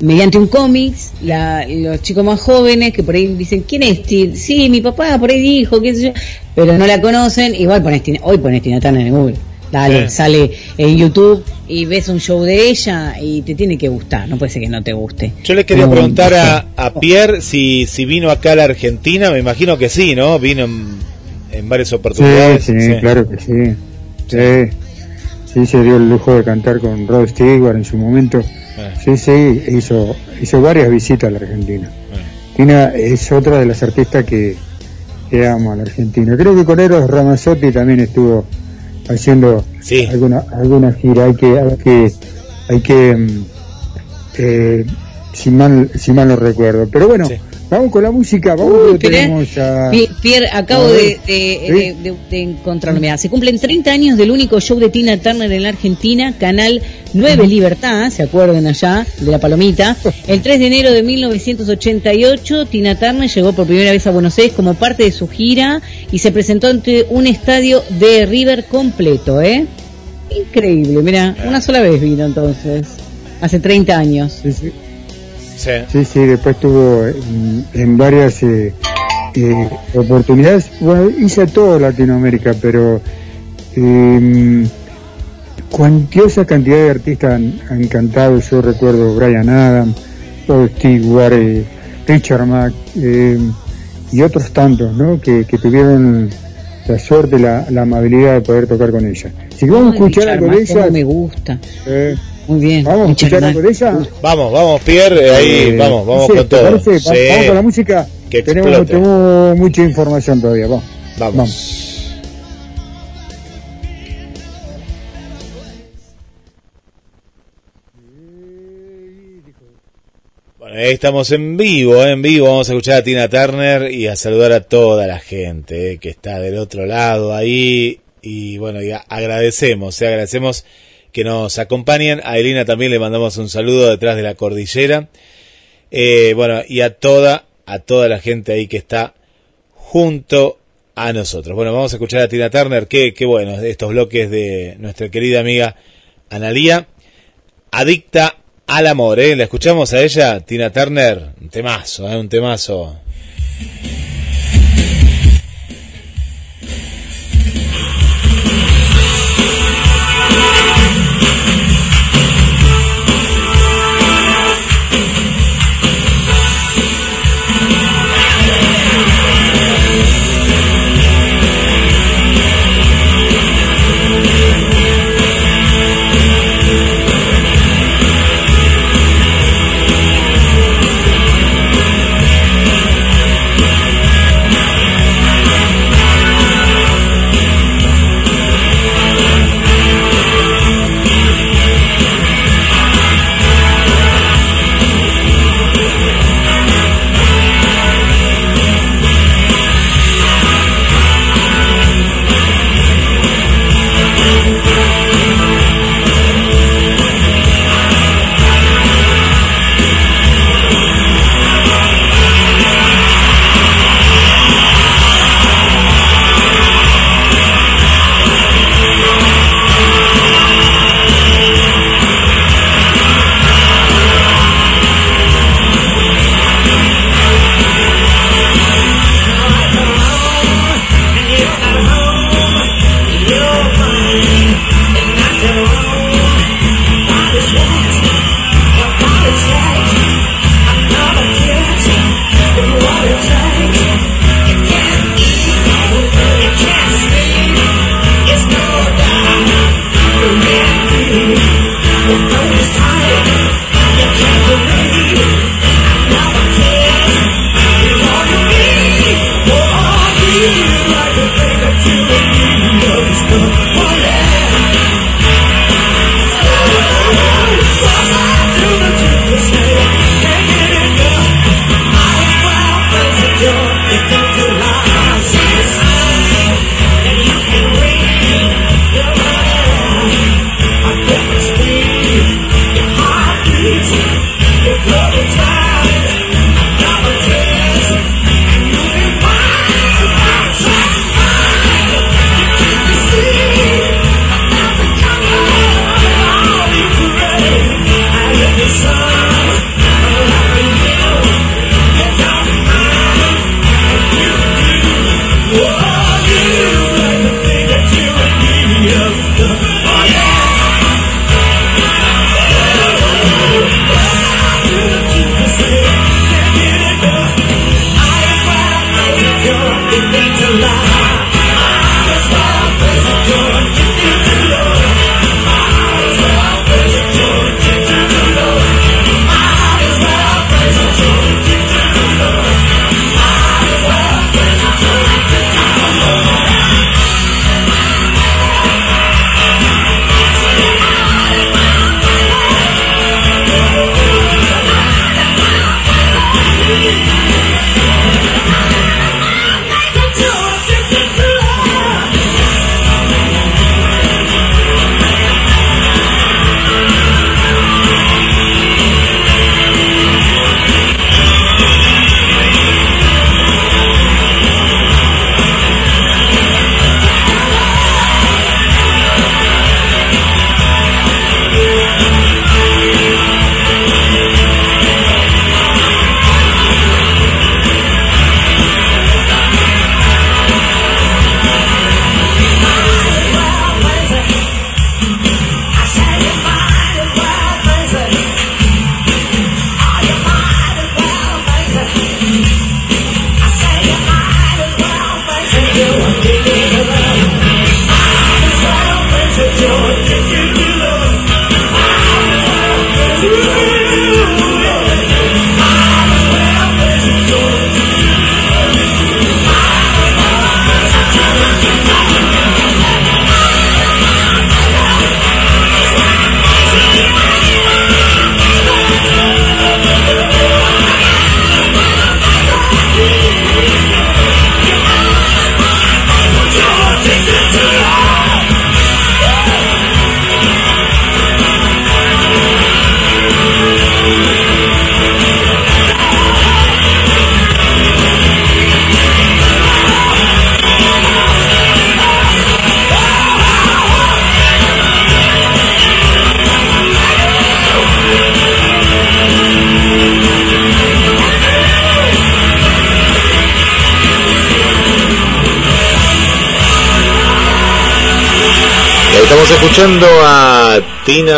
mediante un cómics, la- los chicos más jóvenes que por ahí dicen, ¿quién es Tina? Sí, mi papá por ahí dijo, qué sé yo, pero no la conocen, igual pones Tina, hoy pones Tina Turner en Google. Dale, Sí. sale en YouTube y ves un show de ella y te tiene que gustar, no puede ser que no te guste. Yo le quería preguntar a, a Pierre si, si vino acá a la Argentina, me imagino que sí, ¿no? Vino en, en varias Sí, oportunidades. sí, claro que sí. Sí. Sí, se dio el lujo de cantar con Rod Stewart en su momento. Sí, sí, hizo, hizo varias visitas a la Argentina. Tina es otra de las artistas que, que amo a la Argentina. Creo que con Eros Ramazzotti también estuvo haciendo alguna, alguna gira. Hay que, hay que, hay que mm, eh, si mal, si mal no recuerdo. Pero bueno, vamos con la música, vamos Uy, que tenemos a... Pi- Pierre, acabo A de, de, ¿Sí? de- se cumplen 30 años del único show de Tina Turner en la Argentina, Canal 9 Libertad, ¿se acuerdan allá? De la Palomita. [laughs] El 3 de enero de 1988, Tina Turner llegó por primera vez a Buenos Aires como parte de su gira y se presentó ante un estadio de River completo, ¿eh? Increíble, mira, una sola vez vino entonces, hace 30 años. Sí, sí. Sí. Sí, sí, después tuvo en, en varias eh, eh, oportunidades. Bueno, hice todo Latinoamérica, pero eh, cuantiosa cantidad de artistas han, han cantado. Yo recuerdo Brian Adams, Rod Stewart, eh, Richard Mack eh, y otros tantos, ¿no? Que, que tuvieron la suerte, la, la amabilidad de poder tocar con ella. Que vamos a escuchar algo de ella. me gusta. Eh, Muy bien. Vamos de ella. Vamos, vamos, Pierre, ahí Eh, vamos, vamos sí, con ¿te todo. parece? Va- Sí. Vamos con la música. Que tenemos, mucha información todavía. Vamos. Vamos. Bueno, ahí estamos en vivo, en vivo. Vamos a escuchar a Tina Turner y a saludar a toda la gente eh, que está del otro lado ahí. Y bueno, ya agradecemos, eh, agradecemos que nos acompañen. A Elina también le mandamos un saludo detrás de la cordillera. Eh, bueno, y a toda, a toda la gente ahí que está junto a nosotros. Bueno, vamos a escuchar a Tina Turner, qué, qué bueno, estos bloques de nuestra querida amiga Analía, adicta al amor, ¿eh? La escuchamos a ella, Tina Turner, un temazo, ¿eh? Un temazo.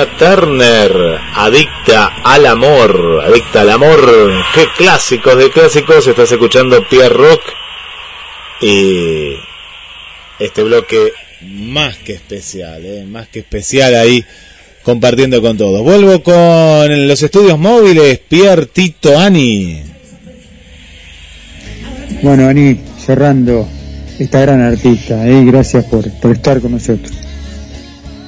Tina Turner, adicta al amor, adicta al amor. Qué clásicos de clásicos, estás escuchando Pierre Rock y este bloque más que especial, ¿eh? más que especial ahí compartiendo con todos. Vuelvo con los estudios móviles, Pierre Tito Ani. Bueno, Ani, cerrando esta gran artista, ¿eh? gracias por, por estar con nosotros.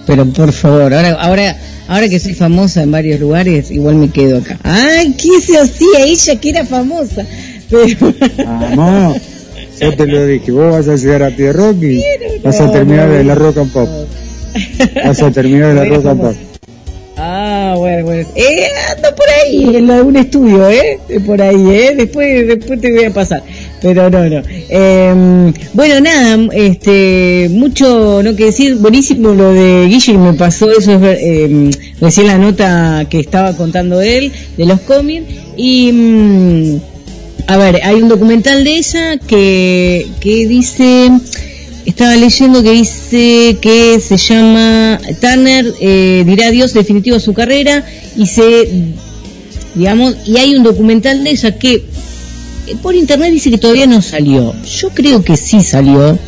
Pero por favor, ahora, ahora, ahora que soy famosa en varios lugares, igual me quedo acá. Ay, ¿qué se hacía ella que era famosa? Pero... Vamos, yo te lo dije, vos vas a llegar a Pierre Rock y vas a terminar de la rock and pop. Vas a terminar de la rock and pop. Ah, bueno, bueno. Eh, ando por ahí, en algún estudio, ¿eh? Por ahí, ¿eh? Después, después te voy a pasar. Pero no, no. Eh, bueno, nada, este, mucho no que decir. Buenísimo lo de Guille, me pasó eso, eh, recién la nota que estaba contando él, de los cómics. Y, mm, a ver, hay un documental de ella que, que dice estaba leyendo que dice que se llama Turner eh, dirá adiós definitivo a su carrera y se digamos y hay un documental de ella que por internet dice que todavía no salió. Yo creo que sí salió.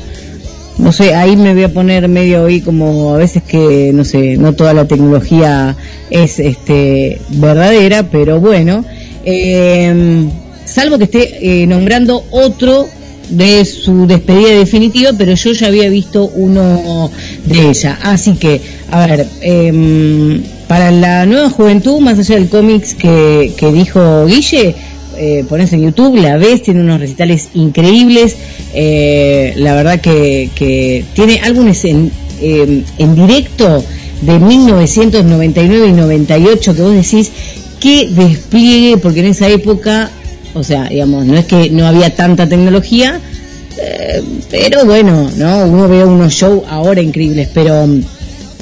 No sé ahí me voy a poner medio ahí como a veces que no sé no toda la tecnología es este verdadera pero bueno. Eh, salvo que esté eh, nombrando otro de su despedida definitiva, pero yo ya había visto uno de ella. Así que, a ver, eh, para la nueva juventud, más allá del cómics que, que dijo Guille, eh, pones en YouTube, la ves, tiene unos recitales increíbles, eh, la verdad que, que tiene álbumes en, eh, en directo de 1999 y 98 que vos decís, qué despliegue, porque en esa época o sea, digamos, no es que no había tanta tecnología, eh, pero bueno, ¿no? Uno ve unos shows ahora increíbles, pero,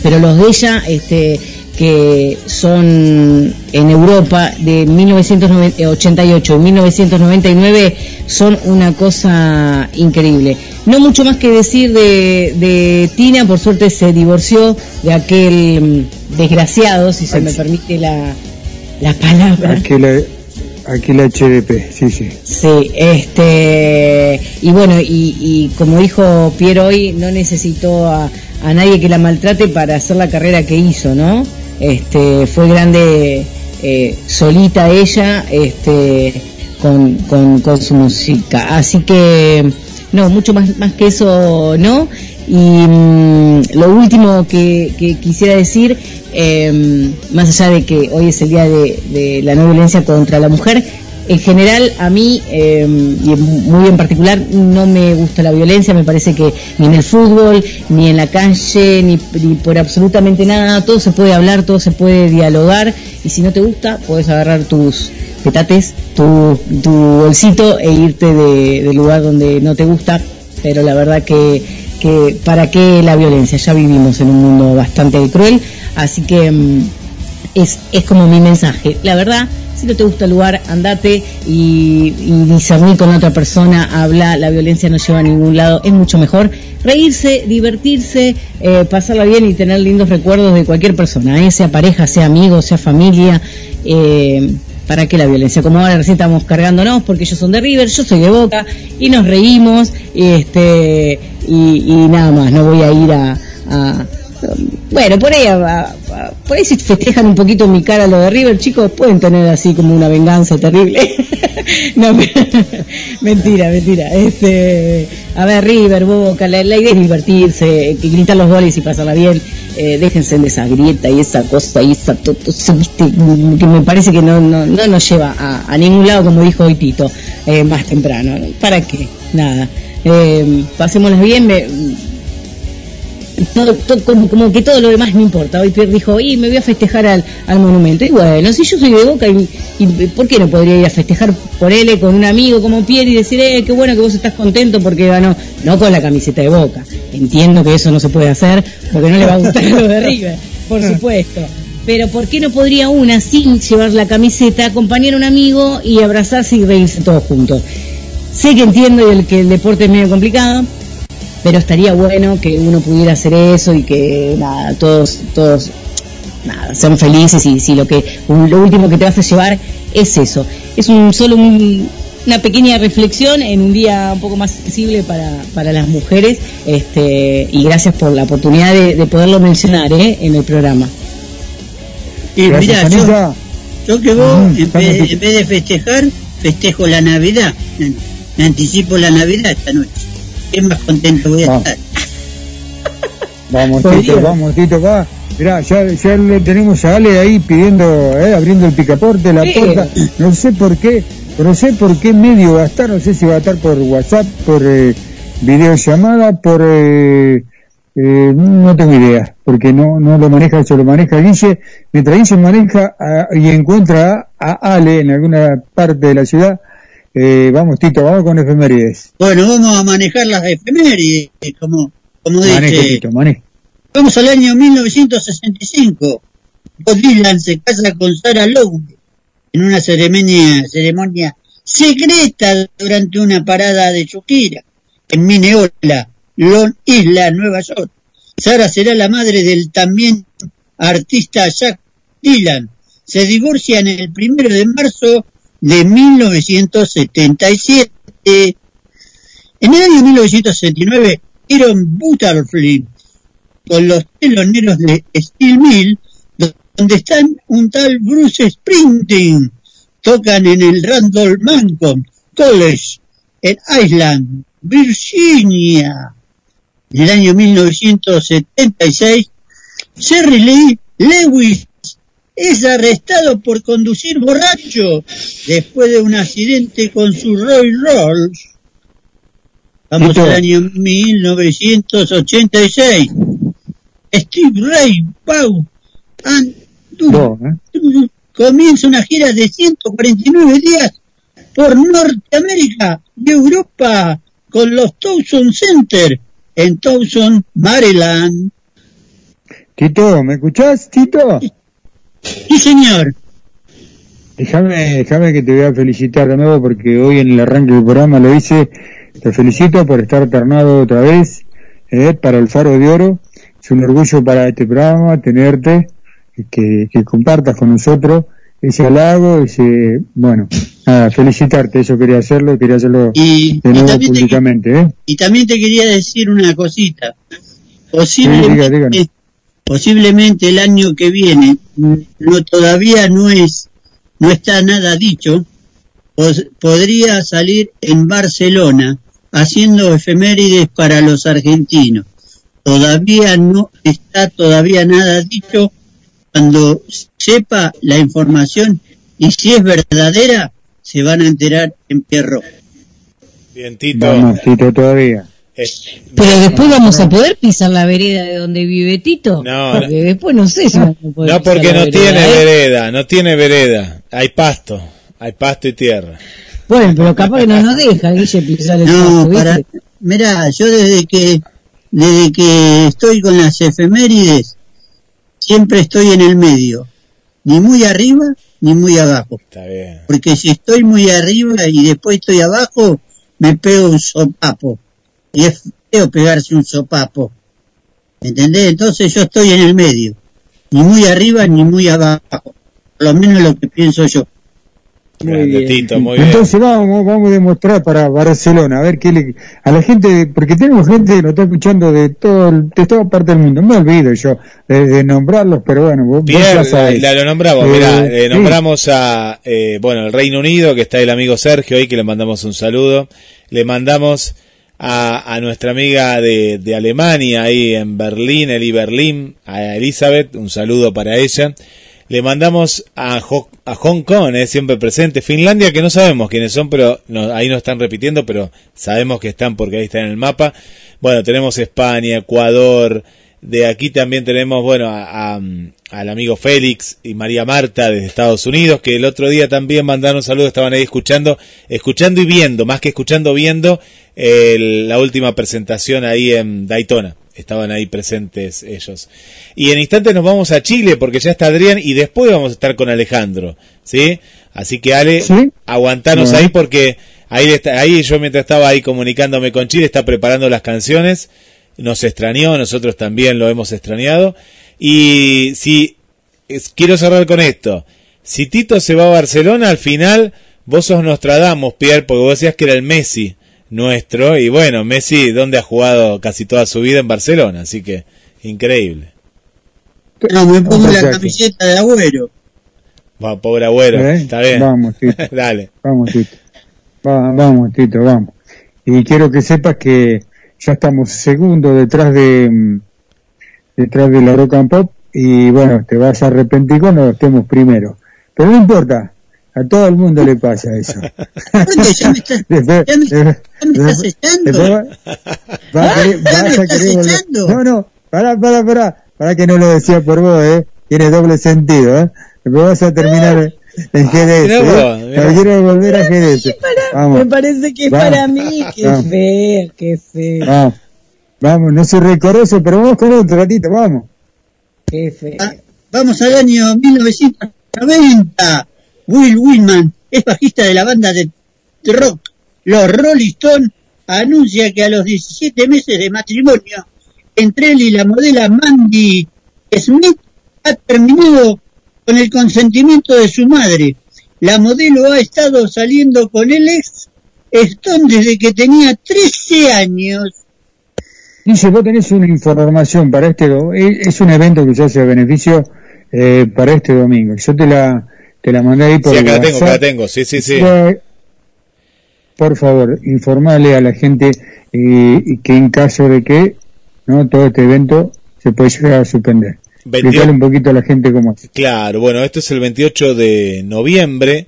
pero los de ella, este, que son en Europa de 1988 y 1999 son una cosa increíble. No mucho más que decir de, de Tina, por suerte se divorció de aquel mm, desgraciado, si se me permite la, la palabra. Aquel, aquel HDP, sí, sí. Sí, este, y bueno, y, y como dijo Pierre hoy, no necesitó a, a nadie que la maltrate para hacer la carrera que hizo, ¿no? Este, fue grande eh, solita ella, este, con, con, su música. Así que, no, mucho más, más que eso, ¿no? Y mm, lo último que, quisiera decir, eh, más allá de que hoy es el día de la no violencia contra la mujer, en general a mí, eh, y muy en particular, no me gusta la violencia, me parece que ni en el fútbol, ni en la calle, ni, ni por absolutamente nada, todo se puede hablar, todo se puede dialogar, y si no te gusta, puedes agarrar tus petates, tu, tu bolsito e irte de- del lugar donde no te gusta, pero la verdad que, que para qué la violencia, ya vivimos en un mundo bastante cruel, así que mm, es, es como mi mensaje, la verdad, si no te gusta el lugar, andate y, y discernir con otra persona, habla, la violencia no lleva a ningún lado, es mucho mejor reírse, divertirse, eh, pasarla bien y tener lindos recuerdos de cualquier persona, ¿eh? sea pareja, sea amigo, sea familia, eh, ¿para qué la violencia? Como ahora recién estamos cargándonos porque ellos son de River, yo soy de Boca y nos reímos este, y, y nada más, no voy a ir a- bueno, por ahí, a- a- por ahí si festejan un poquito mi cara lo de River, chicos, pueden tener así como una venganza terrible. [laughs] [laughs] mentira, mentira. Este, a ver, River, Boca, la, la idea es divertirse, gritar los goles y pasarla bien. Eh, déjense de esa grieta y esa cosa y esa to- to- viste, que me parece que no, no, no nos lleva a, a ningún lado, como dijo hoy Tito, eh, más temprano. ¿Para qué? Nada. Eh, pasémoslas bien, me, todo, todo- como, como que todo lo demás no importa. Hoy Pierre dijo, y me voy a festejar al, al monumento. Y bueno, si yo soy de Boca, y, y ¿por qué no podría ir a festejar por él con un amigo como Pierre y decir, eh, qué bueno que vos estás contento porque ganó? No con la camiseta de Boca. Entiendo que eso no se puede hacer porque no le va a gustar a los de River, por [laughs] supuesto. Pero ¿por qué no podría una, sin llevar la camiseta, acompañar a un amigo y abrazarse y reírse todos juntos? Sé que entiendo el, que el deporte es medio complicado, pero estaría bueno que uno pudiera hacer eso y que nada, todos, todos nada, sean felices y si lo que lo último que te vas a llevar es eso. Es un solo una pequeña reflexión en un día un poco más sensible para, para las mujeres este, y gracias por la oportunidad de, poderlo mencionar ¿eh? en el programa. Y mira, yo, yo, que vos, en, vez, en, vez, de festejar, festejo la Navidad. Me anticipo la Navidad esta noche. Qué más contento voy a estar. Vamos, Tito, vamos, Tito, va. Mirá, ya, ya le tenemos a Ale ahí pidiendo, eh, abriendo el picaporte, la puerta. No sé por qué, no sé por qué medio va a estar, no sé si va a estar por WhatsApp, por eh, videollamada, por... Eh, eh, no tengo idea, porque no, no lo maneja, eso lo maneja Guille. Mientras Guille maneja y encuentra a, Ale en alguna parte de la ciudad, eh, vamos Tito, vamos con efemérides. Bueno, vamos a manejar las efemérides, como, como dice. Vamos al año 1965. Bob Dylan se casa con Sarah Lowe en una ceremonia, ceremonia secreta durante una parada de su gira en Minneola, Long Island, Nueva York. Sara será la madre del también artista Jack Dylan. Se divorcian el primero de marzo de 1977. En el año 1969, Aaron Butterfly con los teloneros de Steel Mill, donde están un tal Bruce Sprinting. Tocan en el Randall Mancom College en Island, Virginia. En el año 1976, Jerry Lee Lewis es arrestado por conducir borracho después de un accidente con su Rolls Royce. Vamos al año 1986. Steve Ray Pau and ¿eh? comienza una gira de 149 días por Norteamérica y Europa con los Towson Center en Towson, Maryland. Tito, ¿me escuchás, Tito? Sí, señor. Déjame, déjame que te voy a felicitar de nuevo porque hoy en el arranque del programa lo hice. Te felicito por estar ternado otra vez eh, para el Faro de Oro es un orgullo para este programa tenerte, que, que compartas con nosotros ese halago, ese, bueno, nada, felicitarte, eso quería hacerlo, quería hacerlo de nuevo públicamente. ¿eh? Y también te quería decir una cosita. Posiblemente, posiblemente el año que viene, no, todavía no es, no está nada dicho, podría salir en Barcelona haciendo efemérides para los argentinos todavía no está todavía nada dicho. Cuando sepa la información y si es verdadera, se van a enterar en Pierro. Bien, Tito. Vamos, Tito, todavía. Pero después vamos a poder pisar la vereda de donde vive Tito. No, porque después no sé si vamos a poder No, porque no tiene ¿eh? vereda, no tiene vereda. Hay pasto, hay pasto y tierra. Bueno, pero capaz que no nos deja, Guille, pisar el no, para, Mira, yo desde que desde que estoy con las efemérides, siempre estoy en el medio, ni muy arriba ni muy abajo. Está bien. Porque si estoy muy arriba y después estoy abajo, me pego un sopapo. Y es feo pegarse un sopapo. ¿Entendés? Entonces yo estoy en el medio. Ni muy arriba ni muy abajo. Por lo menos lo que pienso yo. Entonces vamos, vamos a demostrar para Barcelona, a ver qué le, a la gente, porque tenemos gente que nos está escuchando de todo, de toda parte del mundo. Me olvido yo de, nombrarlos, pero bueno, vos, La, lo nombramos, eh, nombramos a, eh, bueno, el Reino Unido, que está el amigo Sergio ahí, que le mandamos un saludo. Le mandamos a, a nuestra amiga de, Alemania ahí en Berlín, Eli Berlín, a Elizabeth, un saludo para ella. Le mandamos a, a Hong Kong, eh, siempre presente. Finlandia, que no sabemos quiénes son, pero ahí no están repitiendo, pero sabemos que están porque ahí están en el mapa. Bueno, tenemos España, Ecuador. De aquí también tenemos, bueno, a, al amigo Félix y María Marta desde Estados Unidos, que el otro día también mandaron saludos, estaban ahí escuchando, escuchando y viendo, más que escuchando, viendo la última presentación ahí en Daytona estaban ahí presentes ellos. Y en instantes nos vamos a Chile porque ya está Adrián y después vamos a estar con Alejandro, ¿sí? Así que Ale, aguantanos ahí porque Ahí, está, ahí yo mientras estaba ahí comunicándome con Chile, está preparando las canciones, nos extrañó, nosotros también lo hemos extrañado. Y si, quiero cerrar con esto, si Tito se va a Barcelona, al final vos sos Nostradamus, Pierre, porque vos decías que era el Messi nuestro, y bueno, Messi, ¿dónde ha jugado casi toda su vida en Barcelona? Así que, increíble. No, me pongo la camiseta de agüero. Va, pobre agüero, ¿Eh? está bien. Vamos, Tito. [laughs] Dale. Vamos, Tito. Va- vamos, Tito, vamos. Y quiero que sepas que ya estamos segundo detrás de mm, detrás de la Rock and Pop y bueno, te vas a arrepentir cuando estemos primero. Pero no importa, a todo el mundo le pasa eso. [laughs] Después- ya me, ya me estás después- echando. después va- va a querer- Ya vas me a estás querer volver- echando. No, no, para, para, para, para que no lo decía por vos, eh. Tiene doble sentido, eh. Después vas a terminar en GDS, mirá vos, eh. quiero volver a GDS. Vamos. Me parece que es Vamos. para mí. Qué Vamos. feo, qué feo. Vamos, vamos, no soy recoroso, pero vamos con otro ratito, vamos. Qué feo. Ah, vamos al año 1990. Will Willman es bajista de la banda de rock Los Rolling Stones anuncia que a los 17 meses de matrimonio entre él y la modela Mandy Smith ha terminado con el consentimiento de su madre. La modelo ha estado saliendo con el ex Stone desde que tenía 13 años. Dice, vos tenés una información para este, do- es un evento que se hace a beneficio eh, para este domingo. Yo te la, te la mandé ahí por Sí, acá la tengo, acá la tengo, sí, sí, sí. Eh, Por favor, informale a la gente eh, y que en caso de que no todo este evento se puede llegar a suspender. 28. Explicarle un poquito a la gente cómo es. Claro, bueno, esto es el 28 de noviembre,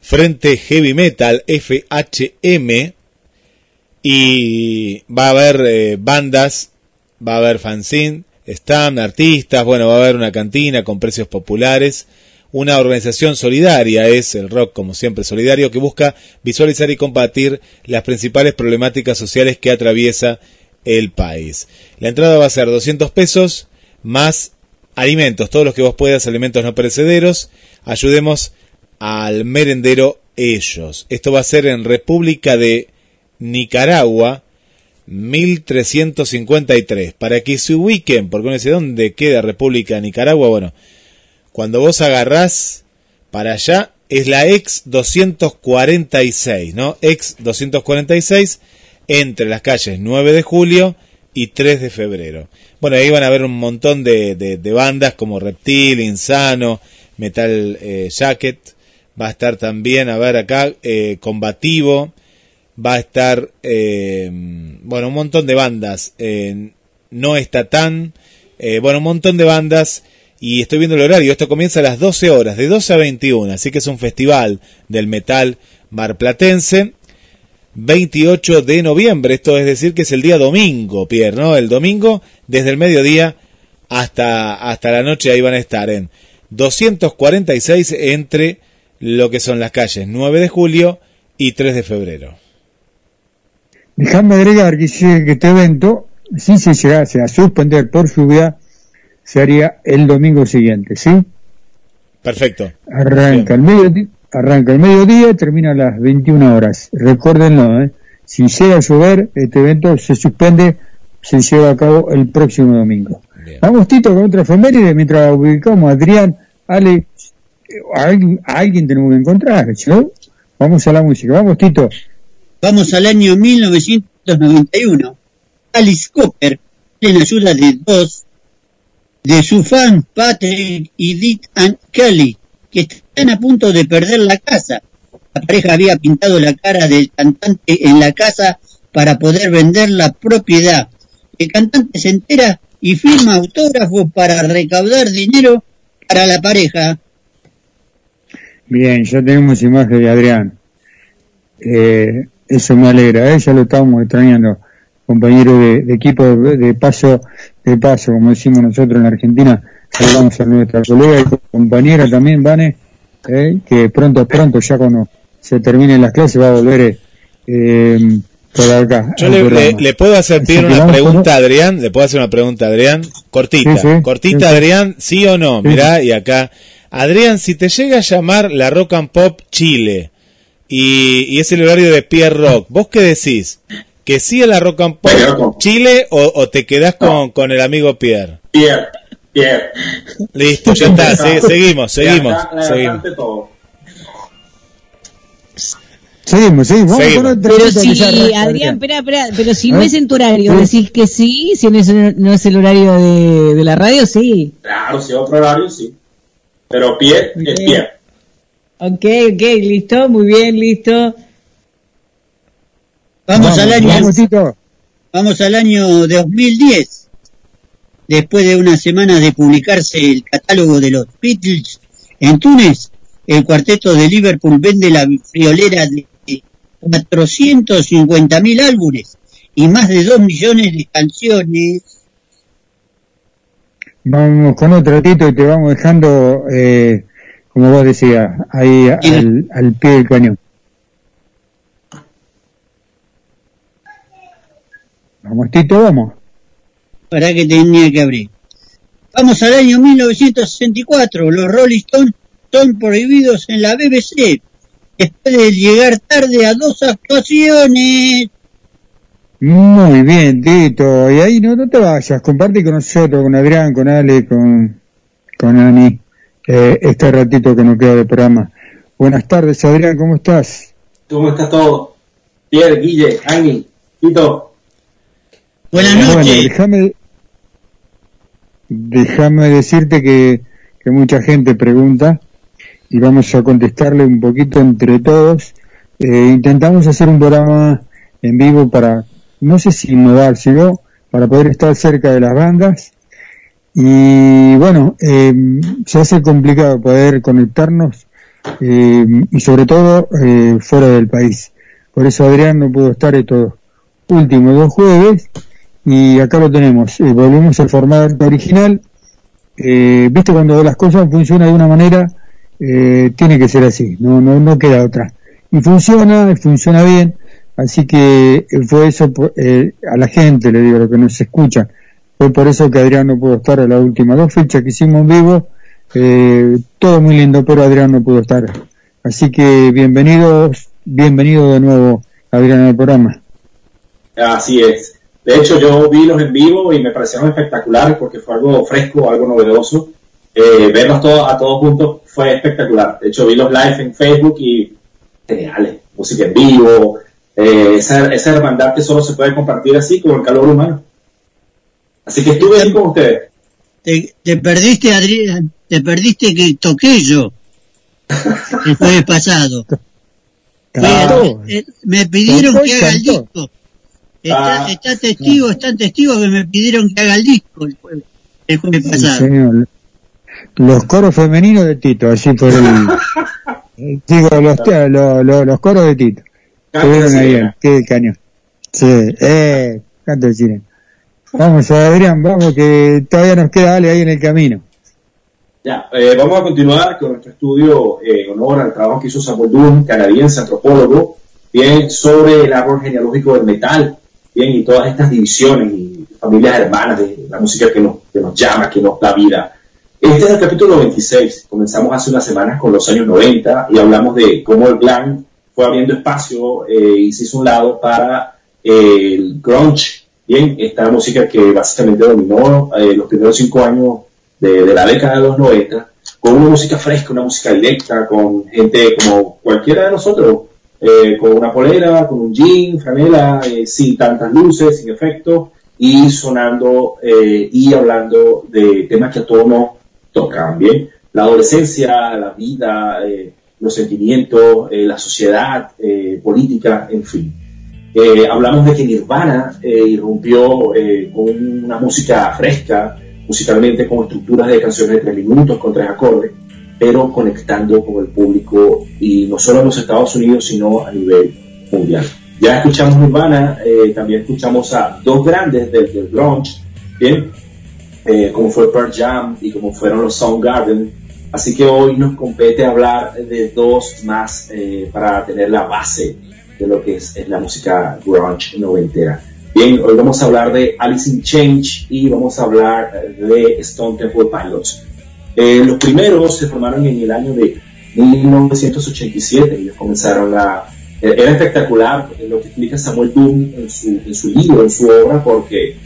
Frente Heavy Metal, FHM, y va a haber eh, bandas, va a haber fanzine, stand, artistas, bueno, va a haber una cantina con precios populares, una organización solidaria, es el rock como siempre solidario, que busca visualizar y combatir las principales problemáticas sociales que atraviesa el país. La entrada va a ser 200 pesos más alimentos, todos los que vos puedas, alimentos no perecederos. Ayudemos al merendero ellos. Esto va a ser en República de Nicaragua, 1353. Para que se ubiquen, porque uno dice, ¿dónde queda República de Nicaragua? Bueno, cuando vos agarrás para allá, es la ex 246, ¿no? Ex 246 entre las calles 9 de julio y 3 de febrero. Bueno, ahí van a ver un montón de, de- bandas como Reptil, Insano, Metal eh, Jacket. Va a estar también, a ver acá, eh, Combativo. Va a estar, eh, bueno, un montón de bandas. eh, no está tan, eh, bueno, un montón de bandas. Y estoy viendo el horario, esto comienza a las 12 horas, de 12 a 21, así que es un festival del metal marplatense. 28 de noviembre, esto es decir que es el día domingo, Pierre, ¿no? El domingo, desde el mediodía hasta, hasta la noche, ahí van a estar en 246 entre lo que son las calles 9 de julio y 3 de febrero. Déjame agregar que, este evento, si se llegase a suspender por lluvia, se haría el domingo siguiente, ¿sí? Perfecto. Arranca el mediodía, arranca el mediodía, termina a las 21 horas. Recuérdenlo, ¿eh? Si llega a llover, este evento se suspende, se lleva a cabo el próximo domingo. Vamos, Tito, con otra efeméride, mientras ubicamos a Adrián, Ale, eh, a alguien, a alguien tenemos que encontrar, ¿no? Vamos a la música, vamos, Tito. Vamos al año 1991. Alice Cooper, en ayuda de dos de su fan Patrick y Dick and Kelly, que están a punto de perder la casa. La pareja había pintado la cara del cantante en la casa para poder vender la propiedad. El cantante se entera y firma autógrafos para recaudar dinero para la pareja. Bien, ya tenemos imagen de Adrián. Eh, eso me alegra, ¿eh? ya lo estábamos extrañando, compañero de, equipo de, paso, de paso, como decimos nosotros en Argentina, saludamos a nuestra colega y compañera también, Vane, ¿eh? que pronto, pronto, ya cuando se terminen las clases va a volver eh, por acá. Yo le, programa. le- le puedo hacer una pregunta a Adrián, le puedo hacer una pregunta a Adrián, cortita, Sí, sí, cortita sí. Adrián, sí o no, Sí. mirá, y acá, Adrián, si te llega a llamar la Rock and Pop Chile y, y es el horario de Pierre Rock. ¿Vos qué decís? ¿Que sí a la Rock and Pop Chile o, o te quedás con, con el amigo Pierre? Pierre, Listo, ya está, se- seguimos, seguimos, Ya seguimos. todo. Seguimos, seguimos. Vamos Pero, con otra pero si, Adrián, espera, espera, pero si ¿Eh? no es en tu horario, decís que sí, si no es, no es el horario de, de la radio, sí. Claro, si es otro horario, sí. Pero Pierre es Pierre. Ok, ok, listo, muy bien, listo. Vamos, Vamos, al año vamos, vamos al año 2010. Después de unas semanas de publicarse el catálogo de los Beatles en Túnez, el cuarteto de Liverpool vende la friolera de 450.000 álbumes y más de 2 millones de canciones. Vamos con otro Tito y te vamos dejando, eh, como vos decías, ahí al, al pie del cañón. Vamos Tito, vamos. Para que tenía que abrir. Vamos al año 1964. Los Rolling Stones son prohibidos en la BBC después de llegar tarde a dos actuaciones. Muy bien, Tito. Y ahí no, no te vayas, comparte con nosotros, con Adrián, con Ale, con, con Ani, eh, este ratito que nos queda de programa. Buenas tardes, Adrián, ¿cómo estás? ¿Cómo está todo? Pierre, Guille, Ani, Tito. Buenas Bueno, déjame, déjame decirte que, que mucha gente pregunta y vamos a contestarle un poquito entre todos. Eh, intentamos hacer un programa en vivo para, no sé si innovar, sino para poder estar cerca de las bandas. Y bueno, eh, se hace complicado poder conectarnos eh, y sobre todo eh, fuera del país. Por eso Adrián no pudo estar estos últimos dos jueves y acá lo tenemos. Eh, volvemos al formato original. Eh, Viste cuando las cosas funcionan de una manera, eh, tiene que ser así, no, no, no queda otra. Y funciona, funciona bien. Así que eh, fue eso eh, a la gente, le digo, lo que nos escucha. Fue por eso que Adrián no pudo estar a las últimas dos fechas que hicimos en vivo. Todo muy lindo, pero Adrián no pudo estar. Así que bienvenidos, bienvenido de nuevo, Adrián, al programa. Así es. De hecho, yo vi los en vivo y me parecieron espectaculares porque fue algo fresco, algo novedoso. Eh, verlos todos a todos juntos fue espectacular. De hecho, vi los live en Facebook y geniales. Música en vivo, eh, esa, esa hermandad que solo se puede compartir así con el calor humano. Así que estuve ahí con ustedes. Te, te perdiste, Adrián, te perdiste que toqué yo el jueves pasado. [laughs] Eh, me pidieron que haga el disco. Está, Ah. está testigo, están testigos que me pidieron que haga el disco el jueves, el jueves Sí, pasado. señor. Los coros femeninos de Tito, así por el... [laughs] Digo, los, los, los, los coros de Tito. Estuvieron ahí, sirena. qué cañón. Sí, eh, canto de sirena. Vamos, Adrián, vamos, que todavía nos queda Ale ahí en el camino. Ya, eh, vamos a continuar con nuestro estudio eh, en honor al trabajo que hizo Samuel Dunn, canadiense, antropólogo, bien, sobre el árbol genealógico del metal, bien, y todas estas divisiones y familias hermanas de la música que nos, que nos llama, que nos da vida. Este es el capítulo 26. Comenzamos hace unas semanas con los años 90 y hablamos de cómo el glam fue abriendo espacio eh, y se hizo un lado para eh, el grunge, bien, esta música que básicamente dominó eh, los primeros cinco años de, de la década de los 90, con una música fresca, una música directa, con gente como cualquiera de nosotros, eh, con una polera, con un jean, franela, eh, sin tantas luces, sin efectos, y sonando eh, y hablando de temas que a todos nos tocan, ¿bien? La adolescencia, la vida, eh, los sentimientos, eh, la sociedad, política, en fin. Hablamos de que Nirvana irrumpió con una música fresca, musicalmente con estructuras de canciones de tres minutos, con tres acordes, pero conectando con el público y no solo en los Estados Unidos, sino a nivel mundial. Ya escuchamos Nirvana, eh, también escuchamos a dos grandes del grunge, ¿bien? Eh, como fue Pearl Jam y como fueron los Soundgarden. Así que hoy nos compete hablar de dos más eh, para tener la base de lo que es, es la música grunge noventera. Bien, hoy vamos a hablar de Alice in Change y vamos a hablar eh, de Stone Temple Pilots. Eh, los primeros se formaron en el año de 1987. Ellos comenzaron a... Era espectacular lo que explica Samuel Boom en su, libro, en su obra, porque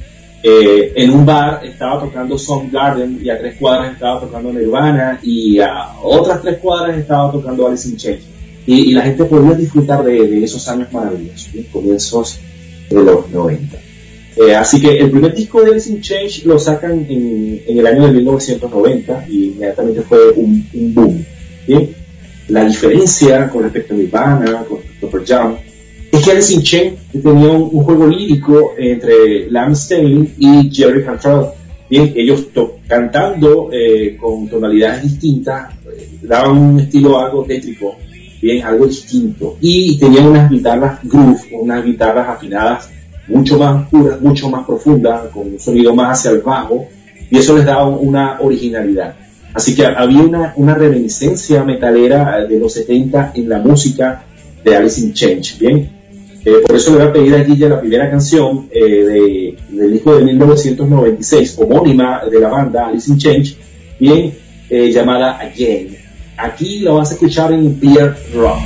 eh, en un bar estaba tocando Garden y a tres cuadras estaba tocando Nirvana y a otras tres cuadras estaba tocando Alice in Chains. Y, la gente podía disfrutar de, esos años maravillosos, comienzos de los 90. Eh, así que el primer disco de Alice in Change lo sacan en, el año de 1990 y inmediatamente fue un, boom. La diferencia con respecto a Nirvana, con Super Jam, es que Alice in Chains tenía un, juego lírico entre Lam Stanley y Jerry Cantrell. Bien, ellos cantando eh, con tonalidades distintas, eh, daban un estilo algo tétrico, bien, algo distinto. Y tenían unas guitarras groove, unas guitarras afinadas mucho más puras, mucho más profundas, con un sonido más hacia el bajo, y eso les daba una originalidad. Así que había una, una reminiscencia metalera de los 70 en la música de Alice in Change, ¿bien? Eh, por eso le voy a pedir aquí ya la primera canción eh, del disco de 1996, homónima de la banda Alice in Change, bien, eh, llamada Again. Aquí lo vas a escuchar en Beer Rock.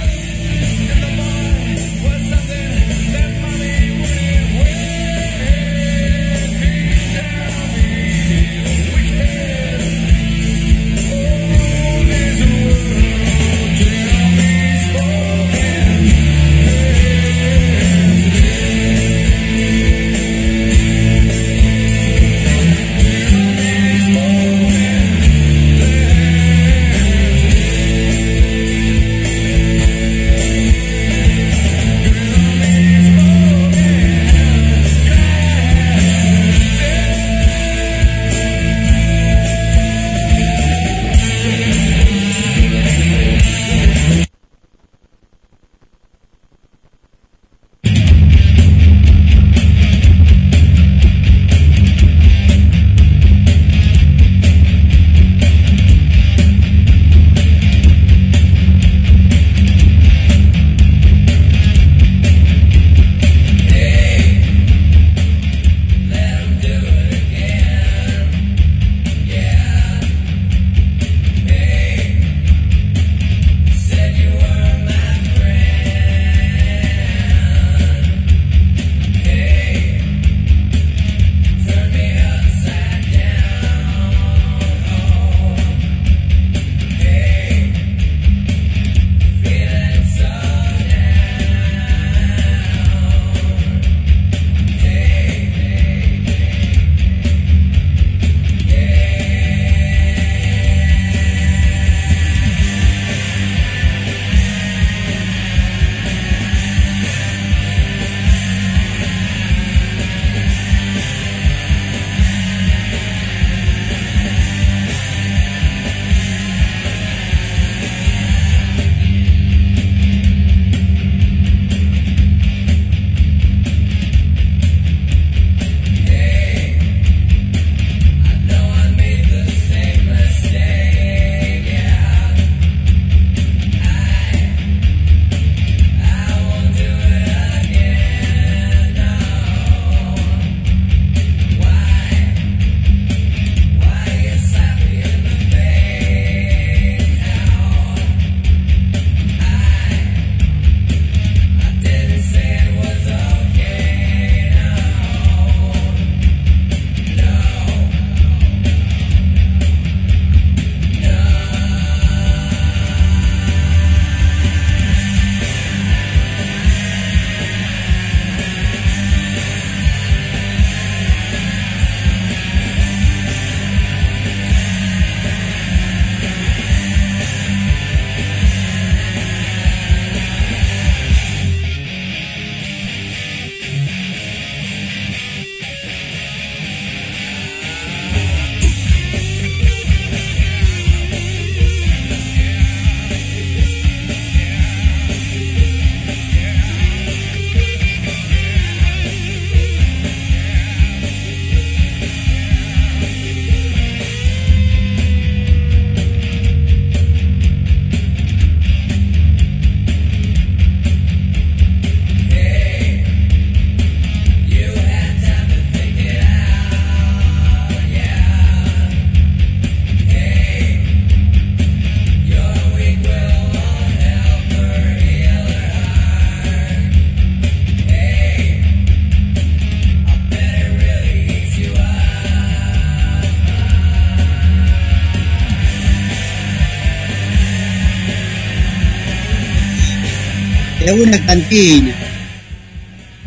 Cantina.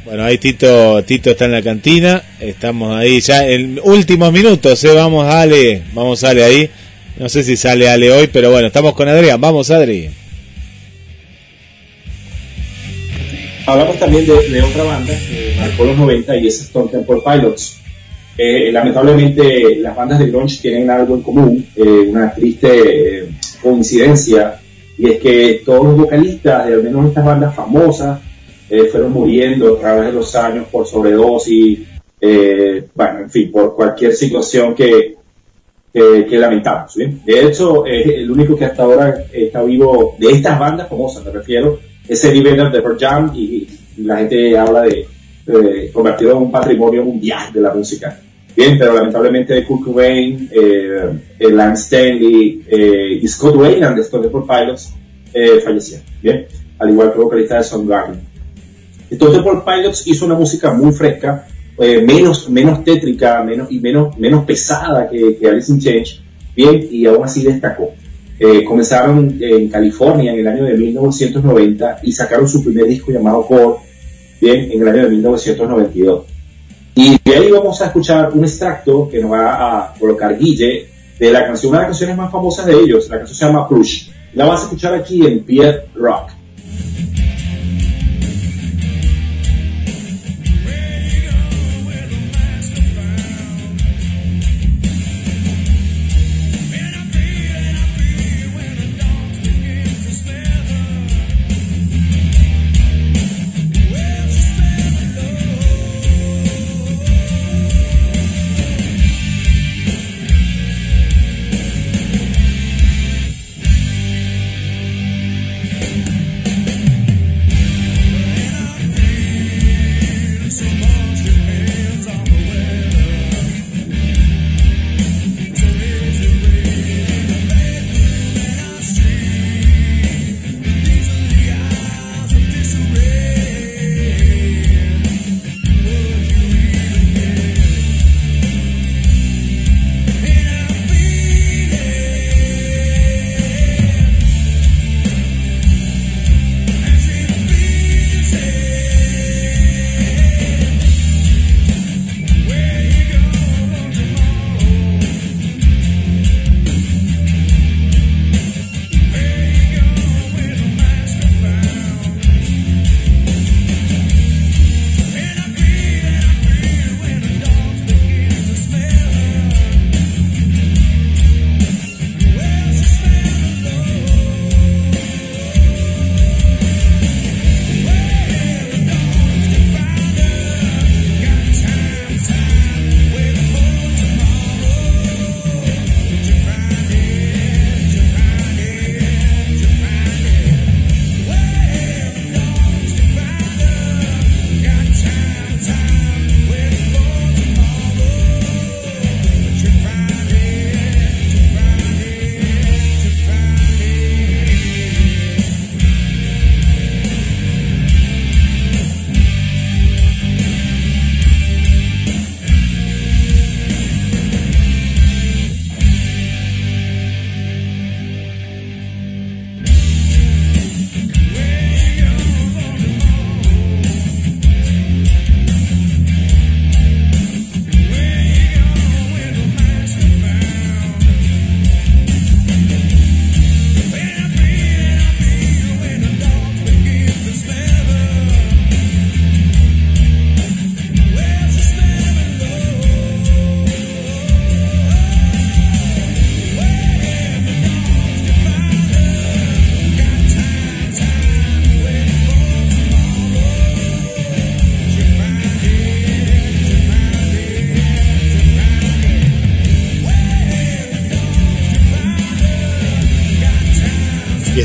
Bueno, ahí Tito, Tito está en la cantina, estamos ahí ya en últimos minutos, ¿eh? vamos Ale, vamos Ale ahí, no sé si sale Ale hoy, pero bueno, estamos con Adrián, vamos Adri. Hablamos también de, de otra banda que marcó los 90 y es Stone Temple Pilots. Eh, lamentablemente las bandas de grunge tienen algo en común, eh, una triste coincidencia, y es que todos los vocalistas de al menos estas bandas famosas eh, fueron muriendo a través de los años por sobredosis, eh, bueno, en fin, por cualquier situación que, que, lamentamos. De hecho, eh, el único que hasta ahora está vivo de estas bandas famosas, me refiero, es Eddie Vedder de Pearl Jam y, la gente habla de, de convertido en un patrimonio mundial de la música. Bien, pero lamentablemente Kurt Cobain, eh, Lance Stanley eh, y Scott Weiland de Stone Temple Pilots eh, fallecieron. Bien, al igual que vocalista de Soundgarden. Stone Temple Pilots hizo una música muy fresca, eh, menos, menos tétrica menos, y menos, menos pesada que, Alice in Change, bien, y aún así destacó. Comenzaron en California en el año de 1990 y sacaron su primer disco llamado Core, bien, en el año de 1992. Y de ahí vamos a escuchar un extracto que nos va a colocar Guille de la canción, una de las canciones más famosas de ellos, la canción se llama Push. La vas a escuchar aquí en Pierre Rock.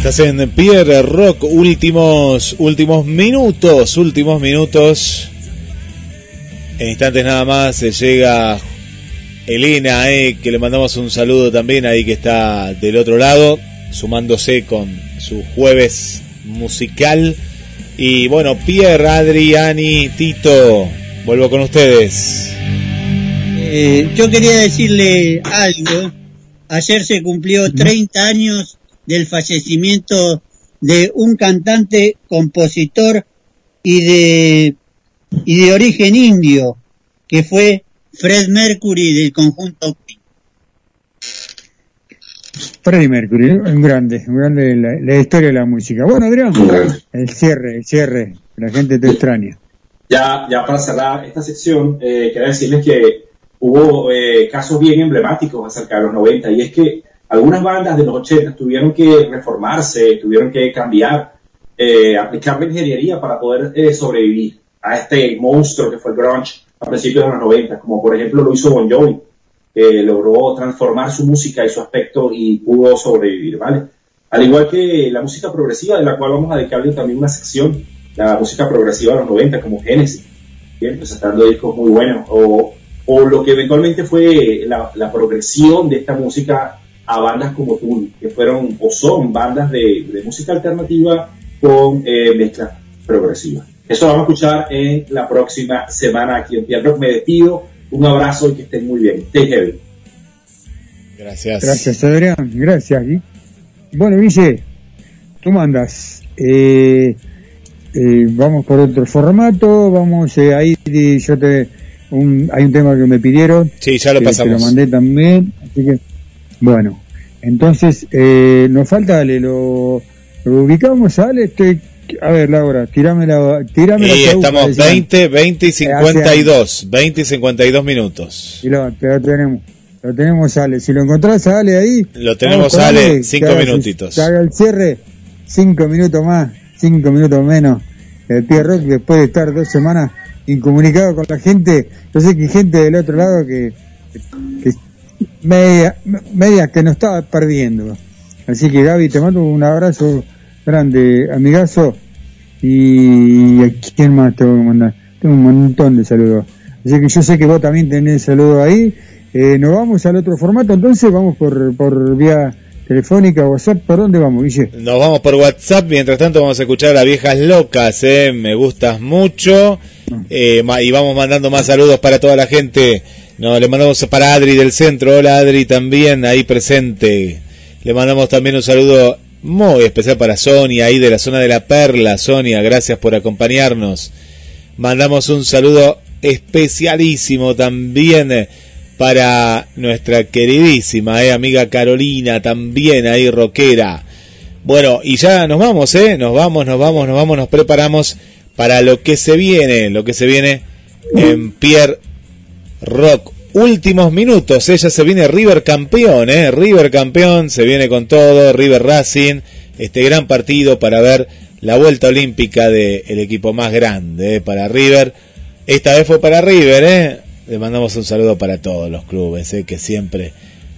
Estás en Pierre Rock, últimos, últimos minutos, últimos minutos. En instantes nada más se llega Elena, eh, que le mandamos un saludo también ahí que está del otro lado, sumándose con su jueves musical. Y bueno, Pierre, Adriani, Tito, vuelvo con ustedes. Eh, yo quería decirle algo. Ayer se cumplió 30 años del fallecimiento de un cantante, compositor y de, y de origen indio, que fue Fred Mercury del conjunto Queen. Freddie Mercury, un grande, un grande de la, la historia de la música. Bueno, Adrián, el cierre, el cierre, la gente te extraña. Ya, ya para cerrar esta sección, eh, quería decirles que hubo eh, casos bien emblemáticos acerca de los 90 y es que algunas bandas de los 80 tuvieron que reformarse, tuvieron que cambiar, eh, aplicar la ingeniería para poder eh, sobrevivir a este monstruo que fue el grunge a principios de los 90, como por ejemplo lo hizo Bon Jovi, que logró transformar su música y su aspecto y pudo sobrevivir, ¿vale? Al igual que la música progresiva, de la cual vamos a dedicarle también una sección, la música progresiva de los 90, como Genesis, bien, presentando discos muy buenos, o, o lo que eventualmente fue la, la progresión de esta música a bandas como Tool, que fueron o son bandas de, de música alternativa con eh, mezcla progresiva. Eso vamos a escuchar en la próxima semana aquí en Pier Rock. Me despido, un abrazo y que estén muy bien. Stay heavy. Gracias. Gracias, Adrián. Gracias. Gui. Bueno, Guille, tú mandas. Eh, eh, vamos por otro formato. Vamos eh, ahí. Yo te. Un, hay un tema que me pidieron. Sí, ya lo pasamos. Te lo mandé también. Así que. Bueno. Entonces, eh, nos falta, dale, lo, lo ubicamos, dale. Estoy, a ver, Laura, tirame la. Tirame Y la estamos decía. 20, 20 y hace 52. 20 y 52 minutos. Y lo, te lo tenemos. Lo tenemos, Ale. Si lo encontrás, Ale, ahí. Lo tenemos, con Ale, cinco haga minutitos. haga el cierre. Cinco minutos más, cinco minutos menos. El Pie Rock, después de estar dos semanas incomunicado con la gente. Yo sé que hay gente del otro lado que. que media, media que nos estaba perdiendo. Así que, Gaby, te mando un abrazo grande, amigazo. Y a quién más tengo que mandar. Tengo un montón de saludos. Así que yo sé que vos también tenés saludos ahí. Eh, nos vamos al otro formato, entonces vamos por, por vía telefónica, WhatsApp. ¿Por dónde vamos, Guille? Nos vamos por WhatsApp, mientras tanto vamos a escuchar a Viejas Locas, ¿eh? me gustas mucho. Eh, y vamos mandando más saludos para toda la gente. No, le mandamos para Adri del centro, hola Adri también ahí presente. Le mandamos también un saludo muy especial para Sonia ahí de la zona de la Perla. Sonia, gracias por acompañarnos. Mandamos un saludo especialísimo también para nuestra queridísima eh, amiga Carolina, también ahí rockera. Bueno, y ya nos vamos, ¿eh? Nos vamos, nos vamos, nos vamos, nos preparamos para lo que se viene, lo que se viene en Pierre Rock. Últimos minutos, ella se viene River campeón, ¿eh? River campeón, se viene con todo, River Racing, este gran partido para ver la vuelta olímpica del equipo más grande, ¿eh? para River. Esta vez fue para River, ¿eh? Le mandamos un saludo para todos los clubes, ¿eh? que siempre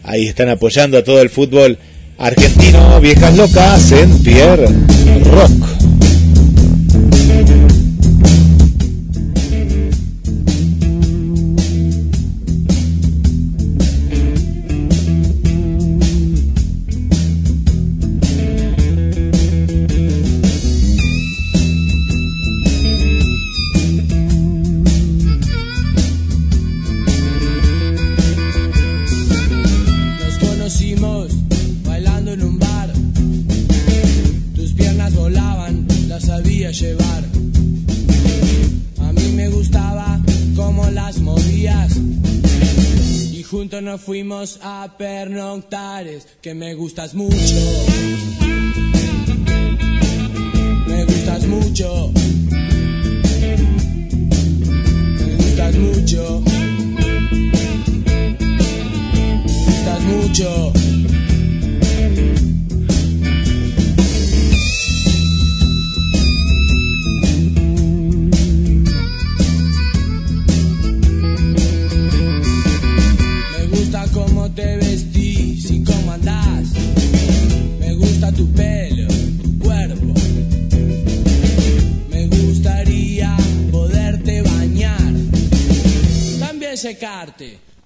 ahí están apoyando a todo el fútbol argentino. Viejas locas en Pierre Rock. A pernoctares, que me gustas mucho. Me gustas mucho. Me gustas mucho. Me gustas mucho.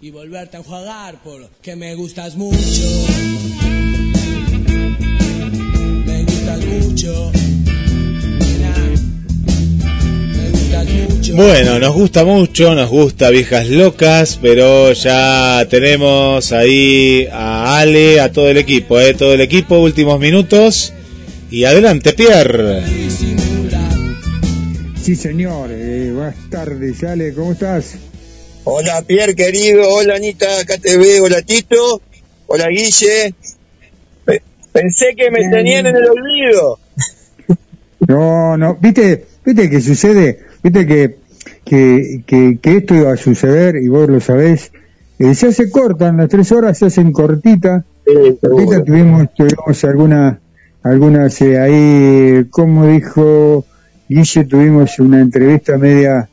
Y volverte a enjuagar porque me gustas mucho. Me gustas mucho. Me gustas mucho. Bueno, nos gusta mucho, nos gusta Viejas Locas, pero ya tenemos ahí a Ale, a todo el equipo, ¿eh? todo el equipo, últimos minutos. Y adelante, Pierre. Sí, señor. Eh, buenas tardes, Ale. ¿Cómo estás? Hola Pierre querido, hola Anita, acá te veo, hola Tito, hola Guille. Pe- Pensé que me tenían en el olvido. [laughs] No, no. ¿Viste, viste que sucede? ¿Viste que, que, que, que esto iba a suceder y vos lo sabés? Eh, se hace cortan, las tres horas se hacen cortitas. Cortitas tuvimos, tuvimos alguna, algunas eh, ahí, como dijo Guille, tuvimos una entrevista media,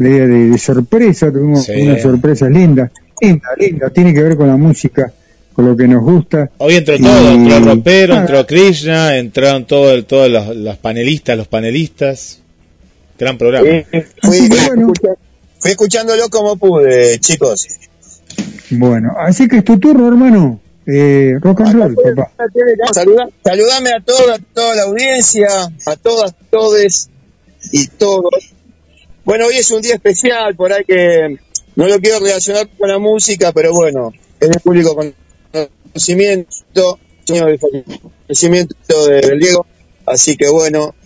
media de, de sorpresa, tuvimos Sí. unas sorpresas lindas. Linda, linda, tiene que ver con la música, con lo que nos gusta. Hoy entró Y- todo, entró el ropero, nada, entró Krishna, entraron todos todos los, los panelistas, los panelistas. Gran programa. Eh, fui, escuchándolo como pude, chicos. Bueno, así que es tu turno, hermano. Eh, rock and roll, papá. Saluda- saludame a toda, toda la audiencia, a todas, todes y todos. Bueno, hoy es un día especial, por ahí que no lo quiero relacionar con la música, pero bueno, es de público con conocimiento, año de fallecimiento de- Diego, así que bueno,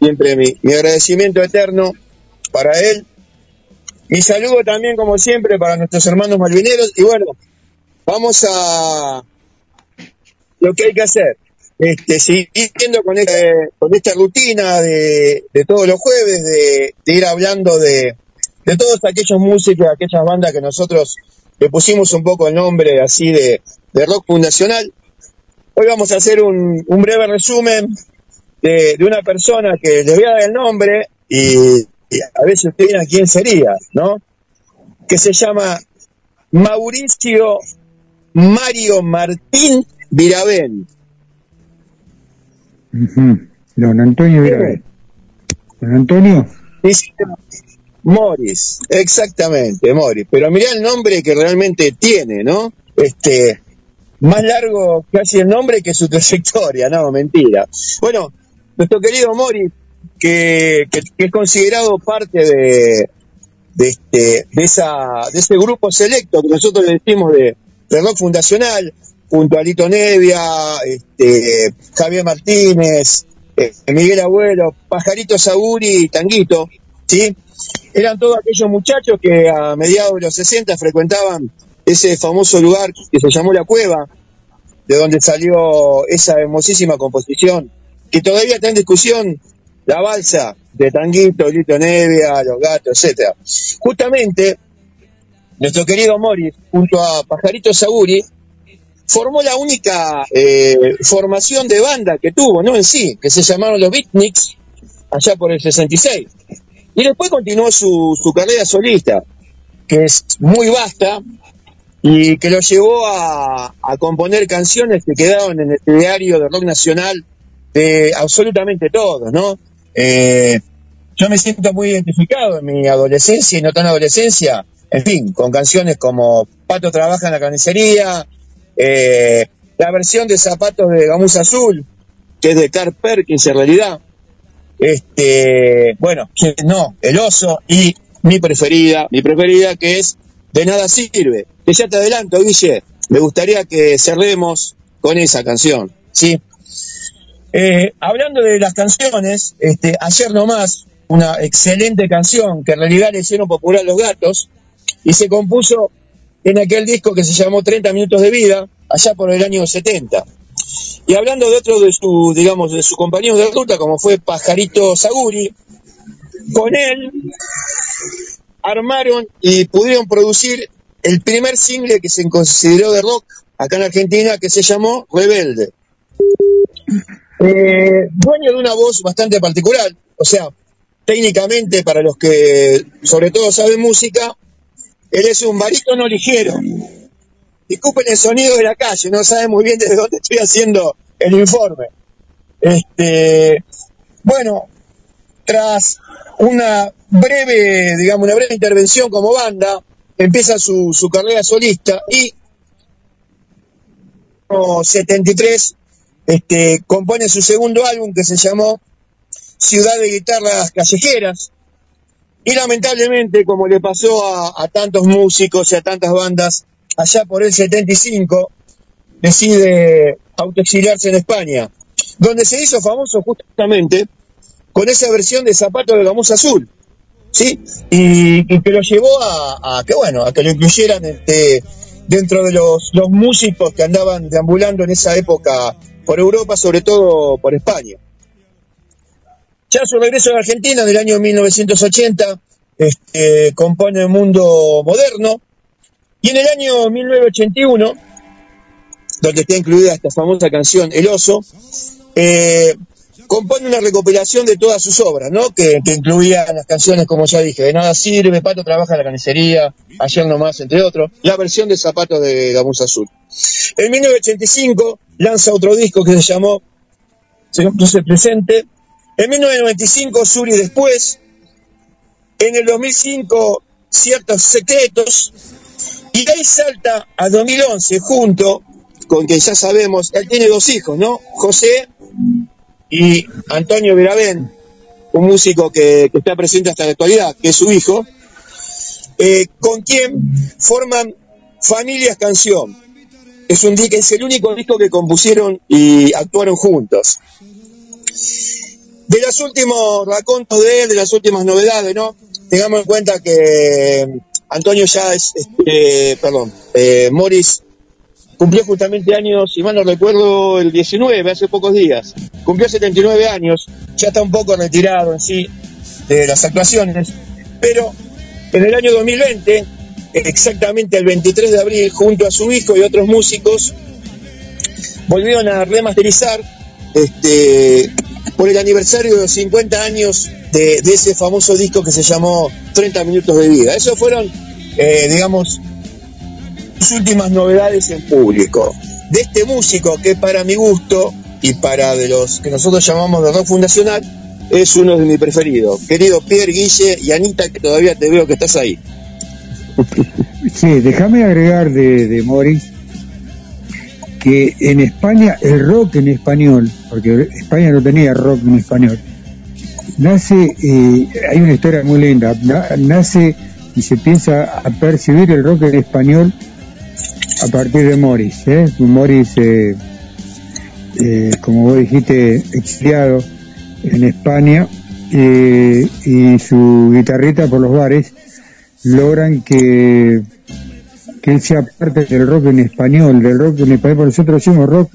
siempre mi, mi agradecimiento eterno para él. Mi saludo también, como siempre, para nuestros hermanos malvineros. Y bueno, vamos a lo que hay que hacer. Este, siguiendo con, este, con esta rutina de, de todos los jueves, de, de ir hablando de, de todos aquellos músicos, aquellas bandas que nosotros le pusimos un poco el nombre así de, de rock fundacional. Hoy vamos a hacer un, un breve resumen de, de una persona que les voy a dar el nombre y, a veces ustedes dirán quién sería, ¿no? Que se llama Mauricio Mario Martín Don Antonio Virabén. Don Antonio. Dice Morris, exactamente, Morris. Pero mirá el nombre que realmente tiene, ¿no? Este, más largo casi el nombre que su [laughs] trayectoria, no, mentira. Bueno, nuestro querido Morris, que, que- que es considerado parte de, de, este, de, esa, de ese grupo selecto que nosotros le decimos de, de rock fundacional, junto a Lito Nevia, este, Javier Martínez, eh, Miguel Abuelo, Pajarito Saguri y Tanguito, ¿sí? Eran todos aquellos muchachos que a mediados de los 60 frecuentaban ese famoso lugar que se llamó La Cueva, de donde salió esa hermosísima composición, que todavía está en discusión, la balsa de Tanguito, Lito Nevia, Los Gatos, etcétera. Justamente, nuestro querido Morris, junto a Pajarito Saguri, formó la única eh, formación de banda que tuvo, no en sí, que se llamaron los Beatniks, allá por el 66. Y después continuó su, carrera solista, que es muy vasta y que lo llevó a, a componer canciones que quedaron en el diario de rock nacional de absolutamente todos, ¿no? Eh, yo me siento muy identificado en mi adolescencia y no tan adolescencia, en fin, con canciones como Pato trabaja en la carnicería, eh, la versión de Zapatos de Gamuza Azul, que es de Carl Perkins en realidad, este, bueno, no, El Oso y mi preferida, mi preferida que es De Nada Sirve, que ya te adelanto, Guille, me gustaría que cerremos con esa canción, ¿sí? Eh, hablando de las canciones, este, ayer nomás, una excelente canción que en realidad le hicieron popular los gatos y se compuso en aquel disco que se llamó 30 minutos de vida, allá por el año 70. Y hablando de otro de su, digamos, de sus compañeros de ruta, como fue Pajarito Saguri, con él armaron y pudieron producir el primer single que se consideró de rock acá en Argentina, que se llamó Rebelde. Eh, dueño de una voz bastante particular, o sea, técnicamente para los que sobre todo saben música, él es un barítono ligero. Disculpen el sonido de la calle, no saben muy bien desde dónde estoy haciendo el informe. Este, bueno, tras una breve, digamos, una breve intervención como banda, empieza su, su carrera solista y en 73 este, compone su segundo álbum que se llamó Ciudad de Guitarras Callejeras. Y lamentablemente, como le pasó a, tantos músicos y a tantas bandas, allá por el 75, decide autoexiliarse en España. donde se hizo famoso justamente con esa versión de Zapato de Gamuza Azul, ¿sí? Y, que lo llevó a, que, bueno, a que lo incluyeran este, dentro de los músicos que andaban deambulando en esa época por Europa, sobre todo por España. Ya su regreso a Argentina en el año 1980 este, compone el mundo moderno y en el año 1981, donde está incluida esta famosa canción El Oso, eh, compone una recopilación de todas sus obras, ¿no? Que, que incluían las canciones, como ya dije, De Nada Sirve, Pato Trabaja en la Carnicería, Ayer Nomás, entre otros, la versión de Zapatos de Gamuza Azul. En 1985 lanza otro disco que se llamó Se se presente. En 1995 Suri después. En el 2005 Ciertos Secretos. Y ahí salta a 2011 junto con que ya sabemos, él tiene dos hijos, ¿no? José y Antonio Viravén, un músico que, está presente hasta la actualidad, que es su hijo, eh, con quien forman Familias Canción. Es, un, es el único disco que compusieron y actuaron juntos. De los últimos racontos de él, de las últimas novedades, ¿no? Tengamos en cuenta que Antonio ya es, este, perdón, eh, Morris cumplió justamente años, si mal no recuerdo, el 19, hace pocos días. Cumplió 79 años, ya está un poco retirado en sí de las actuaciones, pero en el año 2020, exactamente el 23 de abril, junto a su hijo y otros músicos, volvieron a remasterizar este, por el aniversario de los 50 años de, ese famoso disco que se llamó 30 minutos de vida. Esos fueron, eh, digamos, sus últimas novedades en público. De este músico que para mi gusto y para de los que nosotros llamamos de rock fundacional, es uno de mis preferidos. Querido Pierre, Guille y Anita, que todavía te veo que estás ahí. Sí, déjame agregar de, de Morris que en España el rock en español, porque España no tenía rock en español, nace, eh, hay una historia muy linda, na- nace y se piensa a percibir el rock en español a partir de Morris, ¿eh? Morris, eh, eh, como vos dijiste, exiliado en España eh, y su guitarrita por los bares logran que, que sea parte del rock en español, del rock en español, nosotros decimos rock,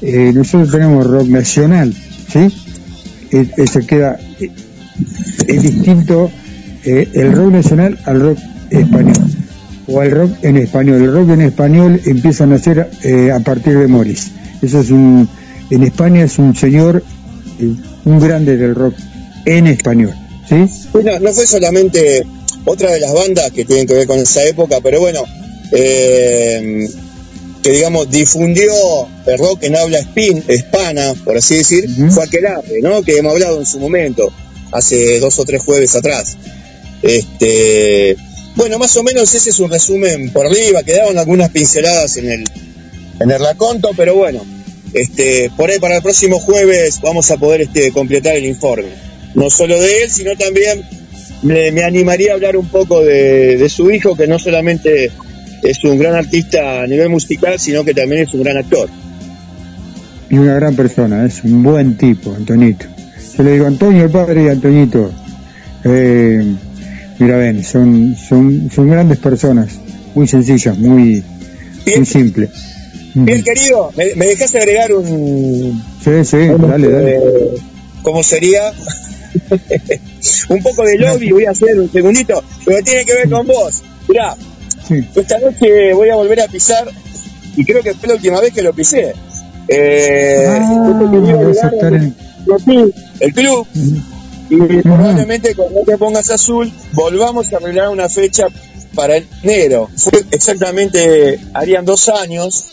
eh, nosotros tenemos rock nacional, ¿sí? Se queda, es distinto eh, el rock nacional al rock español, o al rock en español. El rock en español empieza a nacer eh, a partir de Morris. Eso es un, en España es un señor, eh, un grande del rock en español, ¿sí? Bueno, no fue solamente otra de las bandas que tienen que ver con esa época, pero bueno, eh, que digamos difundió el rock en habla spin, hispana, por así decir, fue Aquelarre, ¿no? Que hemos hablado en su momento, hace dos o tres jueves atrás. Este, bueno, más o menos ese es un resumen por arriba, quedaron algunas pinceladas en el, en el raconto, pero bueno, este, por ahí para el próximo jueves vamos a poder este, completar el informe. No solo de él, sino también me, me animaría a hablar un poco de, de su hijo, que no solamente es un gran artista a nivel musical, sino que también es un gran actor. y una gran persona, es un buen tipo, Antonito. Yo le digo Antonio el padre y Antoñito. Eh, mira, ven, son, son, son grandes personas, muy sencillas, muy, muy simples. Bien, querido, ¿me, me dejas agregar un... Sí, sí, dale, dale. eh, ¿Cómo sería? [laughs] un poco de lobby, voy a hacer un segundito, pero tiene que ver con vos. Mirá, esta noche voy a volver a pisar, y creo que fue la última vez que lo pisé. Eh, justo que iba a vas a llegar estar en- el- el club, y probablemente cuando te pongas azul, volvamos a arreglar una fecha para enero. Fue exactamente, harían dos años,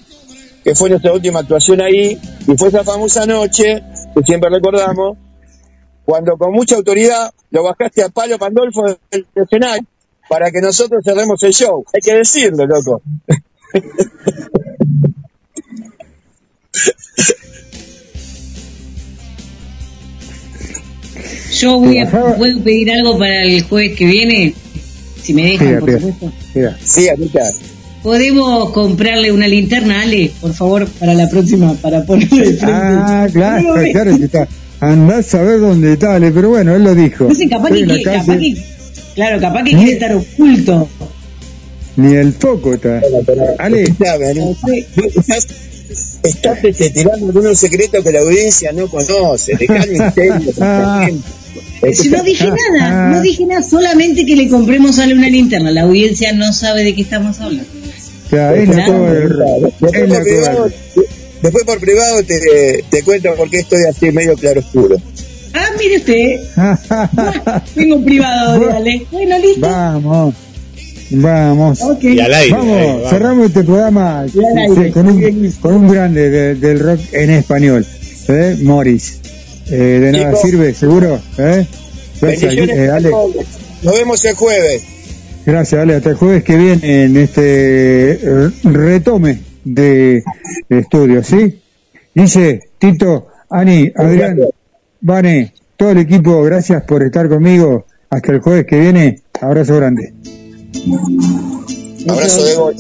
que fue nuestra última actuación ahí, y fue esa famosa noche, que siempre recordamos, cuando con mucha autoridad lo bajaste a Palo Pandolfo del escenario para que nosotros cerremos el show. Hay que decirlo, loco. Yo voy a, ¿puedo pedir algo para el jueves que viene? Si me dejan, por supuesto. Sí, Anita. podemos comprarle una linterna, Ale, por favor, para la próxima, para ponerle. Ah, claro, claro que está. Andás a ver dónde está, Ale, pero bueno, él lo dijo. No sé, capaz que, capaz que- claro, capaz que quiere estar oculto. Ni el foco está. Ale, Escuchame, ¿no? Estás, estás este, tirando algunos secretos que la audiencia no conoce. Dejá el misterio. Si no dije nada, Ah. no dije nada, solamente que le compremos a Ale una linterna. La audiencia no sabe de qué estamos hablando. ya, es la. Después por, privado, después por privado te, te cuento por qué estoy así medio claro oscuro. Ah, mire usted, [laughs] tengo privado de Ale. Bueno, listo. Vamos, vamos. Y al aire. Vamos, ahí, vamos. cerramos este programa aire. sí, con, un, con un grande de- del rock en español, ¿eh? Morris. Eh, de nada sirve, seguro. ¿eh? Gracias, Bendiciones eh, Ale. Nos vemos el jueves. Gracias, Ale. Hasta el jueves que viene en este eh, retome de, de estudio, ¿sí? Dice Tito, Ani, Adrián, Vane, todo el equipo, gracias por estar conmigo. Hasta el jueves que viene. Abrazo grande. Abrazo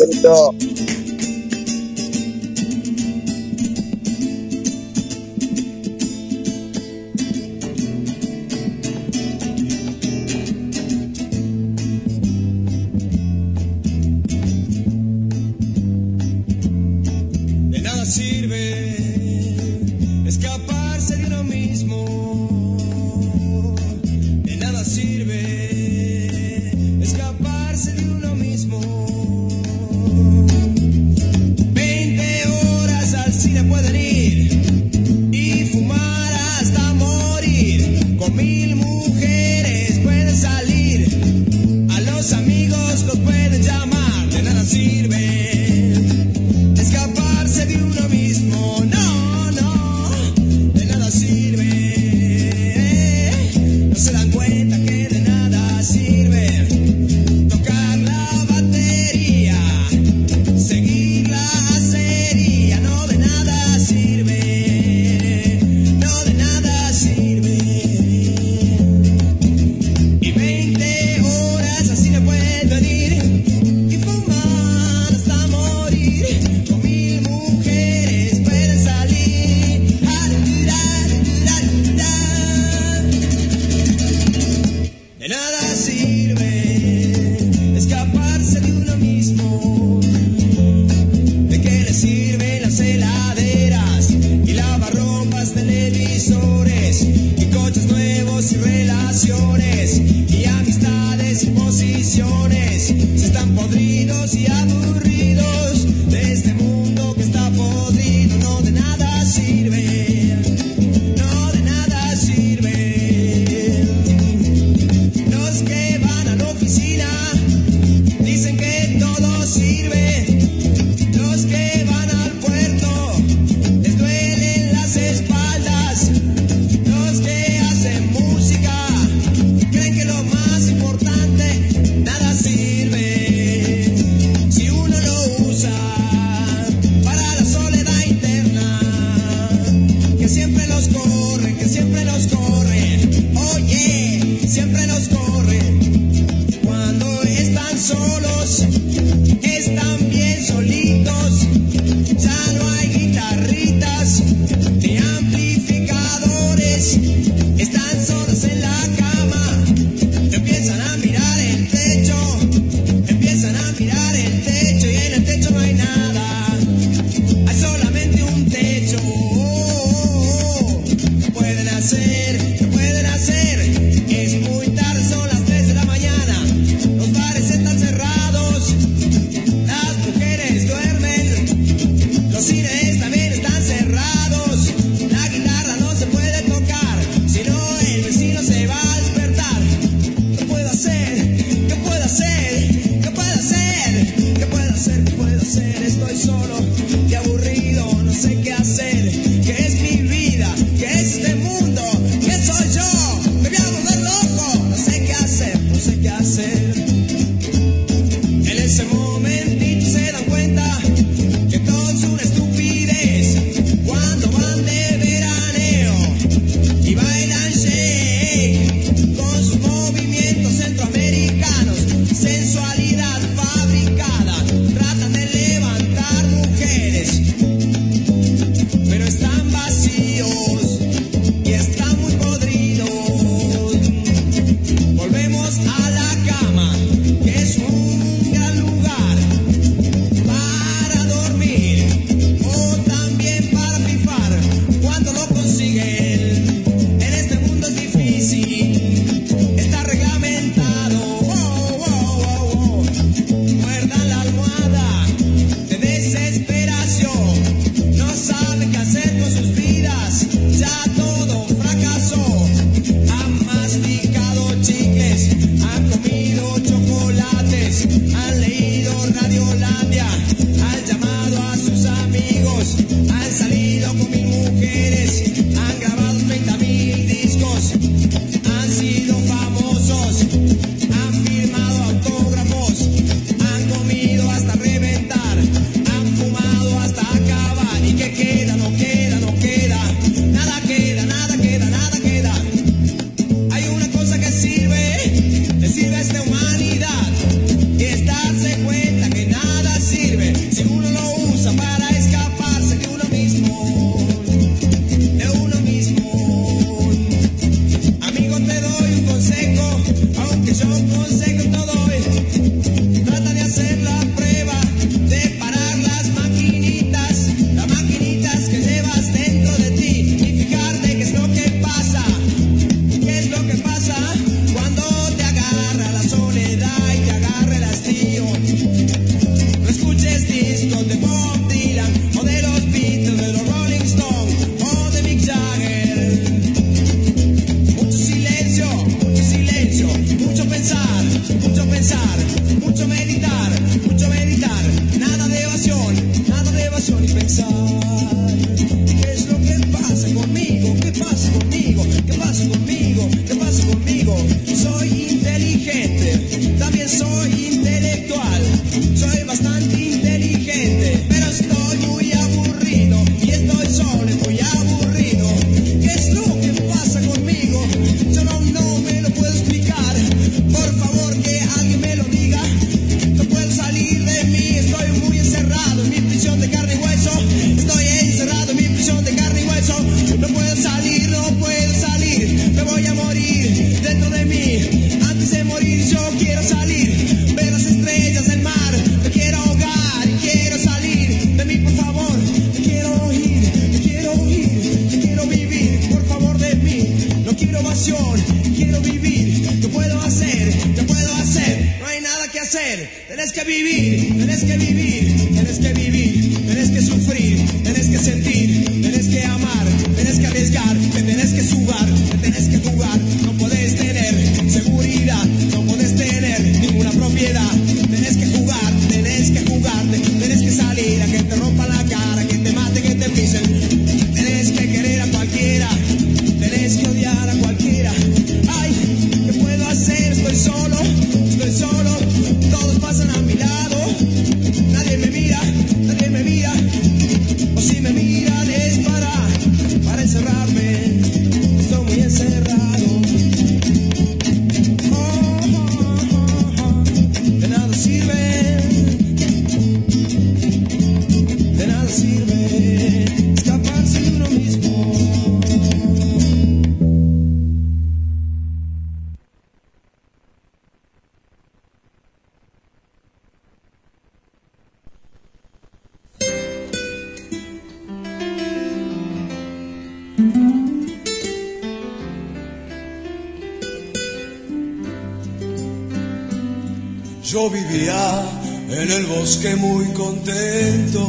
contento.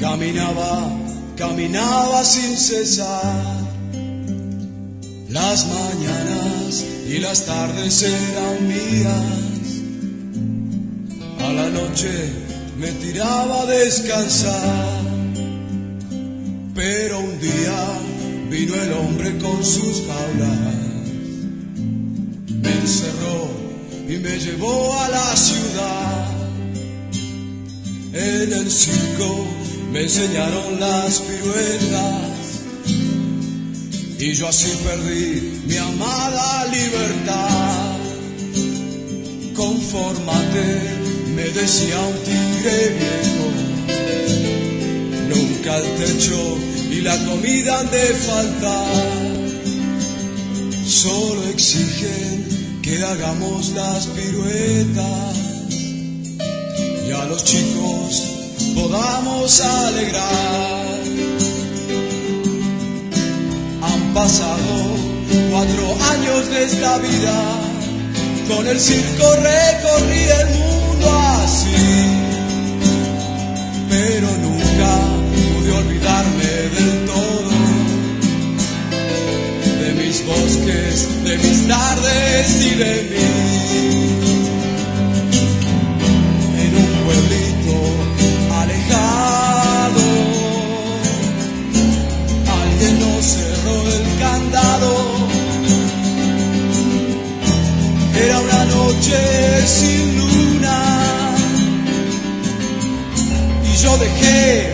Caminaba, caminaba sin cesar. Las mañanas y las tardes eran mías. A la noche me tiraba a descansar. perdí mi amada libertad. Confórmate, me decía un tigre viejo. Nunca el techo y la comida han de faltar. Solo exigen que hagamos las piruetas y a los chicos podamos alegrar. es vida. Con el circo recorrí el mundo así, pero nunca pude olvidarme del todo de mis bosques, de mis tardes y de noche sin luna. Y yo dejé